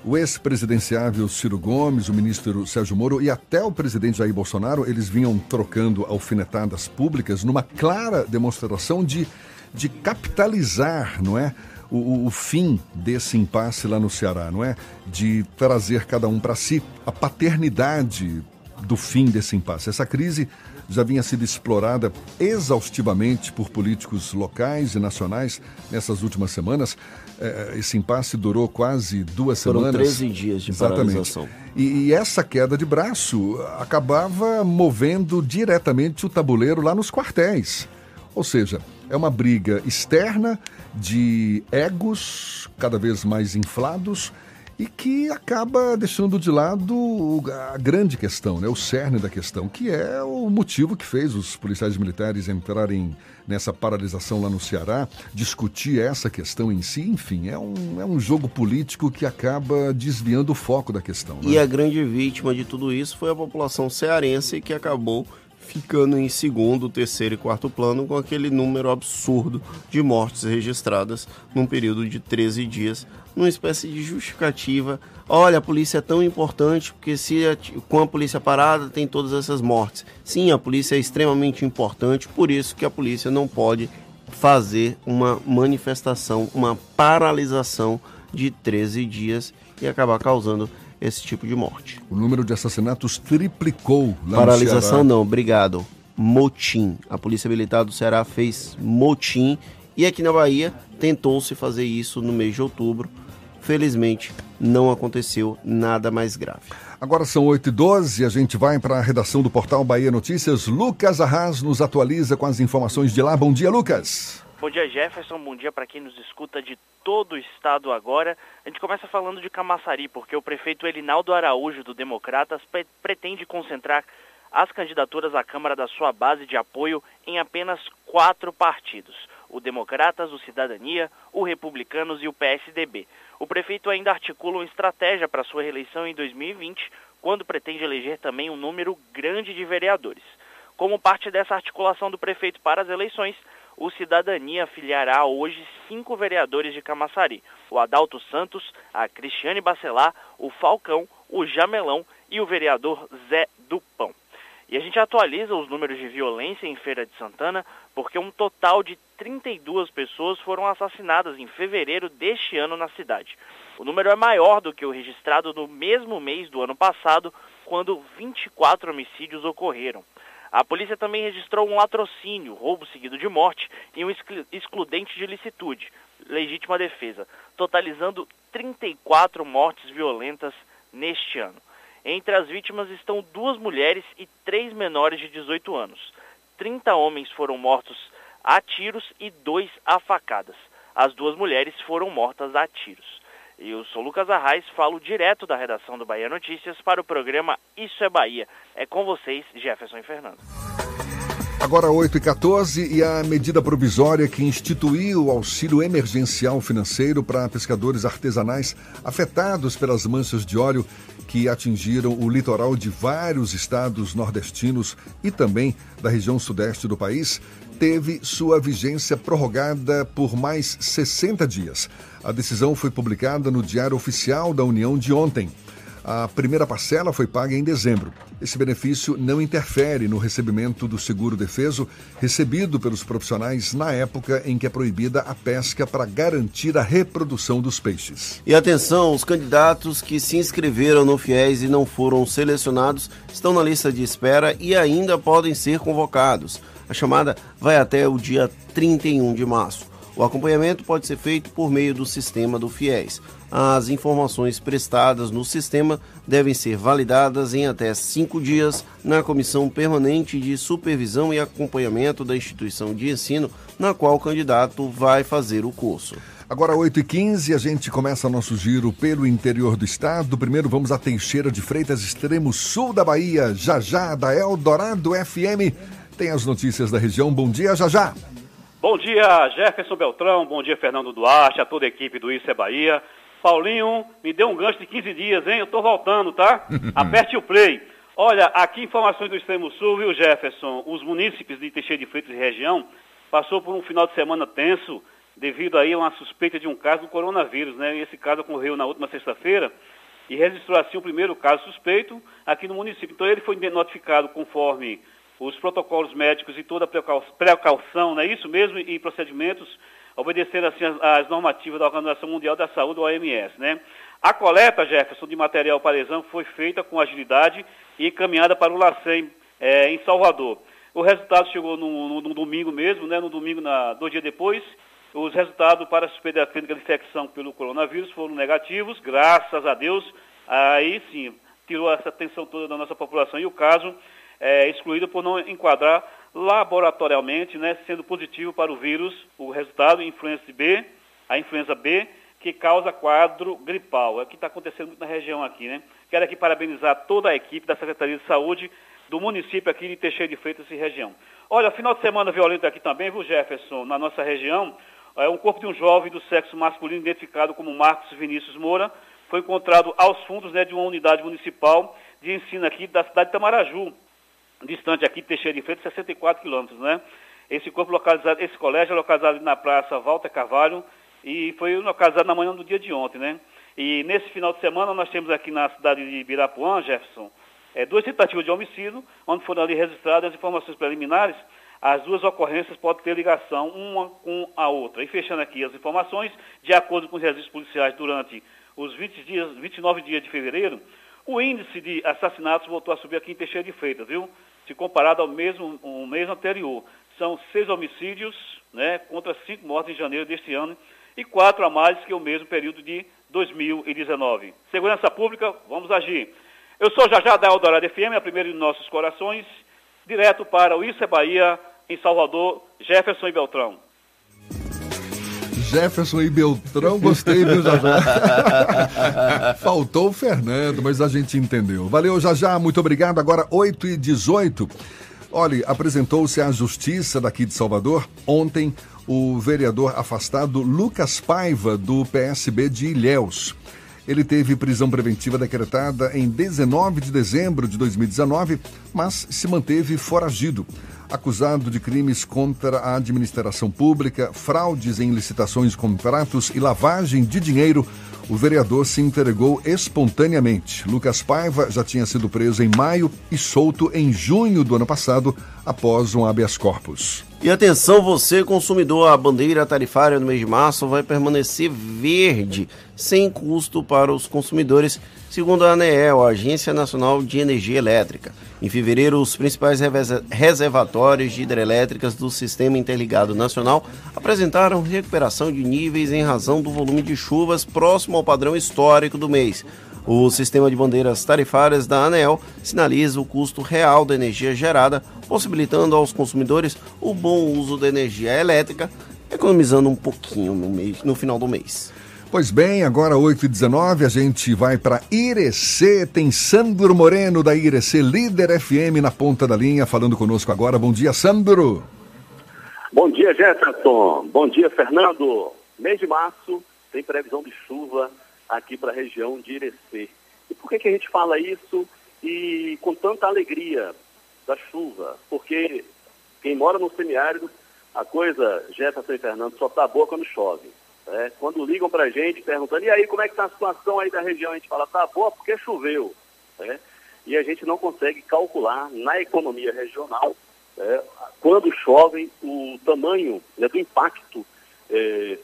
o ex-presidenciável Ciro Gomes, o ministro Sérgio Moro e até o presidente Jair Bolsonaro, eles vinham trocando alfinetadas públicas numa clara demonstração de, de capitalizar, não é? O, o, fim desse impasse lá no Ceará, não é? De trazer cada um para si a paternidade do fim desse impasse. Essa crise já vinha sido explorada exaustivamente por políticos locais e nacionais nessas últimas semanas. É, esse impasse durou quase duas Foram semanas. Foram 13 dias de Exatamente. paralisação. E, e essa queda de braço acabava movendo diretamente o tabuleiro lá nos quartéis. Ou seja, é uma briga externa de egos cada vez mais inflados e que acaba deixando de lado a grande questão, né, o cerne da questão, que é o motivo que fez os policiais militares entrarem nessa paralisação lá no Ceará, discutir essa questão em si, enfim, é um, é um jogo político que acaba desviando o foco da questão. Né? E a grande vítima de tudo isso foi a população cearense que acabou ficando em segundo, terceiro e quarto plano com aquele número absurdo de mortes registradas num período de 13 dias numa espécie de justificativa. Olha, a polícia é tão importante porque se a, com a polícia parada tem todas essas mortes. Sim, a polícia é extremamente importante, por isso que a polícia não pode fazer uma manifestação, uma paralisação de 13 dias e acabar causando esse tipo de morte. O número de assassinatos triplicou lá Paralisação não, obrigado. Motim. A Polícia Militar do Ceará fez motim e aqui na Bahia tentou-se fazer isso no mês de outubro. Felizmente, não aconteceu nada mais grave. Agora são 8h12 e a gente vai para a redação do portal Bahia Notícias. Lucas Arras nos atualiza com as informações de lá. Bom dia, Lucas. Bom dia, Jefferson. Bom dia para quem nos escuta de todo o estado agora. A gente começa falando de Camaçari, porque o prefeito Elinaldo Araújo, do Democratas, pretende concentrar as candidaturas à Câmara da sua base de apoio em apenas quatro partidos: o Democratas, o Cidadania, o Republicanos e o PSDB. O prefeito ainda articula uma estratégia para sua reeleição em 2020, quando pretende eleger também um número grande de vereadores. Como parte dessa articulação do prefeito para as eleições, o Cidadania filiará hoje cinco vereadores de Camaçari: o Adalto Santos, a Cristiane Bacelar, o Falcão, o Jamelão e o vereador Zé Dupão. E a gente atualiza os números de violência em Feira de Santana, porque um total de 32 pessoas foram assassinadas em fevereiro deste ano na cidade. O número é maior do que o registrado no mesmo mês do ano passado, quando 24 homicídios ocorreram. A polícia também registrou um latrocínio, roubo seguido de morte e um excludente de licitude, legítima defesa, totalizando 34 mortes violentas neste ano. Entre as vítimas estão duas mulheres e três menores de 18 anos. 30 homens foram mortos a tiros e dois a facadas. As duas mulheres foram mortas a tiros. Eu sou Lucas Arraes, falo direto da redação do Bahia Notícias para o programa Isso é Bahia. É com vocês, Jefferson e Fernando. Agora 8 e 14 e a medida provisória que instituiu o auxílio emergencial financeiro para pescadores artesanais afetados pelas manchas de óleo que atingiram o litoral de vários estados nordestinos e também da região sudeste do país teve sua vigência prorrogada por mais 60 dias. A decisão foi publicada no Diário Oficial da União de ontem. A primeira parcela foi paga em dezembro. Esse benefício não interfere no recebimento do seguro defeso recebido pelos profissionais na época em que é proibida a pesca para garantir a reprodução dos peixes. E atenção, os candidatos que se inscreveram no FIES e não foram selecionados estão na lista de espera e ainda podem ser convocados. A chamada vai até o dia 31 de março. O acompanhamento pode ser feito por meio do sistema do FIES. As informações prestadas no sistema devem ser validadas em até cinco dias na Comissão Permanente de Supervisão e Acompanhamento da instituição de ensino na qual o candidato vai fazer o curso. Agora, 8h15, a gente começa nosso giro pelo interior do estado. Primeiro, vamos a Teixeira de Freitas, extremo sul da Bahia. Já já, da Eldorado FM. Tem as notícias da região. Bom dia, já já. Bom dia, Jefferson Beltrão. Bom dia, Fernando Duarte, a toda a equipe do Isso é Bahia. Paulinho, me deu um gancho de 15 dias, hein? Eu tô voltando, tá? Aperte o play. Olha, aqui informações do Extremo Sul, viu, Jefferson? Os munícipes de Teixeira de Freitas e região passou por um final de semana tenso devido aí a uma suspeita de um caso do coronavírus, né? E esse caso ocorreu na última sexta-feira e registrou assim o primeiro caso suspeito aqui no município. Então ele foi notificado conforme os protocolos médicos e toda a precaução, não é isso mesmo? E procedimentos obedecendo assim as, as, normativas da Organização Mundial da Saúde, OMS, né? A coleta, Jefferson, de material para exame foi feita com agilidade e encaminhada para o LACEN é, em Salvador. O resultado chegou no, no, no, domingo mesmo, né? No domingo, na, dois dias depois, os resultados para a suspeita clínica de infecção pelo coronavírus foram negativos, graças a Deus. Aí sim, tirou essa atenção toda da nossa população e o caso é excluído por não enquadrar laboratorialmente, né, sendo positivo para o vírus, o resultado, influenza B, a influenza B, que causa quadro gripal. É o que está acontecendo na região aqui, né? Quero aqui parabenizar toda a equipe da Secretaria de Saúde do município aqui de Teixeira de Freitas e região. Olha, final de semana violento aqui também, viu, Jefferson, na nossa região, é um corpo de um jovem do sexo masculino identificado como Marcos Vinícius Moura, foi encontrado aos fundos né, de uma unidade municipal de ensino aqui da cidade de Tamaraju, distante aqui de Teixeira de Freitas, 64 quilômetros, né? Esse corpo localizado, esse colégio é localizado na Praça Walter Carvalho e foi localizado na manhã do dia de ontem, né? E nesse final de semana nós temos aqui na cidade de Birapuã, Jefferson, é, duas tentativas de homicídio, onde foram ali registradas as informações preliminares. As duas ocorrências podem ter ligação uma com a outra. E fechando aqui as informações, de acordo com os registros policiais durante os 20 dias, 29 dias de fevereiro, o índice de assassinatos voltou a subir aqui em Teixeira de Freitas, viu? Se comparado ao mesmo um mês anterior. São seis homicídios né, contra cinco mortes em janeiro deste ano e quatro a mais que o mesmo período de 2019. Segurança Pública, vamos agir. Eu sou Jajá da Eldorado FM, a primeira de nossos corações, direto para o Isso é Bahia, em Salvador, Jefferson e Beltrão. Jefferson e Beltrão, gostei, viu, Jajá? Faltou o Fernando, mas a gente entendeu. Valeu, Jajá, muito obrigado. Agora, 8 e 18 Olha, apresentou-se à Justiça daqui de Salvador ontem o vereador afastado Lucas Paiva, do PSB de Ilhéus. Ele teve prisão preventiva decretada em 19 de dezembro de 2019, mas se manteve foragido acusado de crimes contra a administração pública, fraudes em licitações, contratos e lavagem de dinheiro, o vereador se entregou espontaneamente. Lucas Paiva já tinha sido preso em maio e solto em junho do ano passado após um habeas corpus. E atenção, você consumidor, a bandeira tarifária no mês de março vai permanecer verde, sem custo para os consumidores, segundo a ANEEL, a Agência Nacional de Energia Elétrica. Em fevereiro, os principais reservatórios de hidrelétricas do Sistema Interligado Nacional apresentaram recuperação de níveis em razão do volume de chuvas próximo ao padrão histórico do mês. O sistema de bandeiras tarifárias da ANEL sinaliza o custo real da energia gerada, possibilitando aos consumidores o bom uso da energia elétrica, economizando um pouquinho no, mês, no final do mês. Pois bem, agora 8h19, a gente vai para Irecê. Tem Sandro Moreno da Irecê, líder FM na ponta da linha, falando conosco agora. Bom dia, Sandro. Bom dia, Jefferson. Bom dia, Fernando. Mês de março tem previsão de chuva aqui para a região de Irecê. E por que, que a gente fala isso e com tanta alegria da chuva? Porque quem mora no semiárido, a coisa, Jefferson e Fernando, só está boa quando chove. É, quando ligam para a gente perguntando, e aí, como é que está a situação aí da região? A gente fala, tá boa porque choveu. É, e a gente não consegue calcular na economia regional, é, quando chove, o tamanho né, do impacto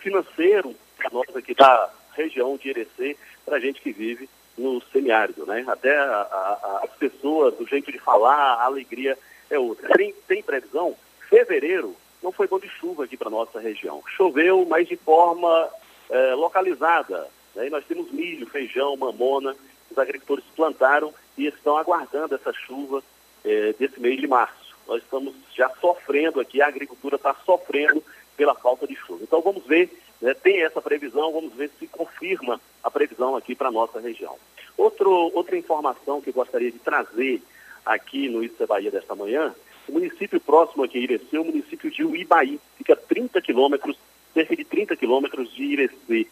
financeiro nossa aqui da região de Irecê, para a gente que vive no semiárido. Né? Até a, a, as pessoas, o jeito de falar, a alegria é outra. Tem, tem previsão? Fevereiro não foi bom de chuva aqui para nossa região. Choveu, mas de forma é, localizada. Né? E nós temos milho, feijão, mamona. Os agricultores plantaram e estão aguardando essa chuva é, desse mês de março. Nós estamos já sofrendo aqui, a agricultura está sofrendo pela falta de chuva. Então vamos ver, né, tem essa previsão, vamos ver se confirma a previsão aqui para nossa região. Outro, outra informação que eu gostaria de trazer aqui no Isso é Bahia desta manhã o município próximo aqui a Irecê é o município de Uibaí, fica a 30 quilômetros, cerca de 30 quilômetros de Irecê.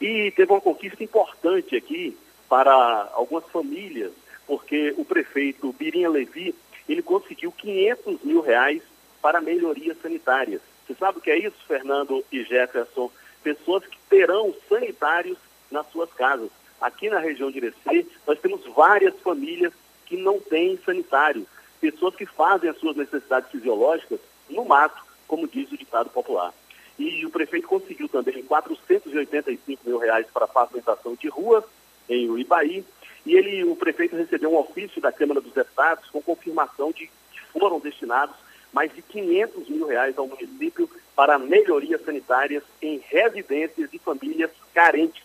E teve uma conquista importante aqui para algumas famílias, porque o prefeito Birinha Levi, ele conseguiu 500 mil reais para melhorias sanitárias. Você sabe o que é isso, Fernando e Jefferson? Pessoas que terão sanitários nas suas casas. Aqui na região de Irecê, nós temos várias famílias que não têm sanitário pessoas que fazem as suas necessidades fisiológicas no mato, como diz o ditado popular. E o prefeito conseguiu também 485 mil reais para pavimentação de ruas em Uibaí. E ele, o prefeito recebeu um ofício da Câmara dos Deputados com confirmação de que foram destinados mais de 500 mil reais ao município para melhorias sanitárias em residências e famílias carentes,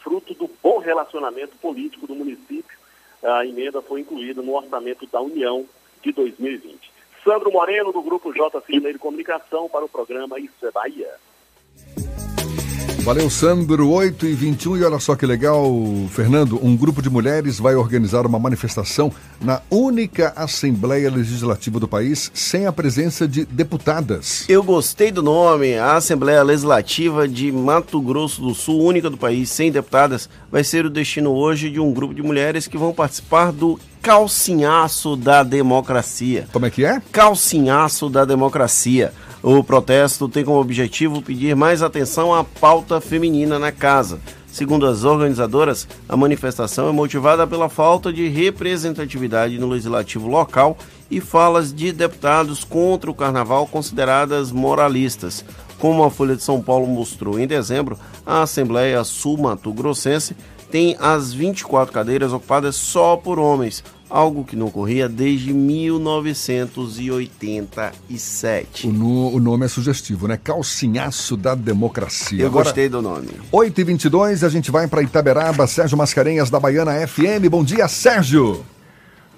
fruto do bom relacionamento político do município. A emenda foi incluída no orçamento da União de 2020. Sandro Moreno, do Grupo J. Fileiro Comunicação, para o programa Isso é Bahia. Valeu, Sandro, 8 e 21 e olha só que legal, Fernando, um grupo de mulheres vai organizar uma manifestação na única Assembleia Legislativa do país sem a presença de deputadas. Eu gostei do nome, a Assembleia Legislativa de Mato Grosso do Sul, única do país, sem deputadas, vai ser o destino hoje de um grupo de mulheres que vão participar do calcinhaço da democracia. Como é que é? Calcinhaço da democracia. O protesto tem como objetivo pedir mais atenção à pauta feminina na casa. Segundo as organizadoras, a manifestação é motivada pela falta de representatividade no legislativo local e falas de deputados contra o carnaval consideradas moralistas. Como a Folha de São Paulo mostrou em dezembro, a Assembleia Sul-Mato Grossense tem as 24 cadeiras ocupadas só por homens, algo que não ocorria desde 1987. O, no, o nome é sugestivo, né? Calcinhaço da democracia. Eu Agora, gostei do nome. 8h22, a gente vai para Itaberaba. Sérgio Mascarenhas, da Baiana FM. Bom dia, Sérgio.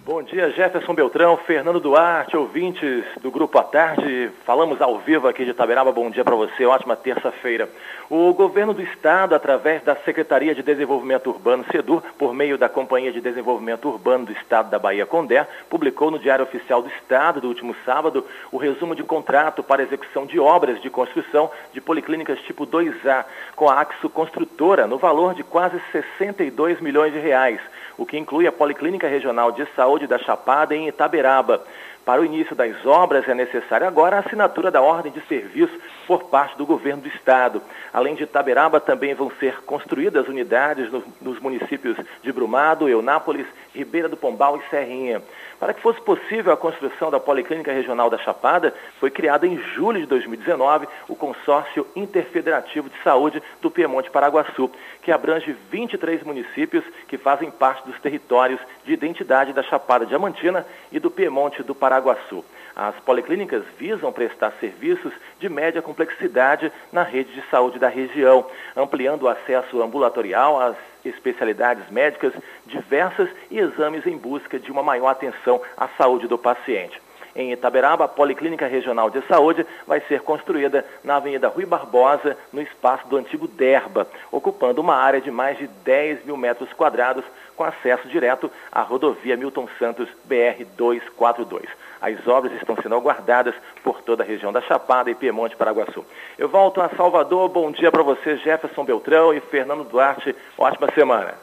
Bom dia, Jefferson Beltrão, Fernando Duarte, ouvintes do Grupo à Tarde. Falamos ao vivo aqui de Itaberaba. Bom dia para você, ótima terça-feira. O governo do estado, através da Secretaria de Desenvolvimento Urbano, SEDUR, por meio da Companhia de Desenvolvimento Urbano do Estado da Bahia, Condé, publicou no Diário Oficial do Estado, do último sábado, o resumo de contrato para execução de obras de construção de policlínicas tipo 2A, com a Axo Construtora, no valor de quase 62 milhões de reais o que inclui a Policlínica Regional de Saúde da Chapada em Itaberaba. Para o início das obras é necessária agora a assinatura da ordem de serviço por parte do governo do estado. Além de Itaberaba, também vão ser construídas unidades no, nos municípios de Brumado, Eunápolis, Ribeira do Pombal e Serrinha. Para que fosse possível a construção da Policlínica Regional da Chapada, foi criado em julho de 2019 o Consórcio Interfederativo de Saúde do Piemonte Paraguaçu, que abrange 23 municípios que fazem parte dos territórios de identidade da Chapada Diamantina e do Piemonte do Paraguaçu. As policlínicas visam prestar serviços de média complexidade na rede de saúde da região, ampliando o acesso ambulatorial às especialidades médicas diversas e exames em busca de uma maior atenção à saúde do paciente. Em Itaberaba, a Policlínica Regional de Saúde vai ser construída na Avenida Rui Barbosa, no espaço do antigo Derba, ocupando uma área de mais de 10 mil metros quadrados, com acesso direto à rodovia Milton Santos BR-242. As obras estão sendo aguardadas por toda a região da Chapada e Piemonte Paraguaçu. Eu volto a Salvador. Bom dia para você, Jefferson Beltrão e Fernando Duarte. Ótima semana.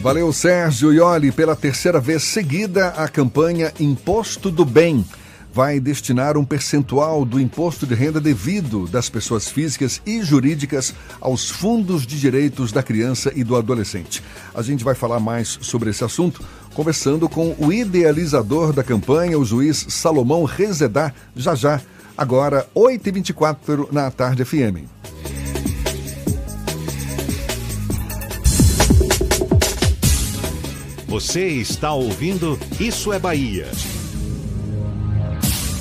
Valeu, Sérgio Ioli. Pela terceira vez seguida, a campanha Imposto do Bem vai destinar um percentual do imposto de renda devido das pessoas físicas e jurídicas aos fundos de direitos da criança e do adolescente. A gente vai falar mais sobre esse assunto conversando com o idealizador da campanha, o juiz Salomão Rezedá, já já, agora 8h24 na Tarde FM. Você está ouvindo Isso é Bahia.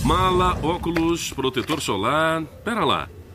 Mala, óculos, protetor solar. Pera lá.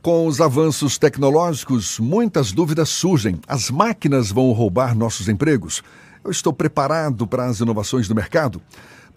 Com os avanços tecnológicos, muitas dúvidas surgem. As máquinas vão roubar nossos empregos? Eu estou preparado para as inovações do mercado?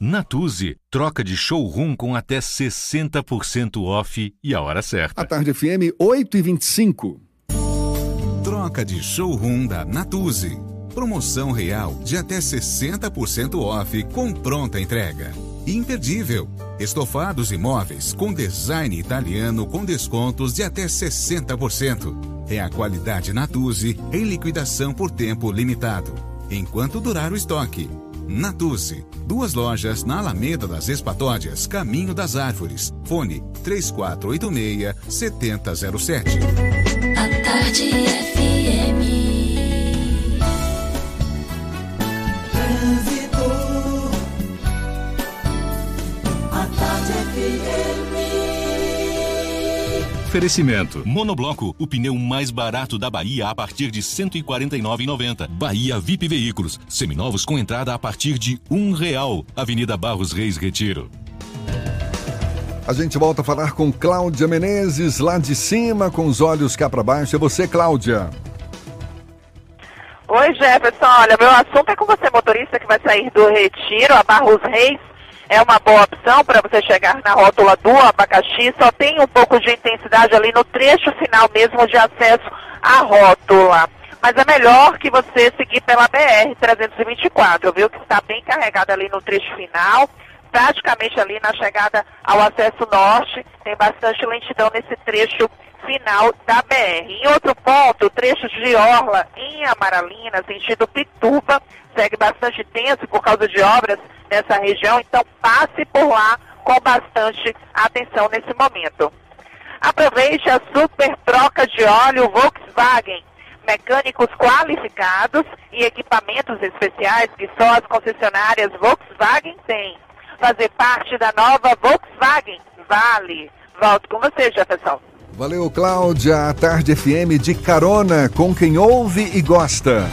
Natuzzi, troca de showroom com até 60% off e a hora certa. A tarde FM 8 e 25. Troca de showroom da Natuzzi. Promoção real de até 60% off com pronta entrega. Imperdível. Estofados imóveis com design italiano com descontos de até 60%. É a qualidade Natuzzi em liquidação por tempo limitado. Enquanto durar o estoque. Natuzzi. Duas lojas na Alameda das Espatódias, Caminho das Árvores. Fone 3486-7007. A Tarde FM. Oferecimento. Monobloco, o pneu mais barato da Bahia a partir de R$ 149,90. Bahia VIP Veículos, seminovos com entrada a partir de um real. Avenida Barros Reis Retiro. A gente volta a falar com Cláudia Menezes, lá de cima, com os olhos cá para baixo. É você, Cláudia. Oi, Jefferson. Olha, meu assunto é com você, motorista que vai sair do Retiro a Barros Reis. É uma boa opção para você chegar na rótula do abacaxi. Só tem um pouco de intensidade ali no trecho final mesmo de acesso à rótula. Mas é melhor que você seguir pela BR-324, viu? Que está bem carregada ali no trecho final. Praticamente ali na chegada ao acesso norte. Tem bastante lentidão nesse trecho final da BR. Em outro ponto, o trecho de Orla em Amaralina, sentido Pituba, segue bastante tenso por causa de obras nessa região, então passe por lá com bastante atenção nesse momento. Aproveite a super troca de óleo Volkswagen. Mecânicos qualificados e equipamentos especiais que só as concessionárias Volkswagen têm. Fazer parte da nova Volkswagen vale. Volto com você, Jefferson. Valeu, Cláudia. A Tarde FM de carona com quem ouve e gosta.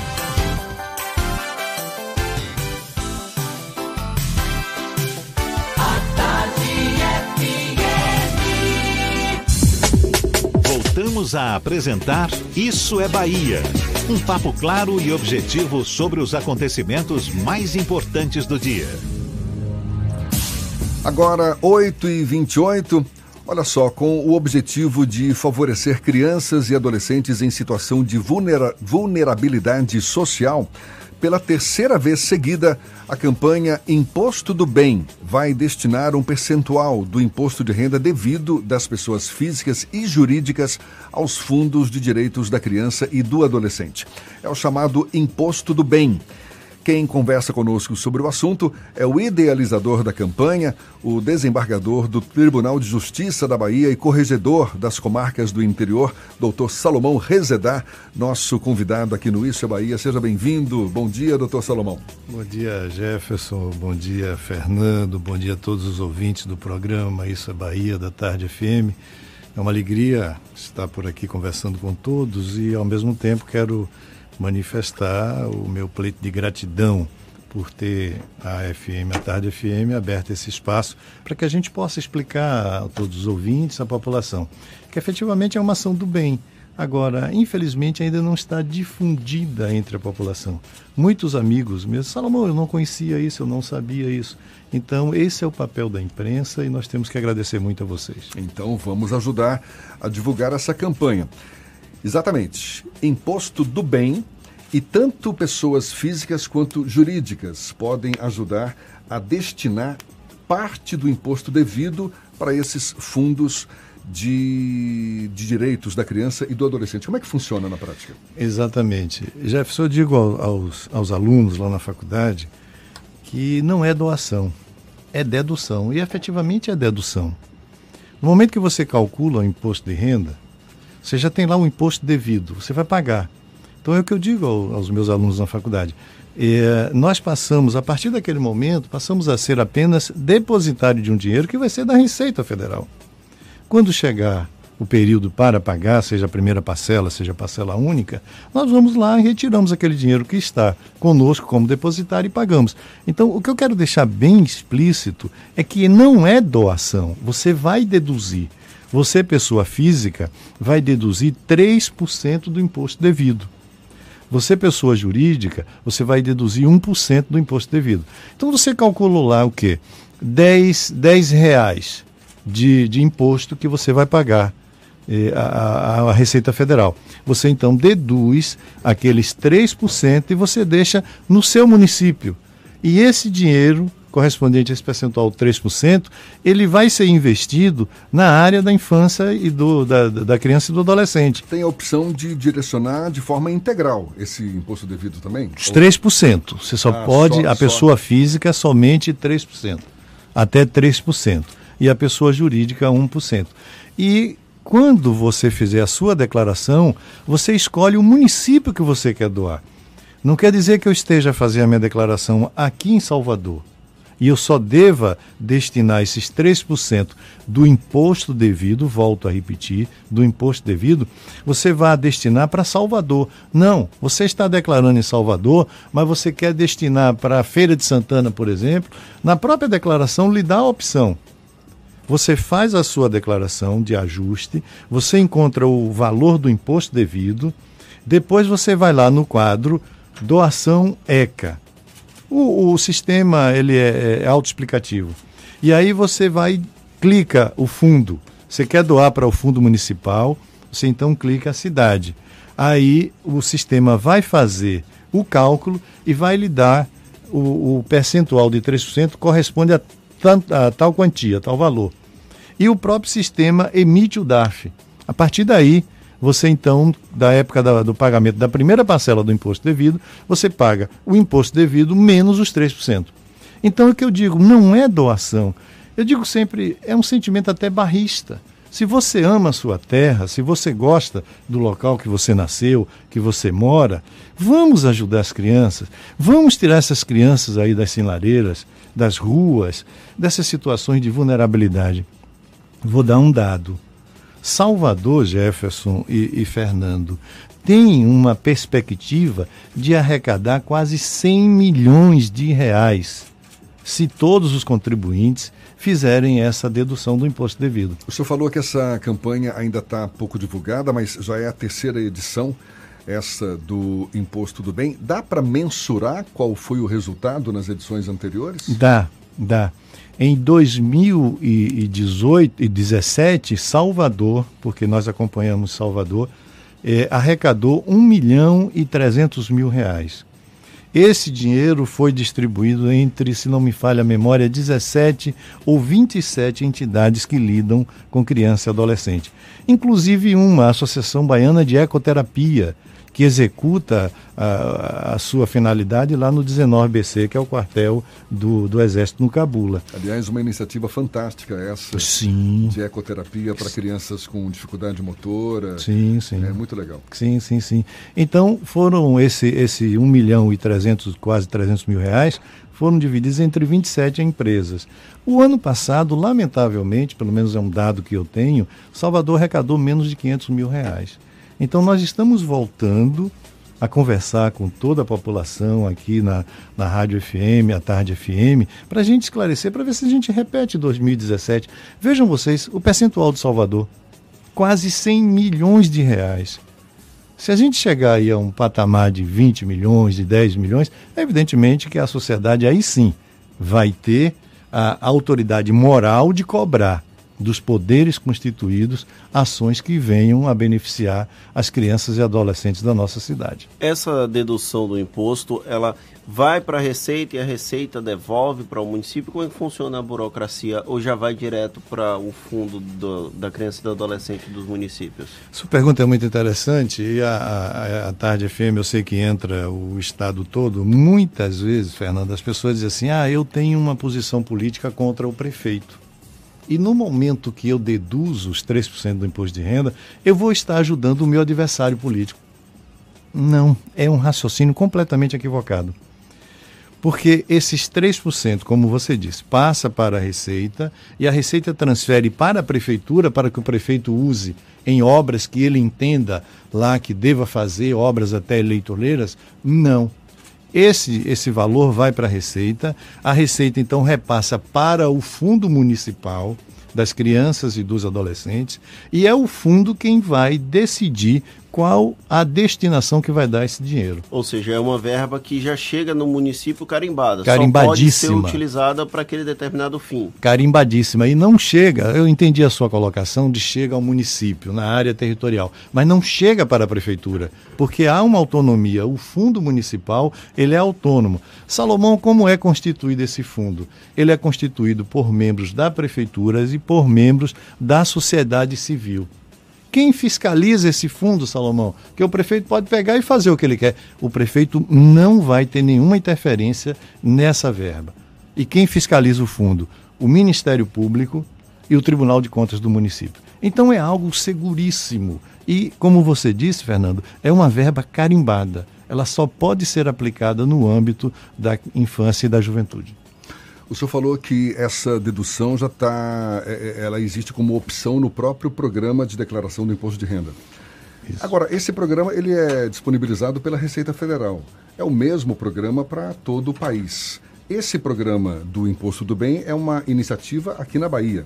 Voltamos a apresentar Isso é Bahia. Um papo claro e objetivo sobre os acontecimentos mais importantes do dia. Agora, 8 e 28 Olha só, com o objetivo de favorecer crianças e adolescentes em situação de vulnera vulnerabilidade social, Pela terceira vez seguida, a campanha Imposto do Bem vai destinar um percentual do imposto de renda devido das pessoas físicas e jurídicas aos fundos de direitos da criança e do adolescente. É o chamado Imposto do Bem. Quem conversa conosco sobre o assunto é o idealizador da campanha, o desembargador do Tribunal de Justiça da Bahia e corregedor das comarcas do interior, doutor Salomão Rezedá, nosso convidado aqui no Isso é Bahia. Seja bem-vindo. Bom dia, doutor Salomão. Bom dia, Jefferson. Bom dia, Fernando. Bom dia a todos os ouvintes do programa Isso é Bahia, da Tarde FM. É uma alegria estar por aqui conversando com todos e, ao mesmo tempo, quero manifestar o meu pleito de gratidão por ter a FM, a Tarde FM, aberto esse espaço para que a gente possa explicar a todos os ouvintes, a população, que efetivamente é uma ação do bem. Agora, infelizmente, ainda não está difundida entre a população. Muitos amigos mesmo, Salomão, eu não conhecia isso, eu não sabia isso. Então, esse é o papel da imprensa e nós temos que agradecer muito a vocês. Então, vamos ajudar a divulgar essa campanha. Exatamente. Imposto do bem e tanto pessoas físicas quanto jurídicas podem ajudar a destinar parte do imposto devido para esses fundos de, de, direitos da criança e do adolescente. Como é que funciona na prática? Exatamente. Jefferson, eu digo aos, aos alunos lá na faculdade que não é doação, é dedução. E efetivamente é dedução. No momento que você calcula o imposto de renda, você já tem lá o imposto devido, você vai pagar. Então é o que eu digo aos meus alunos na faculdade. É, nós passamos, a partir daquele momento, passamos a ser apenas depositário de um dinheiro que vai ser da Receita Federal. Quando chegar o período para pagar, seja a primeira parcela, seja a parcela única, nós vamos lá e retiramos aquele dinheiro que está conosco como depositário e pagamos. Então, o que eu quero deixar bem explícito é que não é doação, você vai deduzir. Você, pessoa física, vai deduzir 3% do imposto devido. Você, pessoa jurídica, você vai deduzir 1% do imposto devido. Então você calculou lá o quê? 10, 10 reais de, de imposto que você vai pagar eh, a, a, Receita Federal. Você então deduz aqueles 3% e você deixa no seu município. E esse dinheiro correspondente a esse percentual 3%, ele vai ser investido na área da infância e do, da, da criança e do adolescente. Tem a opção de direcionar de forma integral esse imposto devido também? Os 3%. Você só ah, pode, só, a pessoa só... física, somente 3%. Até 3%. E a pessoa jurídica, 1%. E quando você fizer a sua declaração, você escolhe o município que você quer doar. Não quer dizer que eu esteja fazendo a minha declaração aqui em Salvador e eu só deva destinar esses 3% do imposto devido, volto a repetir, do imposto devido, você vai destinar para Salvador. Não, você está declarando em Salvador, mas você quer destinar para a Feira de Santana, por exemplo, na própria declaração lhe dá a opção. Você faz a sua declaração de ajuste, você encontra o valor do imposto devido, depois você vai lá no quadro doação ECA o, o sistema ele é, é autoexplicativo. E aí você vai, clica o fundo. Você quer doar para o fundo municipal, você então clica a cidade. Aí o sistema vai fazer o cálculo e vai lhe dar o, o percentual de 3% corresponde a, a tal quantia, a tal valor. E o próprio sistema emite o DARF. A partir daí, você então, da época da, do pagamento da primeira parcela do imposto devido, você paga o imposto devido menos os 3%. Então, o que eu digo, não é doação. Eu digo sempre, é um sentimento até barrista. Se você ama a sua terra, se você gosta do local que você nasceu, que você mora, vamos ajudar as crianças. Vamos tirar essas crianças aí das sinaleiras, das ruas, dessas situações de vulnerabilidade. Vou dar um dado. Salvador, Jefferson e, e Fernando, tem uma perspectiva de arrecadar quase 100 milhões de reais se todos os contribuintes fizerem essa dedução do imposto devido. O senhor falou que essa campanha ainda está pouco divulgada, mas já é a terceira edição essa do imposto do bem. Dá para mensurar qual foi o resultado nas edições anteriores? Dá, dá. Em 2018 e 2017, Salvador, porque nós acompanhamos Salvador, é, arrecadou 1 milhão e 300 mil reais. Esse dinheiro foi distribuído entre, se não me falha a memória, 17 ou 27 entidades que lidam com criança e adolescente. Inclusive uma, a Associação Baiana de Ecoterapia, que executa a, a, sua finalidade lá no 19BC, que é o quartel do, do Exército no Cabula. Aliás, uma iniciativa fantástica essa sim. de ecoterapia para crianças com dificuldade motora. Sim, sim. É muito legal. Sim, sim, sim. Então foram esse, esse 1 milhão e 300, quase 300 mil reais, foram divididos entre 27 empresas. O ano passado, lamentavelmente, pelo menos é um dado que eu tenho, Salvador arrecadou menos de 500 mil reais. Então, nós estamos voltando a conversar com toda a população aqui na, na Rádio FM, a Tarde FM, para a gente esclarecer, para ver se a gente repete 2017. Vejam vocês, o percentual de Salvador, quase 100 milhões de reais. Se a gente chegar aí a um patamar de 20 milhões, de 10 milhões, evidentemente que a sociedade aí sim vai ter a autoridade moral de cobrar dos poderes constituídos ações que venham a beneficiar as crianças e adolescentes da nossa cidade. Essa dedução do imposto, ela vai para a Receita e a Receita devolve para o município? Como é que funciona a burocracia? Ou já vai direto para o fundo do, da criança e do adolescente dos municípios? Sua pergunta é muito interessante e a, a, a Tarde FM eu sei que entra o Estado todo. Muitas vezes, Fernando, as pessoas dizem assim, ah, eu tenho uma posição política contra o prefeito. E no momento que eu deduzo os 3% do imposto de renda, eu vou estar ajudando o meu adversário político. Não, é um raciocínio completamente equivocado. Porque esses 3%, como você disse, passa para a Receita e a Receita transfere para a Prefeitura para que o prefeito use em obras que ele entenda lá que deva fazer, obras até eleitoreiras? Não. Esse, esse valor vai para a Receita, a Receita então repassa para o Fundo Municipal das Crianças e dos Adolescentes, e é o fundo quem vai decidir qual a destinação que vai dar esse dinheiro. Ou seja, é uma verba que já chega no município carimbada. Carimbadíssima. Só pode ser utilizada para aquele determinado fim. Carimbadíssima. E não chega, eu entendi a sua colocação de chega ao município, na área territorial, mas não chega para a prefeitura, porque há uma autonomia. O fundo municipal, ele é autônomo. Salomão, como é constituído esse fundo? Ele é constituído por membros da prefeitura e por membros da sociedade civil. Quem fiscaliza esse fundo, Salomão? Que o prefeito pode pegar e fazer o que ele quer. O prefeito não vai ter nenhuma interferência nessa verba. E quem fiscaliza o fundo? O Ministério Público e o Tribunal de Contas do município. Então é algo seguríssimo. E, como você disse, Fernando, é uma verba carimbada. Ela só pode ser aplicada no âmbito da infância e da juventude. O senhor falou que essa dedução já está, é, é, ela existe como opção no próprio programa de declaração do imposto de renda. Isso. Agora, esse programa ele é disponibilizado pela Receita Federal. É o mesmo programa para todo o país. Esse programa do Imposto do Bem é uma iniciativa aqui na Bahia.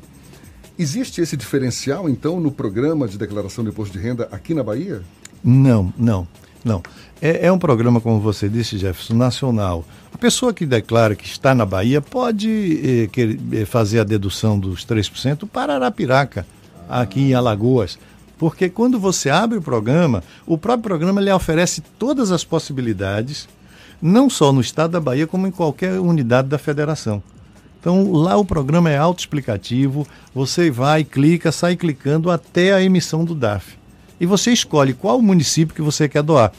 Existe esse diferencial, então, no programa de declaração do imposto de renda aqui na Bahia? Não, não, não. É, é um programa, como você disse, Jefferson, nacional. A pessoa que declara que está na Bahia pode eh, eh, fazer a dedução dos 3% para Arapiraca, aqui em Alagoas. Porque quando você abre o programa, o próprio programa lhe oferece todas as possibilidades, não só no estado da Bahia, como em qualquer unidade da federação. Então lá o programa é autoexplicativo, você vai, clica, sai clicando até a emissão do DAF e você escolhe qual município que você quer doar.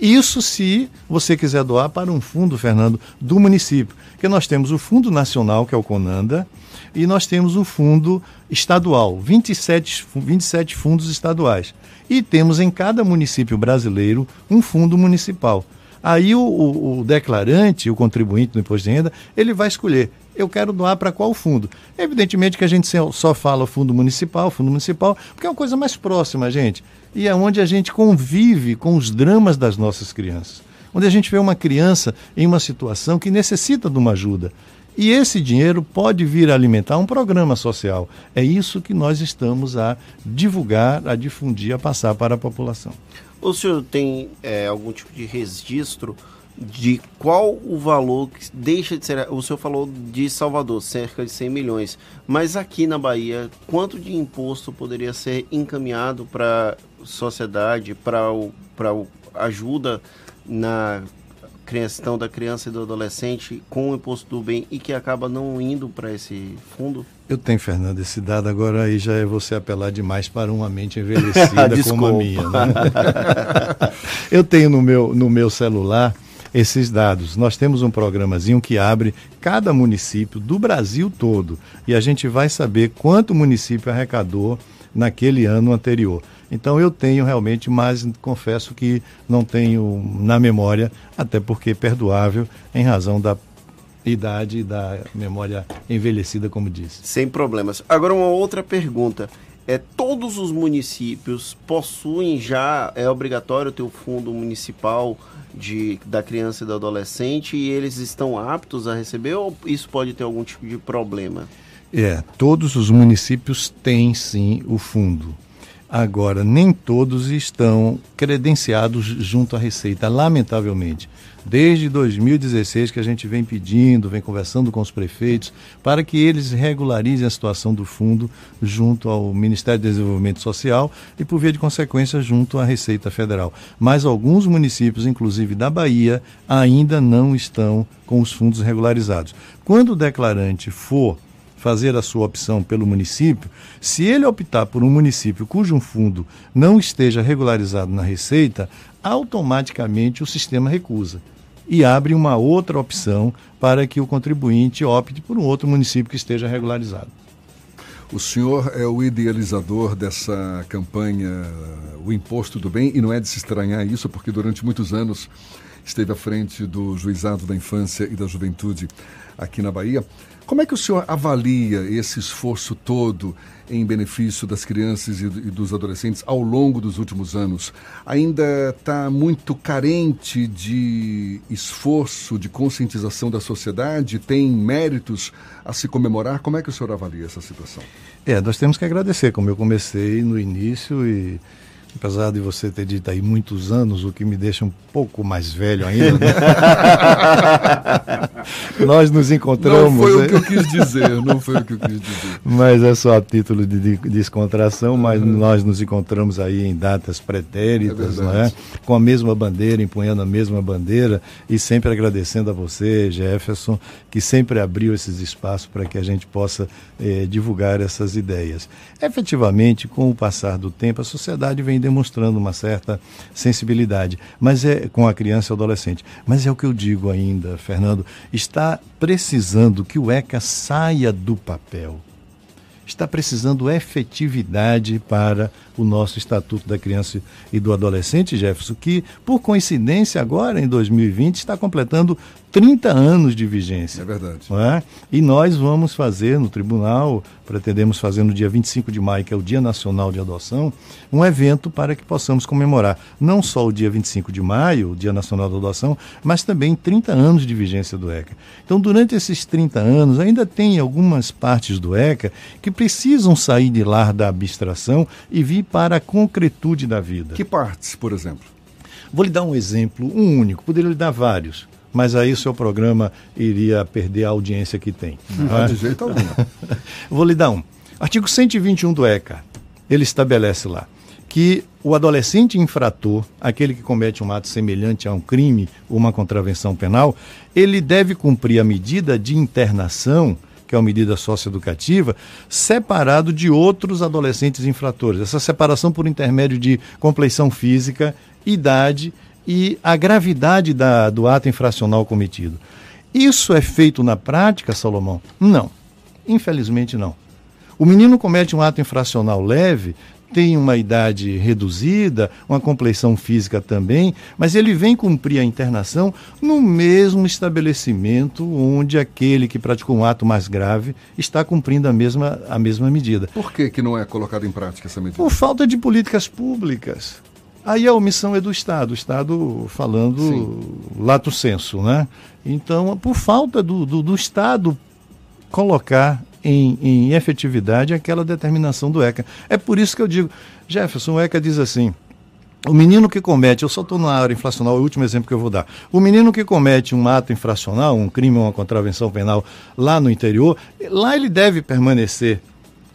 Isso se você quiser doar para um fundo, Fernando, do município. Porque nós temos o Fundo Nacional, que é o CONANDA, e nós temos o fundo estadual, 27, 27 fundos estaduais. E temos em cada município brasileiro um fundo municipal. Aí o, o, o declarante, o contribuinte do imposto de renda, ele vai escolher eu quero doar para qual fundo? Evidentemente que a gente só fala fundo municipal, fundo municipal, porque é uma coisa mais próxima, gente e é onde a gente convive com os dramas das nossas crianças. Onde a gente vê uma criança em uma situação que necessita de uma ajuda. E esse dinheiro pode vir a alimentar um programa social. É isso que nós estamos a divulgar, a difundir, a passar para a população. O senhor tem é, algum tipo de registro de qual o valor que deixa de ser. O senhor falou de Salvador, cerca de 100 milhões. Mas aqui na Bahia, quanto de imposto poderia ser encaminhado para sociedade, para o, ajuda na questão da criança e do adolescente com o imposto do bem e que acaba não indo para esse fundo? Eu tenho, Fernando, esse dado agora aí já é você apelar demais para uma mente envelhecida como a minha. Né? Eu tenho no meu, no meu celular esses dados. Nós temos um programazinho que abre cada município do Brasil todo e a gente vai saber quanto município arrecadou naquele ano anterior. Então eu tenho realmente, mas confesso que não tenho na memória, até porque é perdoável em razão da idade e da memória envelhecida, como disse. Sem problemas. Agora uma outra pergunta. É, todos os municípios possuem já, é obrigatório ter o fundo municipal de, da criança e do adolescente e eles estão aptos a receber ou isso pode ter algum tipo de problema? É, todos os municípios têm sim o fundo. Agora, nem todos estão credenciados junto à Receita, lamentavelmente. Desde 2016 que a gente vem pedindo, vem conversando com os prefeitos, para que eles regularizem a situação do fundo junto ao Ministério do Desenvolvimento Social e, por via de consequência, junto à Receita Federal. Mas alguns municípios, inclusive da Bahia, ainda não estão com os fundos regularizados. Quando o declarante for fazer a sua opção pelo município, se ele optar por um município cujo fundo não esteja regularizado na Receita, automaticamente o sistema recusa e abre uma outra opção para que o contribuinte opte por um outro município que esteja regularizado. O senhor é o idealizador dessa campanha O Imposto do Bem, e não é de se estranhar isso, porque durante muitos anos esteve à frente do Juizado da Infância e da Juventude aqui na Bahia. Como é que o senhor avalia esse esforço todo em benefício das crianças e dos adolescentes ao longo dos últimos anos? Ainda está muito carente de esforço, de conscientização da sociedade? Tem méritos a se comemorar? Como é que o senhor avalia essa situação? É, nós temos que agradecer, como eu comecei no início e apesar de você ter dito aí muitos anos, o que me deixa um pouco mais velho ainda. Né? Nós nos encontramos. Não foi o né? que eu quis dizer, não foi o que eu quis dizer. Mas é só a título de, de descontração, mas uhum. nós nos encontramos aí em datas pretéritas, é não é? Com a mesma bandeira, empunhando a mesma bandeira e sempre agradecendo a você, Jefferson, que sempre abriu esses espaços para que a gente possa eh, divulgar essas ideias. Efetivamente, com o passar do tempo, a sociedade vem demonstrando uma certa sensibilidade, mas é com a criança e o adolescente. Mas é o que eu digo ainda, Fernando, está precisando que o ECA saia do papel. Está precisando efetividade para o nosso Estatuto da Criança e do Adolescente, Jefferson, que, por coincidência, agora em 2020, está completando 30 anos de vigência. É verdade. É? E nós vamos fazer no tribunal, pretendemos fazer no dia 25 de maio, que é o Dia Nacional de Adoção, um evento para que possamos comemorar não só o dia 25 de maio, o Dia Nacional da Adoção, mas também 30 anos de vigência do ECA. Então, durante esses 30 anos, ainda tem algumas partes do ECA que precisam sair de lá da abstração e vir para a concretude da vida. Que partes, por exemplo? Vou lhe dar um exemplo, um único, poderia lhe dar vários mas aí o seu programa iria perder a audiência que tem. Não, é? de jeito algum. Vou lhe dar um. Artigo 121 do ECA, ele estabelece lá que o adolescente infrator, aquele que comete um ato semelhante a um crime ou uma contravenção penal, ele deve cumprir a medida de internação, que é uma medida socioeducativa, separado de outros adolescentes infratores. Essa separação por intermédio de compleição física, idade e a gravidade da, do ato infracional cometido. Isso é feito na prática, Salomão? Não. Infelizmente não. O menino comete um ato infracional leve, tem uma idade reduzida, uma compleição física também, mas ele vem cumprir a internação no mesmo estabelecimento onde aquele que praticou um ato mais grave está cumprindo a mesma, a mesma medida. Por que, que não é colocada em prática essa medida? Por falta de políticas públicas. Aí a omissão é do Estado, o Estado falando Sim. lato senso, né? Então, por falta do, do, do Estado colocar em, em, efetividade aquela determinação do ECA. É por isso que eu digo, Jefferson, o ECA diz assim, o menino que comete, eu só estou na área inflacional, é o último exemplo que eu vou dar. O menino que comete um ato infracional, um crime ou uma contravenção penal lá no interior, lá ele deve permanecer,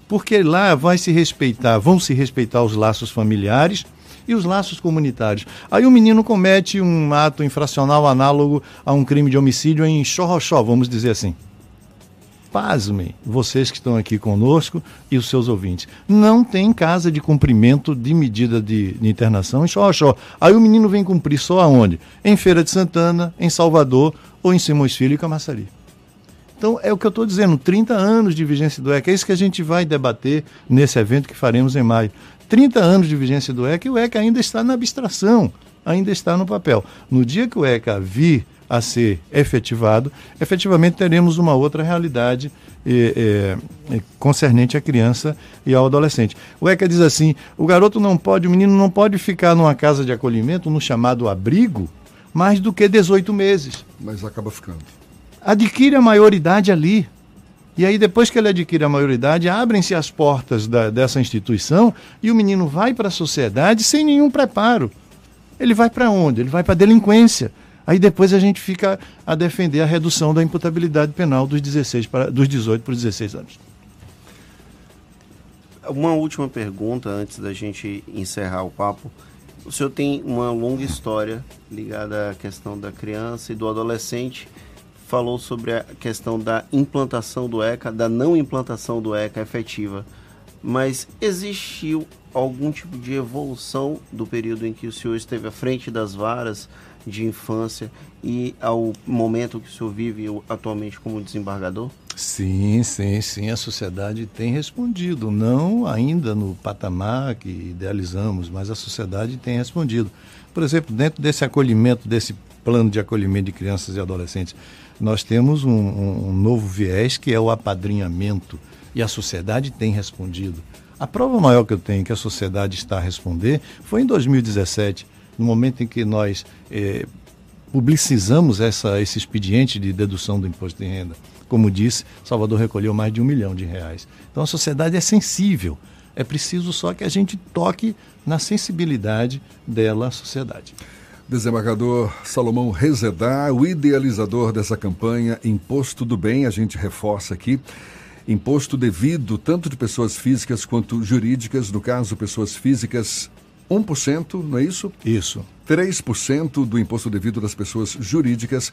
porque lá vai se respeitar, vão se respeitar os laços familiares, E os laços comunitários. Aí o menino comete um ato infracional análogo a um crime de homicídio em Xorroxó, vamos dizer assim pasmem, vocês que estão aqui conosco e os seus ouvintes. Não tem casa de cumprimento de medida de, de internação em Xó, Aí o menino vem cumprir só aonde? Em Feira de Santana, em Salvador ou em Simões Filho e Camaçari. Então, é o que eu estou dizendo, 30 anos de vigência do ECA, é isso que a gente vai debater nesse evento que faremos em maio. 30 anos de vigência do ECA e o ECA ainda está na abstração, ainda está no papel. No dia que o ECA vir a ser efetivado, efetivamente teremos uma outra realidade é, é, concernente à criança e ao adolescente. O ECA diz assim: o garoto não pode, o menino não pode ficar numa casa de acolhimento, no chamado abrigo, mais do que 18 meses. Mas acaba ficando. Adquire a maioridade ali. E aí, depois que ele adquire a maioridade, abrem-se as portas da, dessa instituição e o menino vai para a sociedade sem nenhum preparo. Ele vai para onde? Ele vai para a delinquência Aí depois a gente fica a defender a redução da imputabilidade penal dos, 16 para, dos 18 para os 16 anos. Uma última pergunta antes da gente encerrar o papo. O senhor tem uma longa história ligada à questão da criança e do adolescente. Falou sobre a questão da implantação do ECA, da não implantação do ECA efetiva. Mas existiu algum tipo de evolução do período em que o senhor esteve à frente das varas? de infância e ao momento que o senhor vive atualmente como desembargador? Sim, sim, sim. A sociedade tem respondido. Não ainda no patamar que idealizamos, mas a sociedade tem respondido. Por exemplo, dentro desse acolhimento, desse plano de acolhimento de crianças e adolescentes, nós temos um, um, novo viés que é o apadrinhamento. E a sociedade tem respondido. A prova maior que eu tenho que a sociedade está a responder foi em 2017 no momento em que nós eh, publicizamos essa, esse expediente de dedução do imposto de renda. Como disse, Salvador recolheu mais de um milhão de reais. Então a sociedade é sensível. É preciso só que a gente toque na sensibilidade dela, a sociedade. Desembargador Salomão Rezedá, o idealizador dessa campanha Imposto do Bem, a gente reforça aqui. Imposto devido tanto de pessoas físicas quanto jurídicas, no caso, pessoas físicas 1%, não é isso? Isso. 3% do imposto devido das pessoas jurídicas.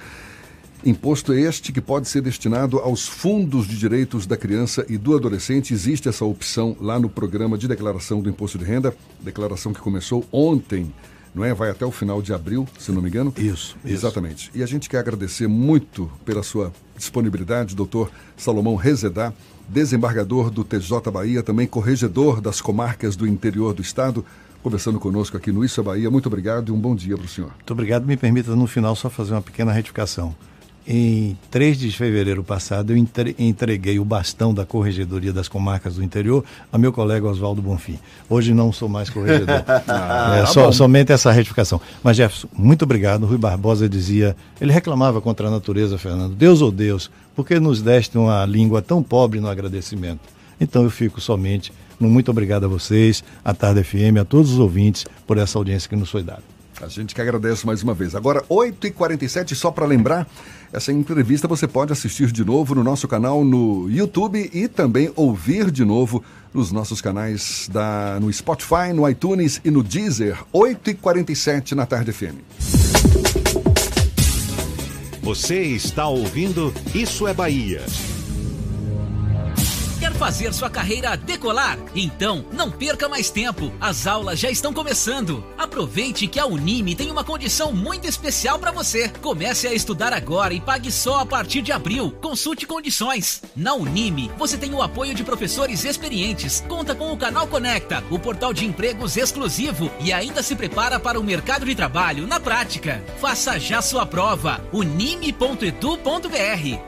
Imposto este que pode ser destinado aos fundos de direitos da criança e do adolescente. Existe essa opção lá no programa de declaração do imposto de renda, declaração que começou ontem, não é? Vai até o final de abril, se não me engano. Isso, exatamente. Isso. E a gente quer agradecer muito pela sua disponibilidade, doutor Salomão Rezedá, desembargador do TJ Bahia, também corregedor das comarcas do interior do estado conversando conosco aqui no Isso é Bahia. Muito obrigado e um bom dia para o senhor. Muito obrigado. Me permita, no final, só fazer uma pequena retificação. Em 3 de fevereiro passado, eu entreguei o bastão da Corregedoria das Comarcas do Interior a meu colega Oswaldo Bonfim. Hoje não sou mais corregedor. ah, é, tá so, somente essa retificação. Mas, Jefferson, muito obrigado. Rui Barbosa dizia, ele reclamava contra a natureza, Fernando. Deus ou oh Deus, por que nos deste uma língua tão pobre no agradecimento? Então eu fico somente muito obrigado a vocês, à Tarde FM, a todos os ouvintes por essa audiência que nos foi dada. A gente que agradece mais uma vez. Agora, 8h47, só para lembrar, essa entrevista você pode assistir de novo no nosso canal no YouTube e também ouvir de novo nos nossos canais da, no Spotify, no iTunes e no Deezer. 8h47 na Tarde FM. Você está ouvindo Isso é Bahia. Fazer sua carreira decolar? Então, não perca mais tempo. As aulas já estão começando. Aproveite que a Unime tem uma condição muito especial para você. Comece a estudar agora e pague só a partir de abril. Consulte condições. Na Unime, você tem o apoio de professores experientes, conta com o canal Conecta, o portal de empregos exclusivo e ainda se prepara para o mercado de trabalho na prática. Faça já sua prova. unime.edu.br.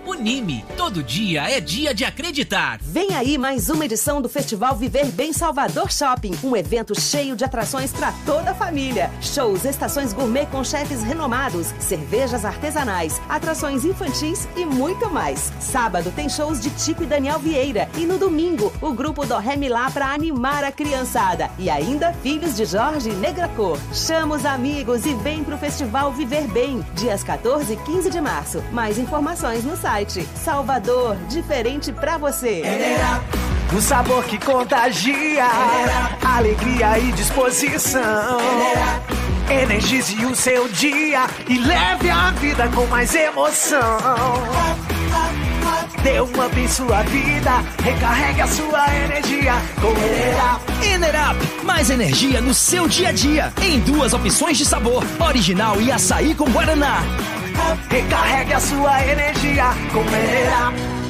Unime, todo dia é dia de acreditar. Vem aí mais uma edição do Festival Viver Bem Salvador Shopping, um evento cheio de atrações para toda a família. Shows, estações gourmet com chefes renomados, cervejas artesanais, atrações infantis e muito mais. Sábado tem shows de Tico e Daniel Vieira e no domingo o grupo do Ré Milá para animar a criançada e ainda filhos de Jorge Negracor. Chama os amigos e vem pro Festival Viver Bem, dias 14 e 15 de março. Mais informações no site. Salvador, diferente para você. It o sabor que contagia, alegria e disposição. Energize o seu dia e leve a vida com mais emoção. Dê um up em sua vida, recarregue a sua energia com Enerap. Enerap, mais energia no seu dia a dia. Em duas opções de sabor, original e açaí com guaraná. Recarregue a sua energia com Enerap.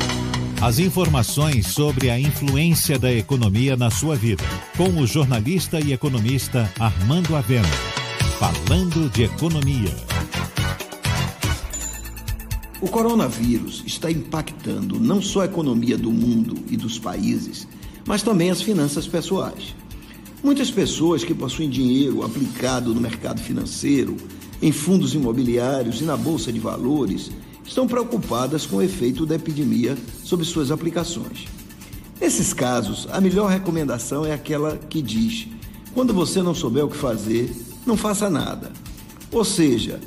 As informações sobre a influência da economia na sua vida, com o jornalista e economista Armando Avena. Falando de economia. O coronavírus está impactando não só a economia do mundo e dos países, mas também as finanças pessoais. Muitas pessoas que possuem dinheiro aplicado no mercado financeiro, em fundos imobiliários e na bolsa de valores estão preocupadas com o efeito da epidemia sobre suas aplicações. Nesses casos, a melhor recomendação é aquela que diz: quando você não souber o que fazer, não faça nada. Ou seja,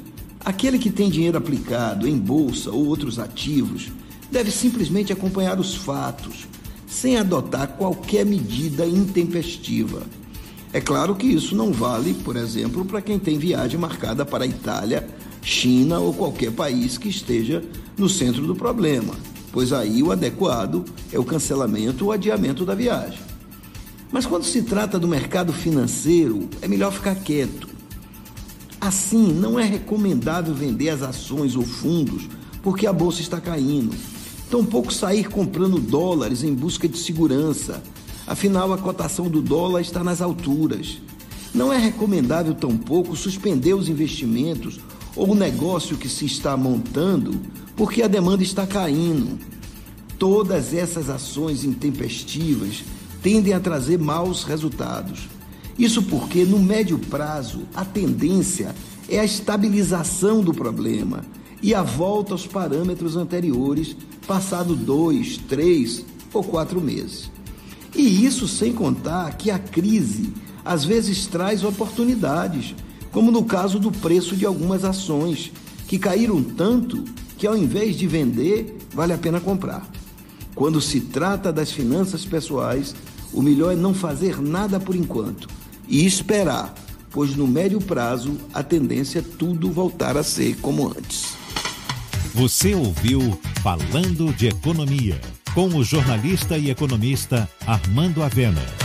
aquele que tem dinheiro aplicado em bolsa ou outros ativos deve simplesmente acompanhar os fatos, sem adotar qualquer medida intempestiva. É claro que isso não vale, por exemplo, para quem tem viagem marcada para a Itália, China ou qualquer país que esteja no centro do problema, pois aí o adequado é o cancelamento ou adiamento da viagem. Mas quando se trata do mercado financeiro, é melhor ficar quieto. Assim, não é recomendável vender as ações ou fundos porque a bolsa está caindo. Tampouco sair comprando dólares em busca de segurança. Afinal, a cotação do dólar está nas alturas. Não é recomendável tampouco suspender os investimentos ou o negócio que se está montando porque a demanda está caindo. Todas essas ações intempestivas tendem a trazer maus resultados. Isso porque, no médio prazo, a tendência é a estabilização do problema e a volta aos parâmetros anteriores, passado dois, três ou quatro meses. E isso sem contar que a crise às vezes traz oportunidades, como no caso do preço de algumas ações, que caíram tanto que ao invés de vender, vale a pena comprar. Quando se trata das finanças pessoais, o melhor é não fazer nada por enquanto e esperar, pois no médio prazo a tendência é tudo voltar a ser como antes. Você ouviu Falando de Economia, com o jornalista e economista Armando Avena.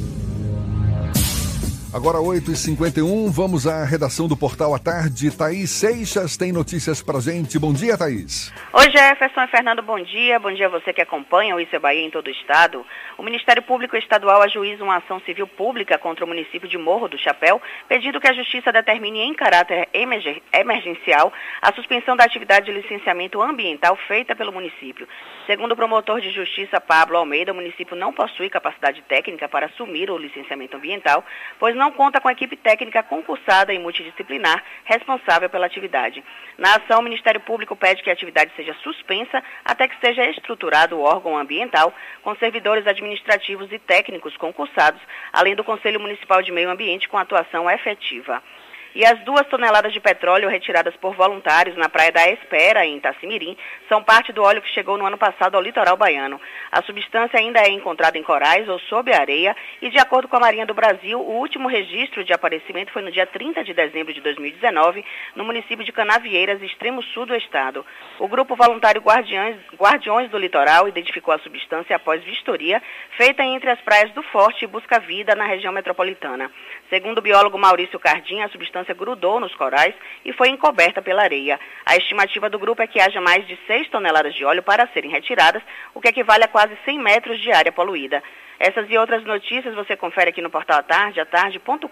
Agora 8h51, vamos à redação do Portal à Tarde. Thaís Seixas tem notícias pra gente. Bom dia, Thaís. Oi, Jefferson e Fernando, bom dia. Bom dia a você que acompanha o Isso é Bahia em todo o estado. O Ministério Público Estadual ajuiza uma ação civil pública contra o município de Morro do Chapéu, pedindo que a Justiça determine em caráter emergen- emergencial a suspensão da atividade de licenciamento ambiental feita pelo município. Segundo o promotor de justiça Pablo Almeida, o município não possui capacidade técnica para assumir o licenciamento ambiental, pois não conta com a equipe técnica concursada e multidisciplinar responsável pela atividade. Na ação, o Ministério Público pede que a atividade seja suspensa até que seja estruturado o órgão ambiental, com servidores administrativos e técnicos concursados, além do Conselho Municipal de Meio Ambiente com atuação efetiva. E as duas toneladas de petróleo retiradas por voluntários na Praia da Espera, em Itacimirim, são parte do óleo que chegou no ano passado ao litoral baiano. A substância ainda é encontrada em corais ou sob areia e, de acordo com a Marinha do Brasil, o último registro de aparecimento foi no dia 30 de dezembro de 2019, no município de Canavieiras, extremo sul do estado. O grupo voluntário Guardiões, Guardiões do Litoral identificou a substância após vistoria feita entre as praias do Forte e Busca Vida, na região metropolitana. Segundo o biólogo Maurício Cardim, a substância grudou nos corais e foi encoberta pela areia. A estimativa do grupo é que haja mais de 6 toneladas de óleo para serem retiradas, o que equivale a quase 100 metros de área poluída. Essas e outras notícias você confere aqui no portal Atarde, atarde.com.br.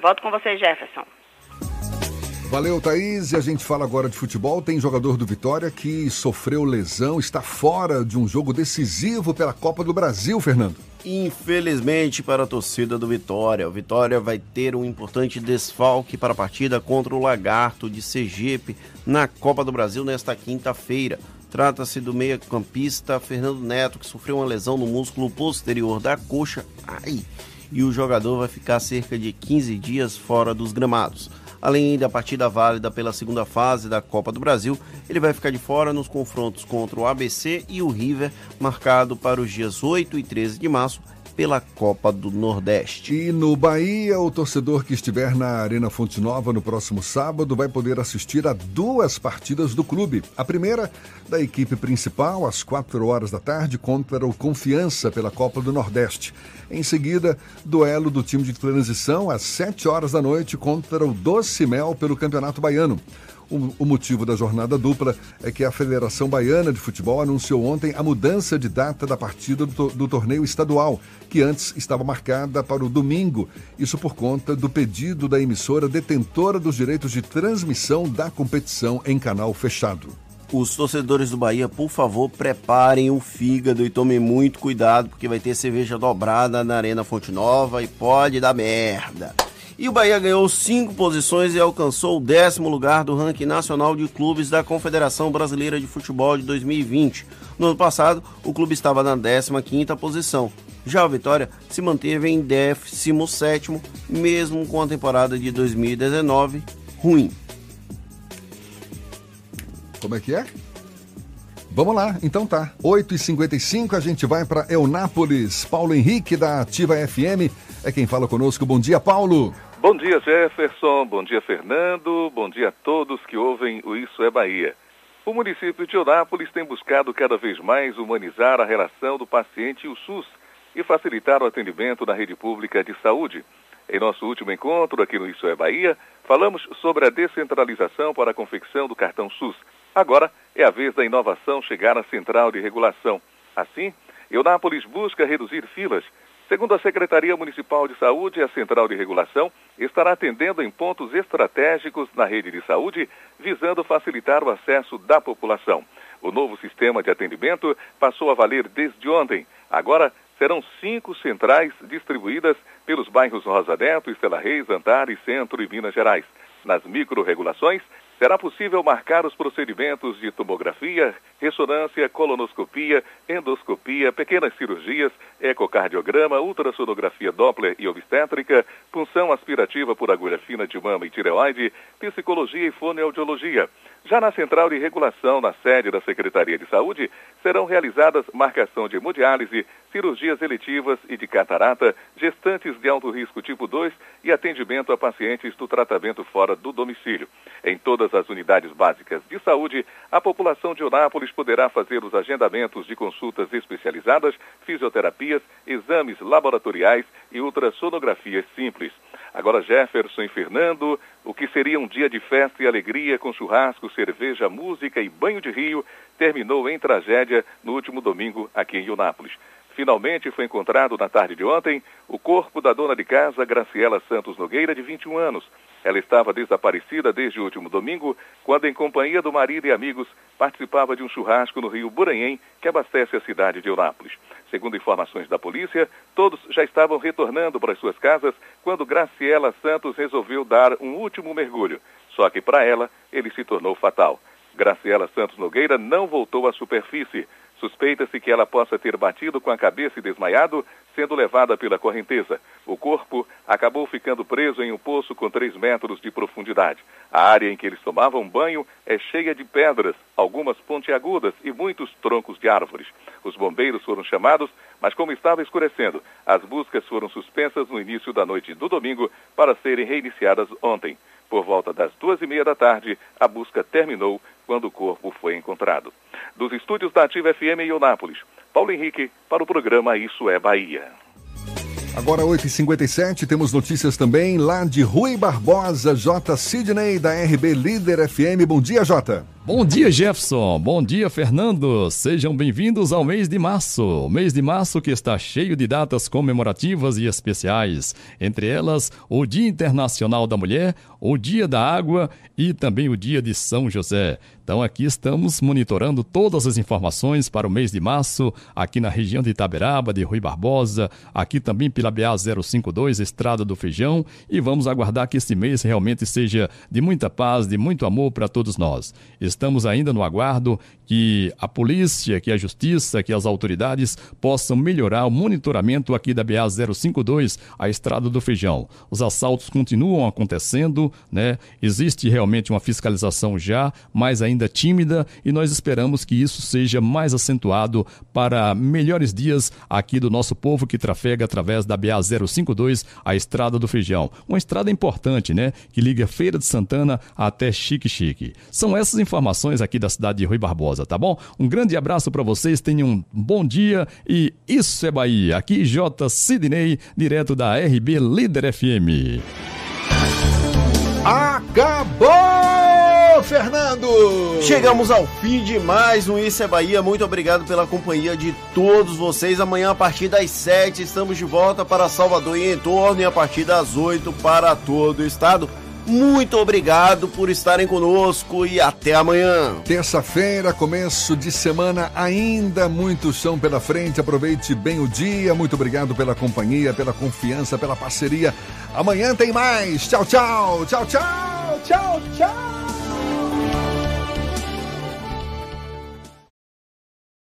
Volto com você, Jefferson. Valeu, Thaís. E a gente fala agora de futebol. Tem jogador do Vitória que sofreu lesão, está fora de um jogo decisivo pela Copa do Brasil, Fernando. Infelizmente para a torcida do Vitória, o Vitória vai ter um importante desfalque para a partida contra o Lagarto de Sergipe na Copa do Brasil nesta quinta-feira. Trata-se do meia-campista Fernando Neto, que sofreu uma lesão no músculo posterior da coxa ai, e o jogador vai ficar cerca de 15 dias fora dos gramados. Além da partida válida pela segunda fase da Copa do Brasil, ele vai ficar de fora nos confrontos contra o ABC e o River, marcado para os dias 8 e 13 de março, pela Copa do Nordeste. E no Bahia, o torcedor que estiver na Arena Fonte Nova no próximo sábado vai poder assistir a duas partidas do clube. A primeira, da equipe principal, às 4 horas da tarde, contra o Confiança pela Copa do Nordeste. Em seguida, duelo do time de transição, às 7 horas da noite, contra o Doce Mel pelo Campeonato Baiano. O, motivo da jornada dupla é que a Federação Baiana de Futebol anunciou ontem a mudança de data da partida do, do torneio estadual, que antes estava marcada para o domingo. Isso por conta do pedido da emissora detentora dos direitos de transmissão da competição em canal fechado. Os torcedores do Bahia, por favor, preparem o fígado e tomem muito cuidado, porque vai ter cerveja dobrada na Arena Fonte Nova e pode dar merda. E o Bahia ganhou cinco posições e alcançou o décimo lugar do ranking nacional de clubes da Confederação Brasileira de Futebol de 2020. No ano passado, o clube estava na 15ª posição. Já o Vitória se manteve em 17º, mesmo com a temporada de 2019 ruim. Como é que é? Vamos lá, então tá. 8h55 a gente vai para Eunápolis. Paulo Henrique da Ativa FM é quem fala conosco. Bom dia, Paulo. Bom dia, Jefferson. Bom dia, Fernando. Bom dia a todos que ouvem o Isso é Bahia. O município de Eunápolis tem buscado cada vez mais humanizar a relação do paciente e o SUS e facilitar o atendimento na rede pública de saúde. Em nosso último encontro aqui no Isso é Bahia, falamos sobre a descentralização para a confecção do cartão SUS. Agora é a vez da inovação chegar à central de regulação. Assim, Eunápolis busca reduzir filas Segundo a Secretaria Municipal de Saúde, a Central de Regulação estará atendendo em pontos estratégicos na rede de saúde, visando facilitar o acesso da população. O novo sistema de atendimento passou a valer desde ontem. Agora serão cinco centrais distribuídas pelos bairros Rosa Neto, Estela Reis, Antares, Centro e Minas Gerais. Nas micro-regulações, será possível marcar os procedimentos de tomografia, ressonância, colonoscopia, endoscopia, pequenas cirurgias, ecocardiograma, ultrassonografia Doppler e obstétrica, punção aspirativa por agulha fina de mama e tireoide, psicologia e fonoaudiologia. Já na central de regulação, na sede da Secretaria de Saúde, serão realizadas marcação de hemodiálise, cirurgias eletivas e de catarata, gestantes de alto risco tipo 2 e atendimento a pacientes do tratamento fora do domicílio. Em todas as unidades básicas de saúde, a população de Onápolis poderá fazer os agendamentos de consultas especializadas, fisioterapias, exames laboratoriais e ultrassonografias simples. Agora Jefferson e Fernando, o que seria um dia de festa e alegria com churrasco, cerveja, música e banho de rio, terminou em tragédia no último domingo aqui em Unápolis. Finalmente foi encontrado na tarde de ontem o corpo da dona de casa, Graciela Santos Nogueira, de 21 anos. Ela estava desaparecida desde o último domingo, quando, em companhia do marido e amigos, participava de um churrasco no rio Buranhém, que abastece a cidade de Eunápolis. Segundo informações da polícia, todos já estavam retornando para suas casas quando Graciela Santos resolveu dar um último mergulho. Só que para ela, ele se tornou fatal. Graciela Santos Nogueira não voltou à superfície. Suspeita-se que ela possa ter batido com a cabeça e desmaiado, sendo levada pela correnteza. O corpo acabou ficando preso em um poço com 3 metros de profundidade. A área em que eles tomavam banho é cheia de pedras, algumas pontiagudas e muitos troncos de árvores. Os bombeiros foram chamados, mas como estava escurecendo, as buscas foram suspensas no início da noite do domingo para serem reiniciadas ontem. Por volta das duas e meia da tarde, a busca terminou quando o corpo foi encontrado. Dos estúdios da Ativa FM em Eunápolis, Paulo Henrique para o programa Isso é Bahia. Agora 8h57, temos notícias também lá de Rui Barbosa, J. Sidney, da RB Líder FM. Bom dia, Jota. Bom dia, Jefferson. Bom dia, Fernando. Sejam bem-vindos ao mês de março. Mês de março que está cheio de datas comemorativas e especiais. Entre elas, o Dia Internacional da Mulher, o Dia da Água e também o Dia de São José. Então, aqui estamos monitorando todas as informações para o mês de março, aqui na região de Itaberaba, de Rui Barbosa, aqui também pela BA 052, Estrada do Feijão, e vamos aguardar que esse mês realmente seja de muita paz, de muito amor para todos nós. estamos ainda no aguardo que a polícia, que a justiça, que as autoridades possam melhorar o monitoramento aqui da BA 052, a Estrada do Feijão. Os assaltos continuam acontecendo, né? Existe realmente uma fiscalização já, mas ainda tímida, e nós esperamos que isso seja mais acentuado para melhores dias aqui do nosso povo que trafega através da BA 052, a Estrada do Feijão. Uma estrada importante, né? Que liga Feira de Santana até Chique Chique. São essas informações aqui da cidade de Rui Barbosa, tá bom? Um grande abraço para vocês, tenham um bom dia e isso é Bahia. Aqui J. Sidney, direto da RB Líder FM. Acabou, Fernando! Chegamos ao fim de mais um Isso é Bahia. Muito obrigado pela companhia de todos vocês. Amanhã, a partir das 7, estamos de volta para Salvador e em torno, e a partir das 8 para todo o estado. Muito obrigado por estarem conosco e até amanhã. Terça-feira, começo de semana, ainda muito chão pela frente. Aproveite bem o dia. Muito obrigado pela companhia, pela confiança, pela parceria. Amanhã tem mais. Tchau, tchau. Tchau, tchau. Tchau, tchau.